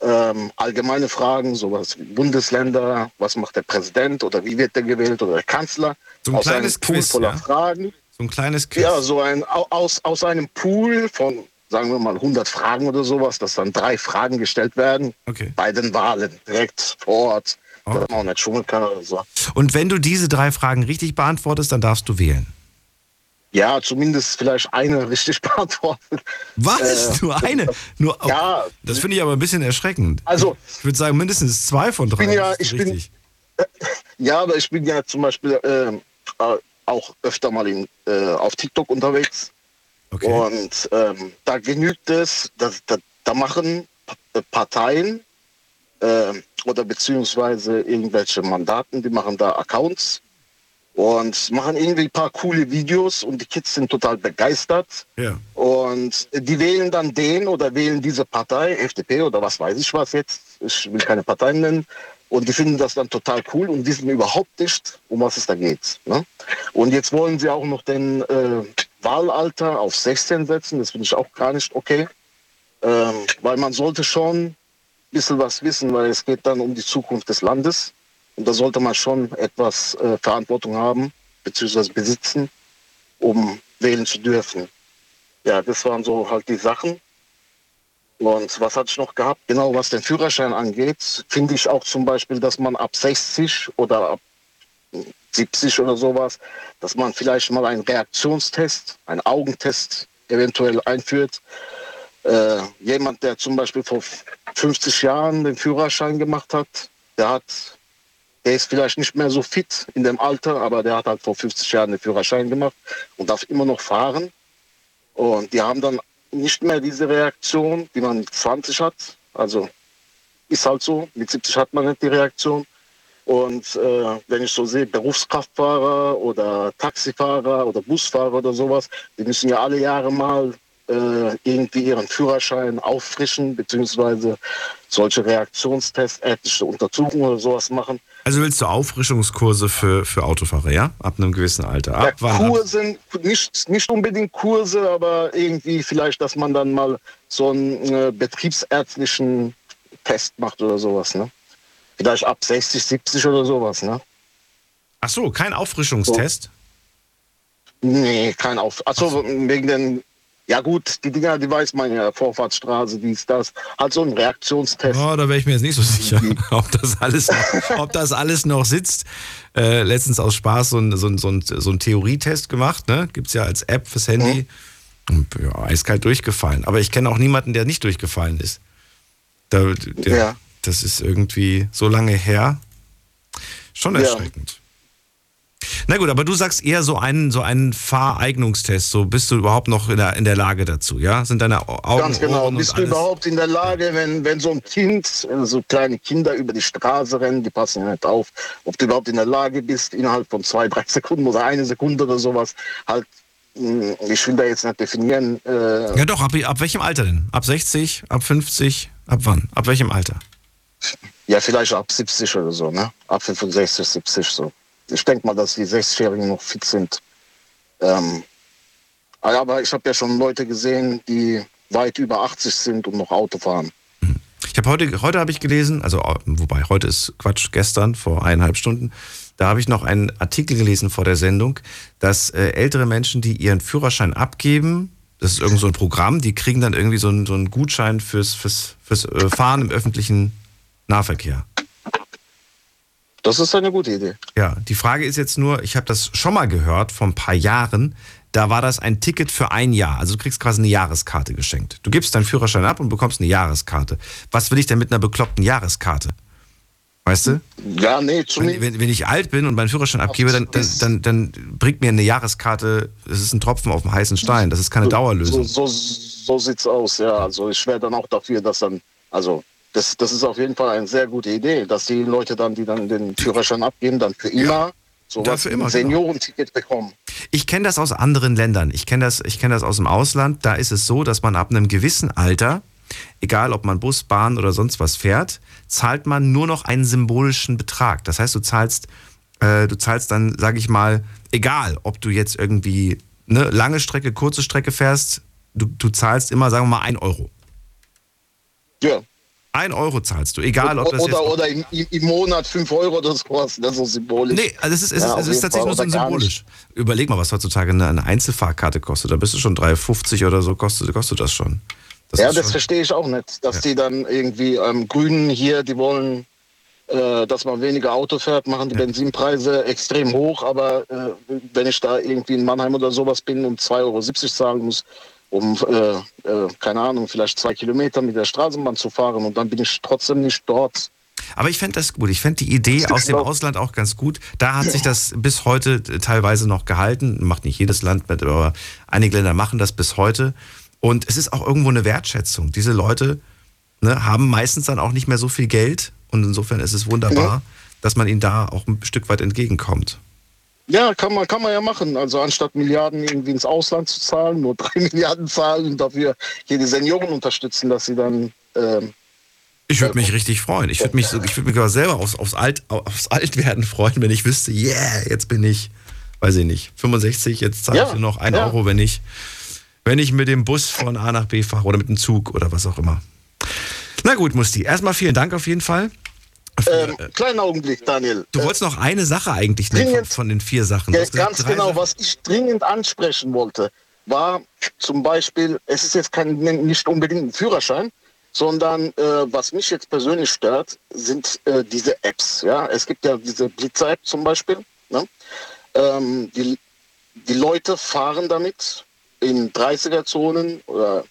ähm, allgemeine Fragen, sowas wie Bundesländer, was macht der Präsident oder wie wird der gewählt oder der Kanzler. So ein aus kleines Quiz, voller ja? Fragen. So ein kleines Quiz. Ja, so ein au- aus, aus einem Pool von, sagen wir mal, 100 Fragen oder sowas, dass dann drei Fragen gestellt werden Okay. bei den Wahlen direkt vor Ort, Oh. dass man auch nicht schummeln kann oder so. Und wenn du diese drei Fragen richtig beantwortest, dann darfst du wählen. Ja, zumindest vielleicht eine richtig (laughs) beantwortet. Was? Äh, Nur eine? Nur, oh, Ja. Das finde ich aber ein bisschen erschreckend. Also, ich würde sagen, mindestens zwei von drei. bin ja- ich bin- richtig. (laughs) Ja, aber ich bin ja zum Beispiel ähm, äh, auch öfter mal in, äh, auf TikTok unterwegs. Und ähm, da genügt es, dass, da, da machen P- Parteien äh, oder beziehungsweise irgendwelche Mandaten, die machen da Accounts und machen irgendwie ein paar coole Videos und die Kids sind total begeistert. Ja. Und die wählen dann den oder wählen diese Partei, FDP oder was weiß ich was jetzt. Ich will keine Parteien nennen. Und die finden das dann total cool und wissen überhaupt nicht, um was es da geht. Ne? Und jetzt wollen sie auch noch den äh, Wahlalter auf 16 setzen. Das finde ich auch gar nicht okay. Ähm, weil man sollte schon ein bisschen was wissen, weil es geht dann um die Zukunft des Landes. Und da sollte man schon etwas äh, Verantwortung haben, beziehungsweise besitzen, um wählen zu dürfen. Ja, das waren so halt die Sachen. Und was hatte ich noch gehabt? Genau, was den Führerschein angeht, finde ich auch zum Beispiel, dass man ab 60 oder ab 70 oder sowas, dass man vielleicht mal einen Reaktionstest, einen Augentest eventuell einführt. Äh, jemand, der zum Beispiel vor 50 Jahren den Führerschein gemacht hat, der hat, der ist vielleicht nicht mehr so fit in dem Alter, aber der hat halt vor 50 Jahren den Führerschein gemacht und darf immer noch fahren. Und die haben dann nicht mehr diese Reaktion, die man mit 20 hat. Also ist halt so, mit 70 hat man nicht die Reaktion. Und äh, wenn ich so sehe, Berufskraftfahrer oder Taxifahrer oder Busfahrer oder sowas, die müssen ja alle Jahre mal äh, irgendwie ihren Führerschein auffrischen, beziehungsweise solche Reaktionstests, ärztliche Untersuchungen oder sowas machen. Also willst du Auffrischungskurse für, für Autofahrer, ja? Ab einem gewissen Alter. Ab? Ab- Kurse, nicht, nicht unbedingt Kurse, aber irgendwie vielleicht, dass man dann mal so einen äh, betriebsärztlichen Test macht oder sowas, ne? Vielleicht ab 60, 70 oder sowas, ne? Ach so, kein Auffrischungstest? Nee, kein Auf. Achso, wegen den. Ja gut, die Dinger, die weiß man ja, Vorfahrtsstraße, dies, das. Halt so ein Reaktionstest. Oh, da wäre ich mir jetzt nicht so sicher, (laughs) ob das alles, ob das alles noch sitzt. Äh, letztens aus Spaß so ein, so ein, so ein, so ein Theorietest gemacht, ne? Gibt es ja als App fürs Handy. Und, ja, eiskalt durchgefallen. Aber ich kenne auch niemanden, der nicht durchgefallen ist. Da, der, Ja. Das ist irgendwie so lange her. Schon Ja. Na gut, aber du sagst eher so einen, so einen Fahreignungstest. So bist du überhaupt noch in der, in der Lage dazu, ja? Sind deine Augen, Ganz genau. Ohren Bist du überhaupt in der Lage, wenn, wenn so ein Kind, wenn so kleine Kinder über die Straße rennen, die passen ja nicht auf, ob du überhaupt in der Lage bist, innerhalb von zwei, drei Sekunden oder eine Sekunde oder sowas, halt, mh, ich will da jetzt nicht definieren, äh, Ja doch, ab, ab welchem Alter denn? Ab 60, ab 50, ab wann? Ab welchem Alter? ja, vielleicht ab 70 oder so, ne? Ab 65, 70 so. Ich denke mal, dass die 60-Jährigen noch fit sind. Ähm, aber ich habe ja schon Leute gesehen, die weit über 80 sind und noch Auto fahren. Ich habe heute, heute habe ich gelesen, also wobei heute ist Quatsch, gestern vor eineinhalb Stunden, da habe ich noch einen Artikel gelesen vor der Sendung, dass äh, ältere Menschen, die ihren Führerschein abgeben, das ist irgend so ein Programm, die kriegen dann irgendwie so einen, so einen Gutschein fürs, fürs, fürs äh, Fahren im öffentlichen Nahverkehr. Das ist eine gute Idee. Ja, die Frage ist jetzt nur, ich habe das schon mal gehört vor ein paar Jahren, da war das ein Ticket für ein Jahr. Also du kriegst quasi eine Jahreskarte geschenkt. Du gibst deinen Führerschein ab und bekommst eine Jahreskarte. Was will ich denn mit einer bekloppten Jahreskarte? Weißt du? Ja, nee, Wenn, zumindest. wenn, wenn ich alt bin und meinen Führerschein abgebe, dann, dann, dann, bringt mir eine Jahreskarte, das ist ein Tropfen auf dem heißen Stein. Das ist keine Dauerlösung. So, so, so sieht's aus, ja. Also ich wäre dann auch dafür, dass dann, also das, das ist auf jeden Fall eine sehr gute Idee, dass die Leute dann, die dann den Führerschein abgeben, dann für immer so Ja, für immer, ein genau. Seniorenticket bekommen. Ich kenne das aus anderen Ländern. Ich kenne das, ich kenn das aus dem Ausland. Da ist es so, dass man ab einem gewissen Alter, egal ob man Bus, Bahn oder sonst was fährt, zahlt man nur noch einen symbolischen Betrag. Das heißt, du zahlst, äh, du zahlst dann, sage ich mal, egal, ob du jetzt irgendwie eine lange Strecke, kurze Strecke fährst, du, du zahlst immer, sagen wir mal, ein Euro. Ja. Ein Euro zahlst du, egal ob das jetzt... oder oder im, im Monat 5 Euro oder sowas, das ist so symbolisch. Nee, also es ist, es Ja, ist, es ist tatsächlich nur Fall, so oder gar symbolisch. Überleg mal, was heutzutage eine, eine Einzelfahrkarte kostet. Da bist du schon 3,50 oder so, kostet, kostet das schon. Das ja, das schon- verstehe ich auch nicht, dass die dann irgendwie ähm, Grünen hier, die wollen, äh, dass man weniger Auto fährt, machen die Benzinpreise extrem hoch, aber äh, wenn ich da irgendwie in Mannheim oder sowas bin und 2,70 Euro zahlen muss, um, äh, äh, keine Ahnung, vielleicht zwei Kilometer mit der Straßenbahn zu fahren und dann bin ich trotzdem nicht dort. Aber ich fände das gut. Ich fände die Idee aus dem Ausland auch ganz gut. Da hat sich das bis heute teilweise noch gehalten. Macht nicht jedes Land mit, aber einige Länder machen das bis heute. Und es ist auch irgendwo eine Wertschätzung. Diese Leute ne, haben meistens dann auch nicht mehr so viel Geld. Und insofern ist es wunderbar, dass man ihnen da auch ein Stück weit entgegenkommt. Ja, kann man, kann man ja machen. Also anstatt Milliarden irgendwie ins Ausland zu zahlen, nur (laughs) drei Milliarden zahlen und dafür hier die Senioren unterstützen, dass sie dann ähm, Ich würde mich richtig freuen. Ich würde mich, so, ich mich selber aufs, aufs, Alt, aufs Altwerden freuen, wenn ich wüsste, yeah, jetzt bin ich, weiß ich nicht, 65, jetzt zahle ich Ja, nur noch einen ja. Euro, wenn ich, wenn ich mit dem Bus von A nach B fahre oder mit dem Zug oder was auch immer. Na gut, Musti. Erstmal vielen Dank auf jeden Fall. Ähm, kleinen Augenblick, Daniel. Du wolltest noch eine Sache eigentlich nennen von, von den vier Sachen. Ja, gesagt, ganz drei genau, Sachen. was ich dringend ansprechen wollte, war zum Beispiel, es ist jetzt kein, nicht unbedingt ein Führerschein, sondern äh, was mich jetzt persönlich stört, sind äh, diese Apps. Ja? Es gibt ja diese Blitzer-App zum Beispiel. Ne? Ähm, die, die Leute fahren damit in 30er-Zonen oder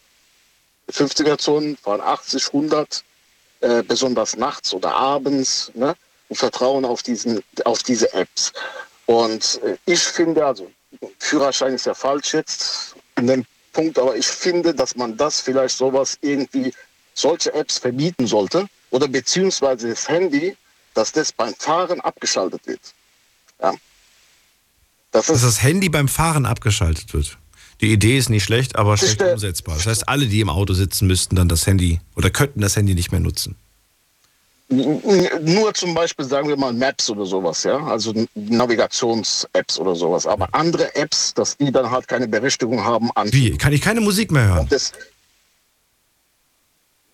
50er-Zonen, fahren 80, 100, äh, besonders nachts oder abends, ne? und vertrauen auf, diesen, auf diese Apps. Und äh, ich finde, also Führerschein ist ja falsch jetzt in dem Punkt, aber ich finde, dass man das vielleicht sowas irgendwie, solche Apps verbieten sollte oder beziehungsweise das Handy, dass das beim Fahren abgeschaltet wird. Ja. Das Dass das Handy beim Fahren abgeschaltet wird. Die Idee ist nicht schlecht, aber Das schlecht umsetzbar. Das heißt, alle, die im Auto sitzen, müssten dann das Handy oder könnten das Handy nicht mehr nutzen. Nur zum Beispiel, sagen wir mal, Maps oder sowas, ja, also Navigations-Apps oder sowas. Aber andere Apps, dass die dann halt keine Berechtigung haben an. Wie? Kann ich keine Musik mehr hören? Das,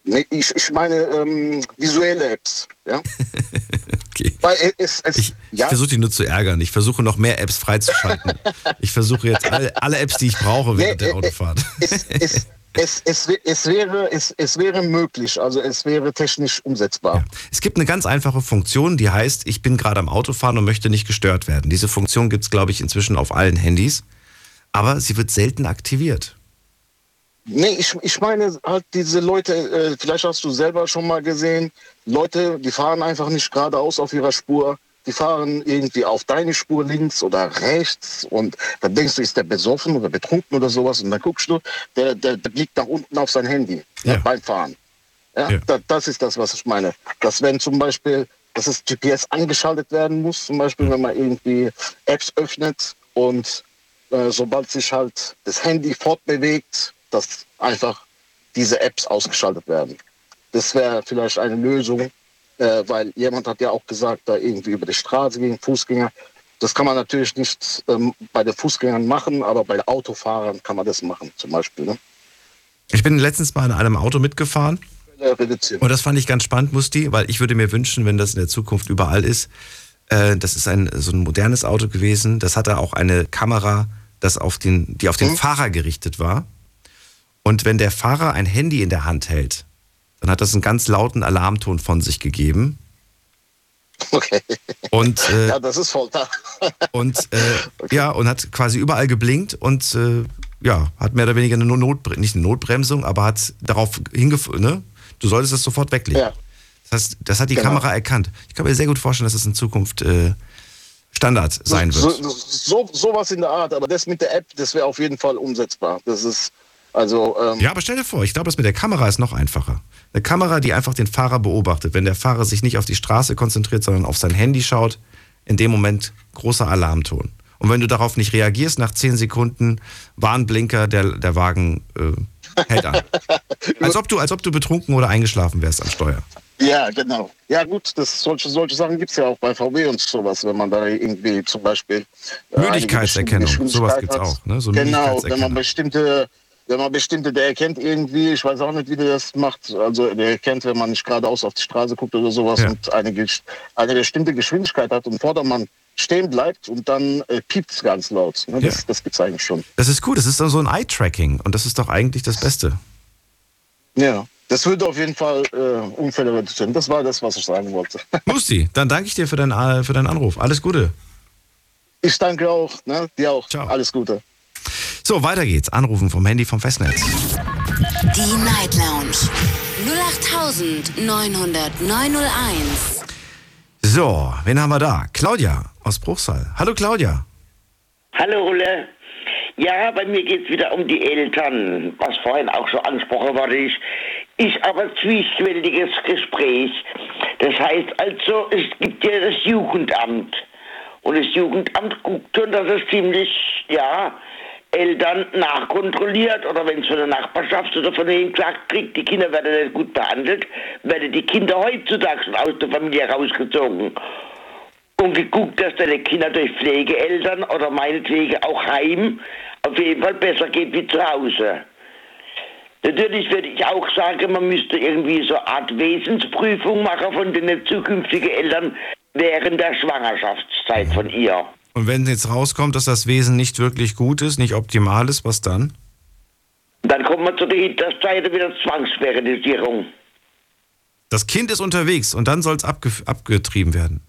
Nee, ich, ich meine ähm, visuelle Apps. Ja? (laughs) okay. Weil es, es, Ich ja, versuche dich nur zu ärgern. Ich versuche noch mehr Apps freizuschalten. (laughs) ich versuche jetzt alle, alle Apps, die ich brauche während Nee, der äh, Autofahrt. es, es, es, es, es, wäre, es, es wäre möglich, also es wäre technisch umsetzbar. Es gibt eine ganz einfache Funktion, die heißt, ich bin gerade am Autofahren und möchte nicht gestört werden. Diese Funktion gibt es, glaube ich, inzwischen auf allen Handys. Aber sie wird selten aktiviert. Nee, ich, ich meine halt diese Leute, äh, vielleicht hast du selber schon mal gesehen, Leute, die fahren einfach nicht geradeaus auf ihrer Spur, die fahren irgendwie auf deine Spur links oder rechts und dann denkst du, ist der besoffen oder betrunken oder sowas und dann guckst du, der, der, der blickt nach unten auf sein Handy ja. beim Fahren. Ja, Da, das ist das, was ich meine. Dass wenn zum Beispiel, dass das GPS angeschaltet werden muss, zum Beispiel, wenn man irgendwie Apps öffnet und äh, sobald sich halt das Handy fortbewegt, dass einfach diese Apps ausgeschaltet werden. Das wäre vielleicht eine Lösung, äh, weil jemand hat ja auch gesagt, da irgendwie über die Straße gegen Fußgänger. Das kann man natürlich nicht ähm, bei den Fußgängern machen, aber bei den Autofahrern kann man das machen, zum Beispiel. Ne? Ich bin letztens mal in einem Auto mitgefahren. Äh. Und das fand ich ganz spannend, Musti, weil ich würde mir wünschen, wenn das in der Zukunft überall ist, äh, das ist ein so ein modernes Auto gewesen, das hatte auch eine Kamera, das auf den, die auf den Fahrer gerichtet war. Und wenn der Fahrer ein Handy in der Hand hält, dann hat das einen ganz lauten Alarmton von sich gegeben. Okay. Und, äh, ja, das ist Folter. (laughs) und äh, ja, und hat quasi überall geblinkt und äh, ja, hat mehr oder weniger eine Notbremsung, nicht eine Notbremsung, aber hat darauf hingeführt, ne? Du solltest das sofort weglegen. Ja. Das heißt, das hat die Genau. Kamera erkannt. Ich kann mir sehr gut vorstellen, dass es in Zukunft äh, Standard sein so, wird. so, so, sowas in der Art, aber das mit der App, das wäre auf jeden Fall umsetzbar. Das ist also ähm, Ja, aber stell dir vor, ich glaube, das mit der Kamera ist noch einfacher. Eine Kamera, die einfach den Fahrer beobachtet. Wenn der Fahrer sich nicht auf die Straße konzentriert, sondern auf sein Handy schaut, in dem Moment großer Alarmton. Und wenn du darauf nicht reagierst, nach 10 Sekunden Warnblinker, der, der Wagen äh, hält an. (laughs) als, ob du, als ob du betrunken oder eingeschlafen wärst am Steuer. Ja, genau. Ja gut, das, solche, solche Sachen gibt es ja auch bei VW und sowas, wenn man da irgendwie zum Beispiel... äh, Müdigkeitserkennung, sowas gibt's hat. auch, ne? So genau, wenn man bestimmte... Wenn man bestimmte, der erkennt irgendwie, ich weiß auch nicht, wie der das macht, also der erkennt, wenn man nicht geradeaus auf die Straße guckt oder sowas Ja. und eine, eine bestimmte Geschwindigkeit hat und Vordermann stehen bleibt und dann äh, piept es ganz laut. Ne? Das, Ja. das gibt es eigentlich schon. Das ist gut, das ist dann so ein Eye-Tracking und das ist doch eigentlich das Beste. Ja, das würde auf jeden Fall äh, Unfälle reduzieren. Das war das, was ich sagen wollte. (laughs) Musti, dann danke ich dir für, dein, äh, für deinen Anruf. Alles Gute. Ich danke auch, ne? dir auch. Alles Gute. So, weiter geht's. Anrufen vom Handy vom Festnetz. Die Night Lounge 0890901. So, wen haben wir da? Claudia aus Bruchsal. Hallo Claudia. Hallo Ulle. Ja, bei mir geht es wieder um die Eltern, was vorhin auch schon angesprochen wurde. Ich, ich aber zwiespältiges Gespräch. Das heißt also, es gibt ja das Jugendamt. Und das Jugendamt guckt schon, dass es ziemlich, ja, Eltern nachkontrolliert oder wenn es von der Nachbarschaft oder von denen gesagt kriegt, die Kinder werden nicht gut behandelt, werden die Kinder heutzutage schon aus der Familie rausgezogen und geguckt, dass deine Kinder durch Pflegeeltern oder meinetwegen auch Heim auf jeden Fall besser geht wie zu Hause. Natürlich würde ich auch sagen, man müsste irgendwie so eine Art Wesensprüfung machen von den zukünftigen Eltern während der Schwangerschaftszeit von ihr. Und wenn jetzt rauskommt, dass das Wesen nicht wirklich gut ist, nicht optimal ist, was dann? Dann kommen wir zu der Hinterseite wieder Zwangssterilisierung. Das Kind ist unterwegs und dann soll es abge abgetrieben werden.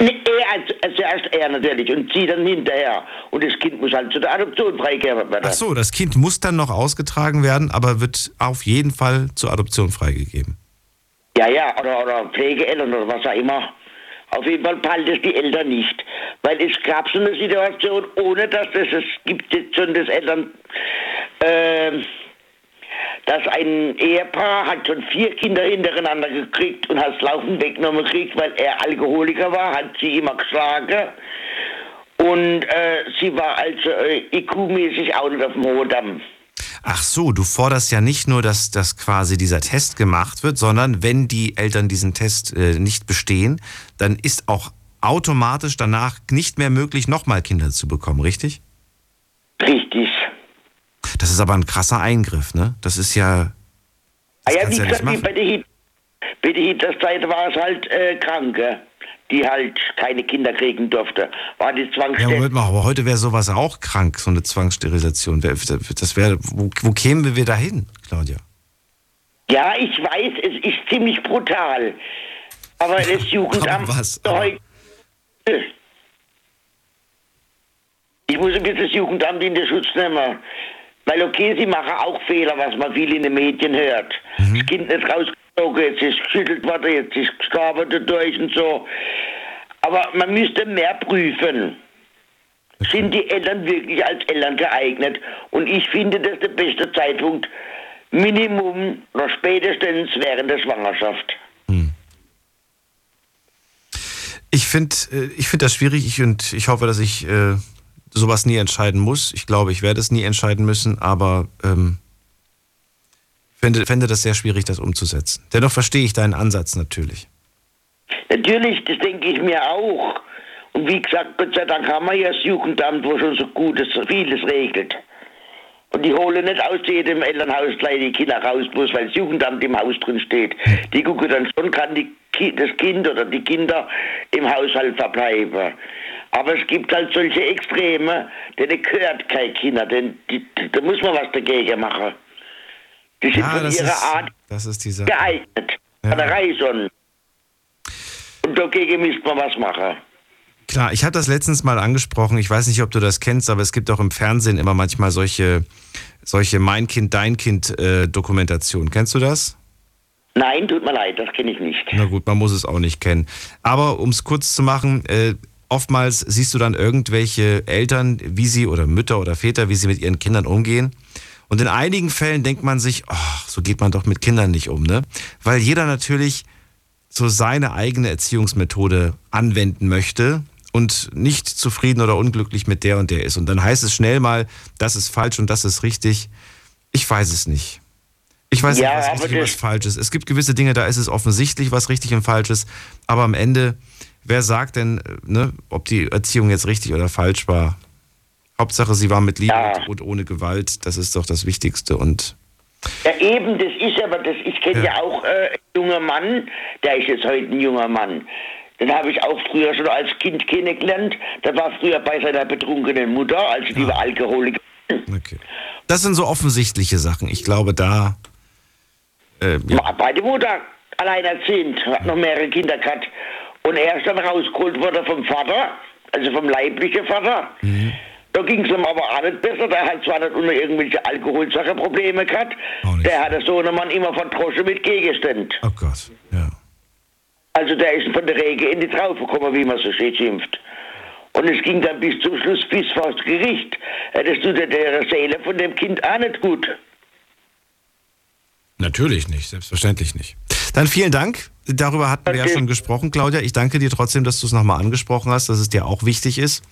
Nee, er zuerst er natürlich und sie dann hinterher. Und das Kind muss halt zu der Adoption freigegeben werden. Ach so, das Kind muss dann noch ausgetragen werden, aber wird auf jeden Fall zur Adoption freigegeben. Ja, ja, oder, oder Pflegeeltern oder was auch immer. Auf jeden Fall peilt es die Eltern nicht. Weil es gab so eine Situation, ohne dass es, es gibt jetzt schon das Eltern, ähm, dass ein Ehepaar hat schon vier Kinder hintereinander gekriegt und hat es laufend weggenommen gekriegt, weil er Alkoholiker war, hat sie immer geschlagen. Und äh, sie war also äh, IQ-mäßig auch nicht auf dem hohen Damm. Ach so, du forderst ja nicht nur, dass, dass quasi dieser Test gemacht wird, sondern wenn die Eltern diesen Test äh, nicht bestehen, dann ist auch automatisch danach nicht mehr möglich, nochmal Kinder zu bekommen, richtig? Richtig. Das ist aber ein krasser Eingriff, ne? Das ist ja. Ah ja, wie ja gesagt, bei der, Hit bei der Hitlerzeit war es halt äh, Kranke, die halt keine Kinder kriegen durfte. War die Ja. Moment mal, aber heute wäre sowas auch krank, so eine Zwangssterilisation. Das wäre, wo, wo kämen wir da hin, Claudia? Ja, ich weiß, es ist ziemlich brutal. Aber (laughs) das Jugendamt was? heute. Ich muss ein bisschen das Jugendamt in den Schutz nehmen. Weil okay, sie machen auch Fehler, was man viel in den Medien hört. Das Kind nicht rausgezogen, jetzt ist geschüttelt worden, jetzt ist gestorben dadurch und so. Aber man müsste mehr prüfen. Sind die Eltern wirklich als Eltern geeignet? Und ich finde, das ist der beste Zeitpunkt, Minimum noch spätestens während der Schwangerschaft. Ich finde äh, ich find das schwierig ich, und ich hoffe, dass ich äh, sowas nie entscheiden muss. Ich glaube, ich werde es nie entscheiden müssen, aber ähm, fände, fände das sehr schwierig, das umzusetzen. Dennoch verstehe ich deinen Ansatz natürlich. Natürlich, das denke ich mir auch. Und wie gesagt, Gott sei Dank haben wir ja das Jugendamt, wo schon so Gutes, vieles regelt. Und die holen nicht aus jedem Elternhaus gleich die Kinder raus, bloß weil das Jugendamt im Haus drin steht. Die gucken dann schon, kann die, das Kind oder die Kinder im Haushalt verbleiben. Aber es gibt halt solche Extreme, denen gehört kein Kinder, denn da muss man was dagegen machen. Die sind Ja, von ihrer ist, Art das ist dieser. geeignet. An der Reison. Und dagegen müsste man was machen. Klar, ich habe das letztens mal angesprochen. Ich weiß nicht, ob du das kennst, aber es gibt auch im Fernsehen immer manchmal solche, solche Mein Kind, Dein Kind äh, Dokumentationen. Kennst du das? Nein, tut mir leid, das kenne ich nicht. Na gut, man muss es auch nicht kennen. Aber um es kurz zu machen, äh, oftmals siehst du dann irgendwelche Eltern, wie sie oder Mütter oder Väter, wie sie mit ihren Kindern umgehen. Und in einigen Fällen denkt man sich, ach, so geht man doch mit Kindern nicht um, ne? Weil jeder natürlich so seine eigene Erziehungsmethode anwenden möchte und nicht zufrieden oder unglücklich mit der und der ist. Und dann heißt es schnell mal, das ist falsch und das ist richtig. Ich weiß es nicht. Ich weiß Ja, nicht, was richtig und was falsch ist. Es gibt gewisse Dinge, da ist es offensichtlich, was richtig und falsch ist. Aber am Ende, wer sagt denn, äh, ne, ob die Erziehung jetzt richtig oder falsch war? Hauptsache, sie war mit Liebe und ohne Gewalt. Das ist doch das Wichtigste. Und Ja, eben, das ist aber, das, ich kenne ja. Ja. auch äh, einen jungen Mann, der ist jetzt heute ein junger Mann. Den habe ich auch früher schon als Kind kennengelernt. Der war früher bei seiner betrunkenen Mutter, also die war Alkoholiker. das sind so offensichtliche Sachen. Ich glaube, da. Äh, ja. Beide Mutter alleinerziehend, hat noch mehrere Kinder gehabt. Und er ist dann rausgeholt worden vom Vater, also vom leiblichen Vater. Da ging es ihm aber auch nicht besser. Der hat zwar nicht unter irgendwelche Alkoholsache-Probleme gehabt, der hat der Sohnemann immer verdroschen mit Gegenständen. Oh Gott, ja. Also der ist von der Rege in die Traufe gekommen, wie man so steht, schimpft. Und es ging dann bis zum Schluss bis vor das Gericht. Das tut der- der Seele von dem Kind auch nicht gut. Natürlich nicht, selbstverständlich nicht. Dann vielen Dank. Darüber hatten wir ja schon gesprochen, Claudia. Ich danke dir trotzdem, dass du es nochmal angesprochen hast, dass es dir auch wichtig ist.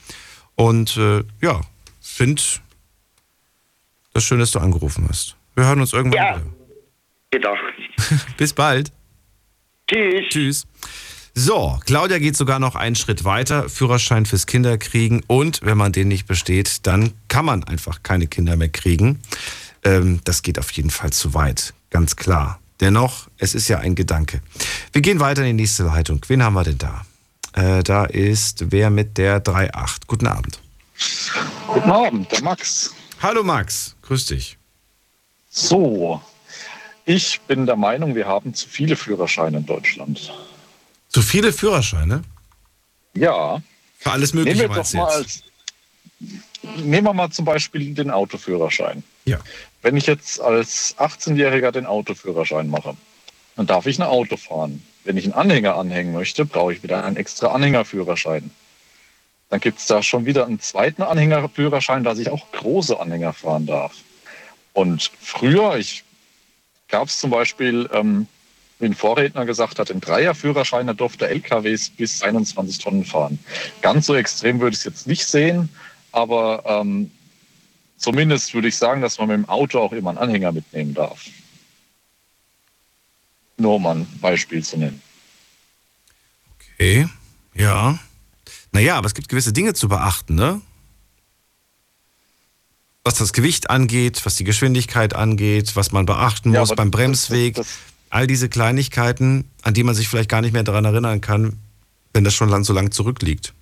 Und äh, ja, finde das schön, dass du angerufen hast. Wir hören uns irgendwann Ja. wieder. Bitte. (laughs) Bis bald. Tschüss. Tschüss. So, Claudia geht sogar noch einen Schritt weiter. Führerschein fürs Kinderkriegen. Und wenn man den nicht besteht, dann kann man einfach keine Kinder mehr kriegen. Ähm, das geht auf jeden Fall zu weit. Ganz klar. Dennoch, es ist ja ein Gedanke. Wir gehen weiter in die nächste Leitung. Wen haben wir denn da? Äh, da ist wer mit der 3.8. Guten Abend. Guten Abend, der Max. Hallo Max, grüß dich. So, ich bin der Meinung, wir haben zu viele Führerscheine in Deutschland. Zu viele Führerscheine? Ja. Für alles Mögliche nehmen wir doch mal als, Nehmen wir mal zum Beispiel den Autoführerschein. Ja. Wenn ich jetzt als 18-Jähriger den Autoführerschein mache, dann darf ich ein Auto fahren. Wenn ich einen Anhänger anhängen möchte, brauche ich wieder einen extra Anhängerführerschein. Dann gibt es da schon wieder einen zweiten Anhängerführerschein, dass ich auch große Anhänger fahren darf. Und früher, ich gab es zum Beispiel, ähm, wie ein Vorredner gesagt hat, ein Dreierführerschein, da durfte LKWs bis 21 Tonnen fahren. Ganz so extrem würde ich es jetzt nicht sehen, aber ähm, zumindest würde ich sagen, dass man mit dem Auto auch immer einen Anhänger mitnehmen darf. Nur um ein Beispiel zu nennen. Okay, ja. Naja, aber es gibt gewisse Dinge zu beachten, ne? Was das Gewicht angeht, was die Geschwindigkeit angeht, was man beachten Ja, muss beim das- Bremsweg. das- das- all diese Kleinigkeiten, an die man sich vielleicht gar nicht mehr daran erinnern kann, wenn das schon lang, so lang zurückliegt.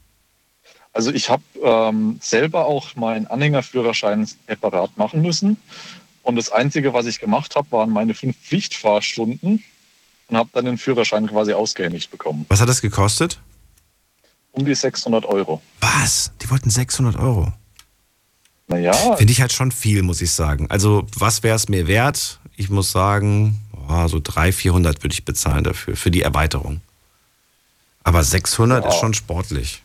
Also ich habe ähm, selber auch meinen Anhängerführerschein separat machen müssen. Und das Einzige, was ich gemacht habe, waren meine fünf Pflichtfahrstunden und habe dann den Führerschein quasi ausgehändigt bekommen. Was hat das gekostet? Um die 600 Euro. Was? Die wollten 600 Euro. Naja, Finde ich halt schon viel, muss ich sagen. Also, was wäre es mir wert? Ich muss sagen, boah, so 300, 400 würde ich bezahlen dafür, für die Erweiterung. Aber 600 ist Ja. schon sportlich.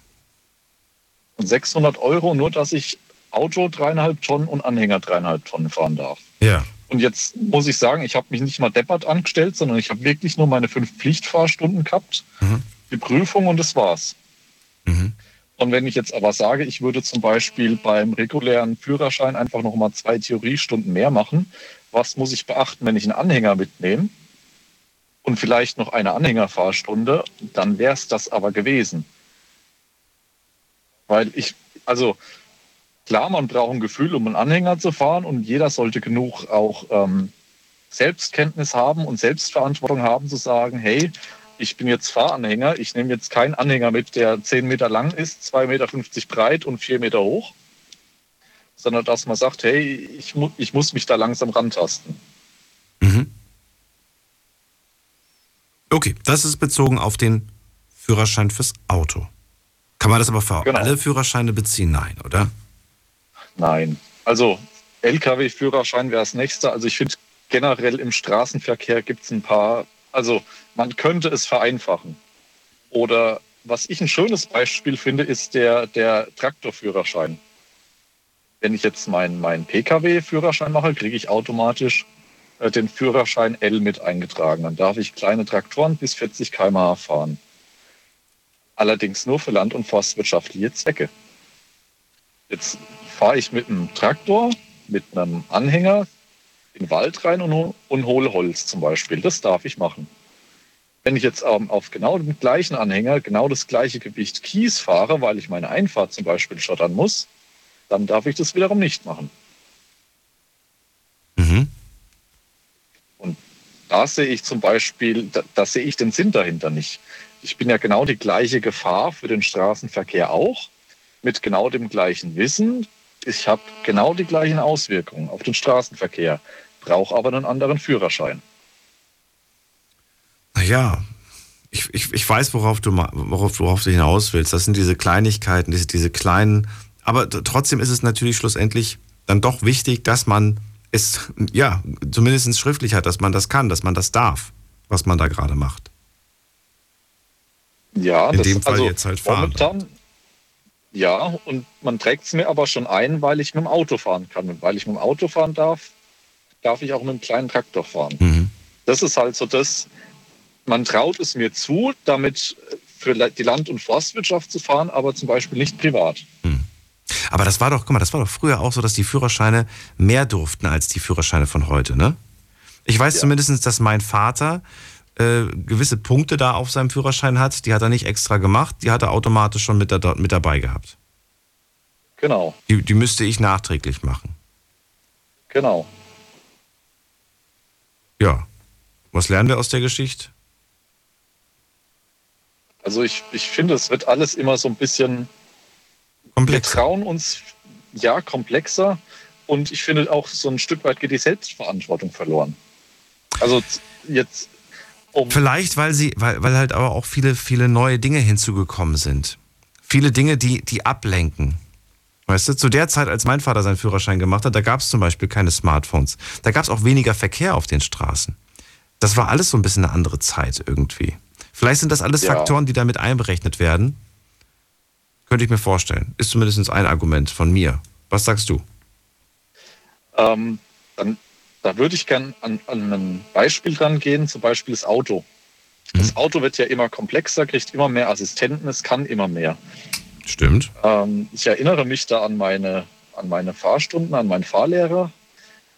und 600 Euro, nur dass ich Auto dreieinhalb Tonnen und Anhänger dreieinhalb Tonnen fahren darf. Ja. Und jetzt muss ich sagen, ich habe mich nicht mal deppert angestellt, sondern ich habe wirklich nur meine fünf Pflichtfahrstunden gehabt, die Prüfung und das war's. Und wenn ich jetzt aber sage, ich würde zum Beispiel beim regulären Führerschein einfach noch mal zwei Theoriestunden mehr machen, was muss ich beachten, wenn ich einen Anhänger mitnehme und vielleicht noch eine Anhängerfahrstunde, dann wäre es das aber gewesen. Weil ich, also klar, man braucht ein Gefühl, um einen Anhänger zu fahren und jeder sollte genug auch ähm, Selbstkenntnis haben und Selbstverantwortung haben, zu sagen, hey, ich bin jetzt Fahranhänger, ich nehme jetzt keinen Anhänger mit, der 10 Meter lang ist, 2,50 Meter breit und 4 Meter hoch, sondern dass man sagt, hey, ich, mu ich muss mich da langsam rantasten. Okay, das ist bezogen auf den Führerschein fürs Auto. Kann man das aber für Genau. alle Führerscheine beziehen? Nein, oder? Nein. Also Lkw-Führerschein wäre das nächste. Also ich finde generell im Straßenverkehr gibt es ein paar, also man könnte es vereinfachen. Oder was ich ein schönes Beispiel finde, ist der, der Traktorführerschein. Wenn ich jetzt meinen mein Pkw-Führerschein mache, kriege ich automatisch äh, den Führerschein L mit eingetragen. Dann darf ich kleine Traktoren bis 40 km/h fahren. Allerdings nur für land- und forstwirtschaftliche Zwecke. Jetzt fahre ich mit einem Traktor, mit einem Anhänger in den Wald rein und, und hole Holz zum Beispiel. Das darf ich machen. Wenn ich jetzt ähm, auf genau dem gleichen Anhänger genau das gleiche Gewicht Kies fahre, weil ich meine Einfahrt zum Beispiel schottern muss, dann darf ich das wiederum nicht machen. Und da sehe ich zum Beispiel, da, da sehe ich den Sinn dahinter nicht. Ich bin ja genau die gleiche Gefahr für den Straßenverkehr auch, mit genau dem gleichen Wissen. Ich habe genau die gleichen Auswirkungen auf den Straßenverkehr, brauche aber einen anderen Führerschein. Naja, ich, ich, ich weiß, worauf du, worauf, worauf du hinaus willst. Das sind diese Kleinigkeiten, diese, diese kleinen. Aber trotzdem ist es natürlich schlussendlich dann doch wichtig, dass man es, ja, zumindest schriftlich hat, dass man das kann, dass man das darf, was man da gerade macht. Ja, In das, dem Fall also jetzt halt fahren. Momentan, ja, und man trägt es mir aber schon ein, weil ich mit dem Auto fahren kann. Und weil ich mit dem Auto fahren darf, darf ich auch mit einem kleinen Traktor fahren. Mhm. Das ist halt so das, man traut es mir zu, damit für die Land- und Forstwirtschaft zu fahren, aber zum Beispiel nicht privat. Aber das war doch, guck mal, das war doch früher auch so, dass die Führerscheine mehr durften als die Führerscheine von heute, ne? Ich weiß zumindest, dass mein Vater äh, gewisse Punkte da auf seinem Führerschein hat, die hat er nicht extra gemacht, die hat er automatisch schon mit, da, mit dabei gehabt. Genau, Die, die müsste ich nachträglich machen. genau. Ja. Was lernen wir aus der Geschichte? Also ich, ich finde, es wird alles immer so ein bisschen komplexer. Wir trauen uns ja komplexer und ich finde auch so ein Stück weit geht die Selbstverantwortung verloren. Also z- jetzt Vielleicht, weil sie, weil, weil halt aber auch viele, viele neue Dinge hinzugekommen sind. Viele Dinge, die, die ablenken. Weißt du, zu der Zeit, als mein Vater seinen Führerschein gemacht hat, da gab es zum Beispiel keine Smartphones. Da gab es auch weniger Verkehr auf den Straßen. Das war alles so ein bisschen eine andere Zeit irgendwie. Vielleicht sind das alles Ja. Faktoren, die damit einberechnet werden. Könnte ich mir vorstellen. Ist zumindest ein Argument von mir. Was sagst du? ähm, dann da würde ich gern an, an ein Beispiel dran gehen, zum Beispiel das Auto. Das Auto wird ja immer komplexer, kriegt immer mehr Assistenten, es kann immer mehr. Stimmt. Ähm, ich erinnere mich da an meine, an meine Fahrstunden, an meinen Fahrlehrer,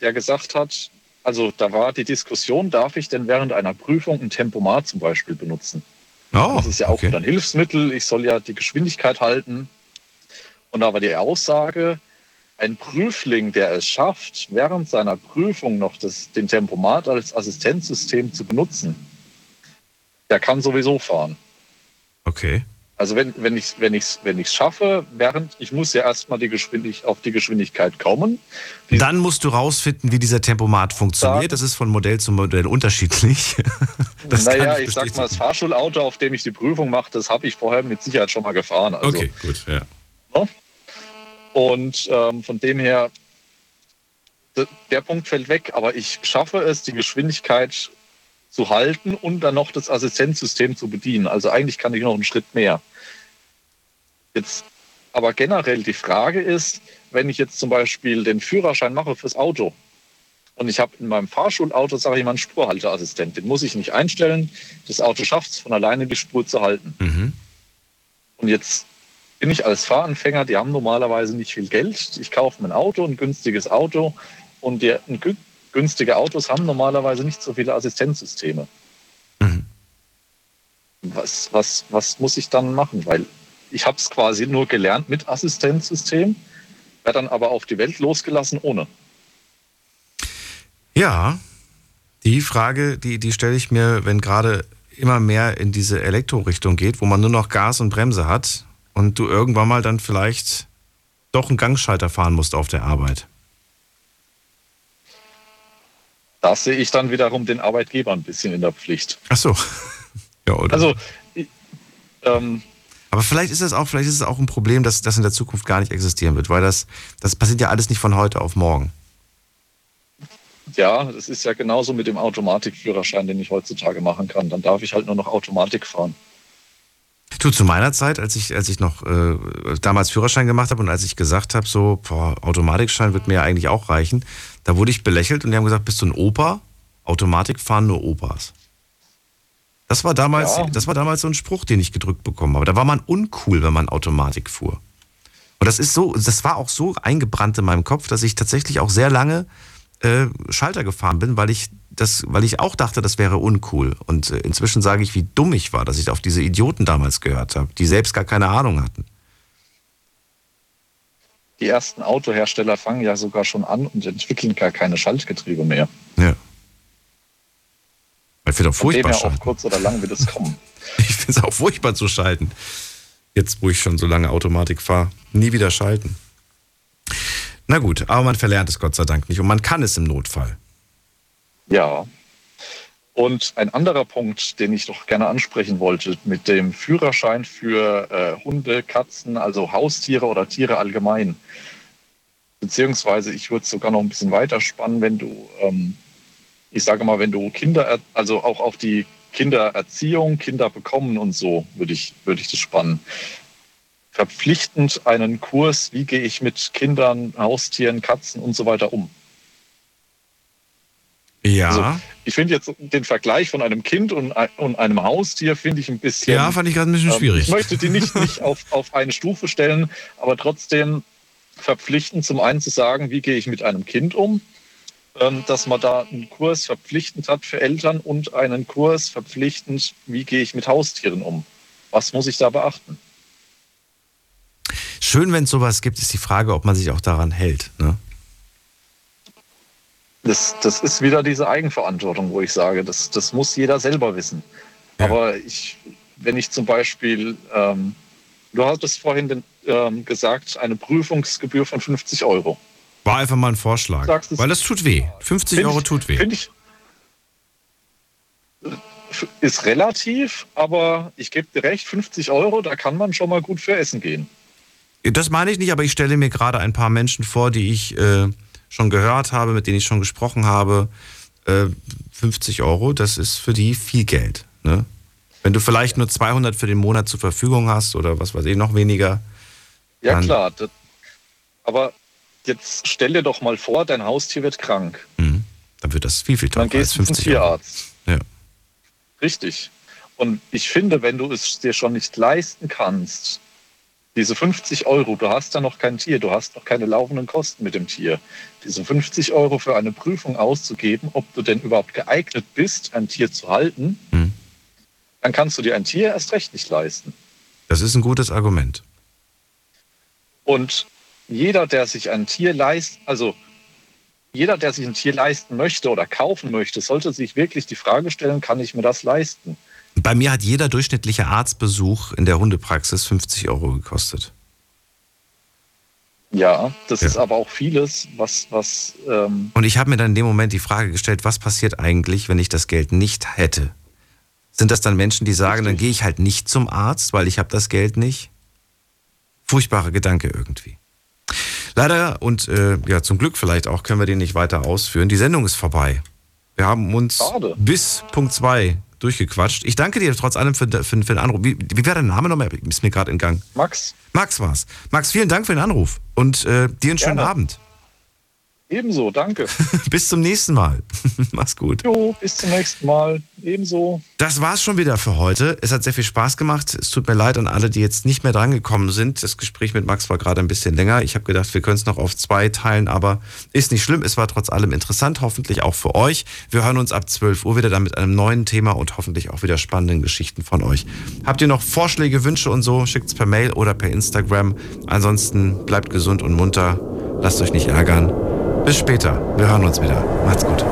der gesagt hat, also da war die Diskussion, darf ich denn während einer Prüfung ein Tempomat zum Beispiel benutzen? Oh, das ist ja auch wieder ein Hilfsmittel, ich soll ja die Geschwindigkeit halten. Und da war die Aussage, ein Prüfling, der es schafft, während seiner Prüfung noch das, den Tempomat als Assistenzsystem zu benutzen, der kann sowieso fahren. Okay. Also wenn, wenn ich es wenn ich's, wenn ich's schaffe, während ich muss ja erstmal die Geschwindig auf die Geschwindigkeit kommen. Dann musst du rausfinden, wie dieser Tempomat funktioniert. Das ist von Modell zu Modell unterschiedlich. (laughs) Das naja, ich sag mal, das Fahrschulauto, auf dem ich die Prüfung mache, das habe ich vorher mit Sicherheit schon mal gefahren. Also, okay, gut, ja. ne? Und ähm, von dem her, der Punkt fällt weg, aber ich schaffe es, die Geschwindigkeit zu halten und dann noch das Assistenzsystem zu bedienen. Also eigentlich kann ich noch einen Schritt mehr. Jetzt aber generell die Frage ist, wenn ich jetzt zum Beispiel den Führerschein mache fürs Auto und ich habe in meinem Fahrschulauto, sage ich mal, einen Spurhalteassistent, den muss ich nicht einstellen. Das Auto schafft es von alleine, die Spur zu halten. Mhm. Und jetzt bin ich als Fahranfänger, die haben normalerweise nicht viel Geld. Ich kaufe mir ein Auto, ein günstiges Auto und die, günstige Autos haben normalerweise nicht so viele Assistenzsysteme. Was, was, was muss ich dann machen? Weil ich habe es quasi nur gelernt mit Assistenzsystem, werde dann aber auf die Welt losgelassen ohne. Ja, die Frage, die, die stelle ich mir, wenn gerade immer mehr in diese Elektrorichtung geht, wo man nur noch Gas und Bremse hat und du irgendwann mal dann vielleicht doch einen Gangschalter fahren musst auf der Arbeit. Da sehe ich dann wiederum den Arbeitgeber ein bisschen in der Pflicht. Ach so. (laughs) ja, oder? Also, ich- ähm, Aber vielleicht ist es auch, vielleicht ist es auch ein Problem, dass das in der Zukunft gar nicht existieren wird, weil das, das passiert ja alles nicht von heute auf morgen. ja, das ist ja genauso mit dem Automatikführerschein, den ich heutzutage machen kann. Dann darf ich halt nur noch Automatik fahren. Du, zu meiner Zeit, als ich, als ich noch äh, damals Führerschein gemacht habe und als ich gesagt habe, so, boah, Automatikschein wird mir ja eigentlich auch reichen, da wurde ich belächelt und die haben gesagt, bist du ein Opa? Automatik fahren nur Opas. Das war damals, Ja. das war damals so ein Spruch, den ich gedrückt bekommen habe. Da war man uncool, wenn man Automatik fuhr. Und das ist so, das war auch so eingebrannt in meinem Kopf, dass ich tatsächlich auch sehr lange äh, Schalter gefahren bin, weil ich das, weil ich auch dachte, das wäre uncool. Und äh, inzwischen sage ich, wie dumm ich war, dass ich auf diese Idioten damals gehört habe, die selbst gar keine Ahnung hatten. Die ersten Autohersteller fangen ja sogar schon an und entwickeln gar keine Schaltgetriebe mehr. Ja. Ich finde auch dem furchtbar her schalten. auf kurz oder lang wird es kommen. (laughs) Ich finde es auch furchtbar zu schalten. Jetzt, wo ich schon so lange Automatik fahre. Nie wieder schalten. Na gut, aber man verlernt es Gott sei Dank nicht und man kann es im Notfall. Ja. Und ein anderer Punkt, den ich noch gerne ansprechen wollte, mit dem Führerschein für äh, Hunde, Katzen, also Haustiere oder Tiere allgemein. Beziehungsweise ich würde es sogar noch ein bisschen weiter spannen, wenn du, ähm, ich sage mal, wenn du Kinder, er- also auch auf die Kindererziehung, Kinder bekommen und so, würde ich, würde ich das spannen. Verpflichtend einen Kurs, wie gehe ich mit Kindern, Haustieren, Katzen und so weiter um. Ja. Also, ich finde jetzt den Vergleich von einem Kind und, und einem Haustier finde ich ein bisschen. Ja, fand ich gerade ein bisschen ähm, schwierig. Ich möchte die nicht, nicht (laughs) auf, auf eine Stufe stellen, aber trotzdem verpflichtend zum einen zu sagen, wie gehe ich mit einem Kind um, ähm, dass man da einen Kurs verpflichtend hat für Eltern und einen Kurs verpflichtend, wie gehe ich mit Haustieren um. Was muss ich da beachten? Schön, wenn es sowas gibt, ist die Frage, ob man sich auch daran hält. Ne? Das, das ist wieder diese Eigenverantwortung, wo ich sage, das, das muss jeder selber wissen. Aber ich, wenn ich zum Beispiel, ähm, du hattest vorhin den, ähm, gesagt, eine Prüfungsgebühr von 50 Euro. War einfach mal ein Vorschlag. Sagst Weil das tut weh. 50 Find Euro ich- tut weh. Finde ich, ist relativ, aber ich gebe dir recht, 50 Euro, da kann man schon mal gut für Essen gehen. Das meine ich nicht, aber ich stelle mir gerade ein paar Menschen vor, die ich äh, schon gehört habe, mit denen ich schon gesprochen habe. Äh, 50 Euro, das ist für die viel Geld. Ne? Wenn du vielleicht nur 200 für den Monat zur Verfügung hast oder was weiß ich, noch weniger. Ja, klar. Das, aber jetzt stell dir doch mal vor, dein Haustier wird krank. Dann wird das viel, viel teurer Dann gehst als du zum 50 Euro. Tierarzt. Ja. Richtig. Und ich finde, wenn du es dir schon nicht leisten kannst, diese 50 Euro, du hast ja noch kein Tier, du hast noch keine laufenden Kosten mit dem Tier, diese 50 Euro für eine Prüfung auszugeben, ob du denn überhaupt geeignet bist, ein Tier zu halten, Mhm. dann kannst du dir ein Tier erst recht nicht leisten. Das ist ein gutes Argument. Und jeder, der sich ein Tier leist, also jeder, der sich ein Tier leisten möchte oder kaufen möchte, sollte sich wirklich die Frage stellen, kann ich mir das leisten? Bei mir hat jeder durchschnittliche Arztbesuch in der Hundepraxis 50 Euro gekostet. Ja, das ja. ist aber auch vieles, was. was ähm Und ich habe mir dann in dem Moment die Frage gestellt, was passiert eigentlich, wenn ich das Geld nicht hätte? Sind das dann Menschen, die sagen, Richtig. dann gehe ich halt nicht zum Arzt, weil ich habe das Geld nicht? Furchtbarer Gedanke irgendwie. Leider und äh, ja, zum Glück vielleicht auch können wir den nicht weiter ausführen. Die Sendung ist vorbei. Wir haben uns Schade. bis Punkt 2 durchgequatscht. Ich danke dir trotz allem für, für, für den Anruf. Wie, wie war dein Name nochmal? Ist mir gerade entgangen. Max. Max war's. Max, vielen Dank für den Anruf und äh, dir einen schönen Abend. Ebenso, danke. (laughs) bis zum nächsten Mal. (laughs) Mach's gut. Jo, bis zum nächsten Mal. Ebenso. Das war's schon wieder für heute. Es hat sehr viel Spaß gemacht. Es tut mir leid an alle, die jetzt nicht mehr drangekommen sind. Das Gespräch mit Max war gerade ein bisschen länger. Ich habe gedacht, wir können es noch auf zwei teilen, aber ist nicht schlimm. Es war trotz allem interessant, hoffentlich auch für euch. Wir hören uns ab 12 Uhr wieder dann mit einem neuen Thema und hoffentlich auch wieder spannenden Geschichten von euch. Habt ihr noch Vorschläge, Wünsche und so? Schickt's per Mail oder per Instagram. Ansonsten bleibt gesund und munter. Lasst euch nicht ärgern. Bis später. Wir hören uns wieder. Macht's gut.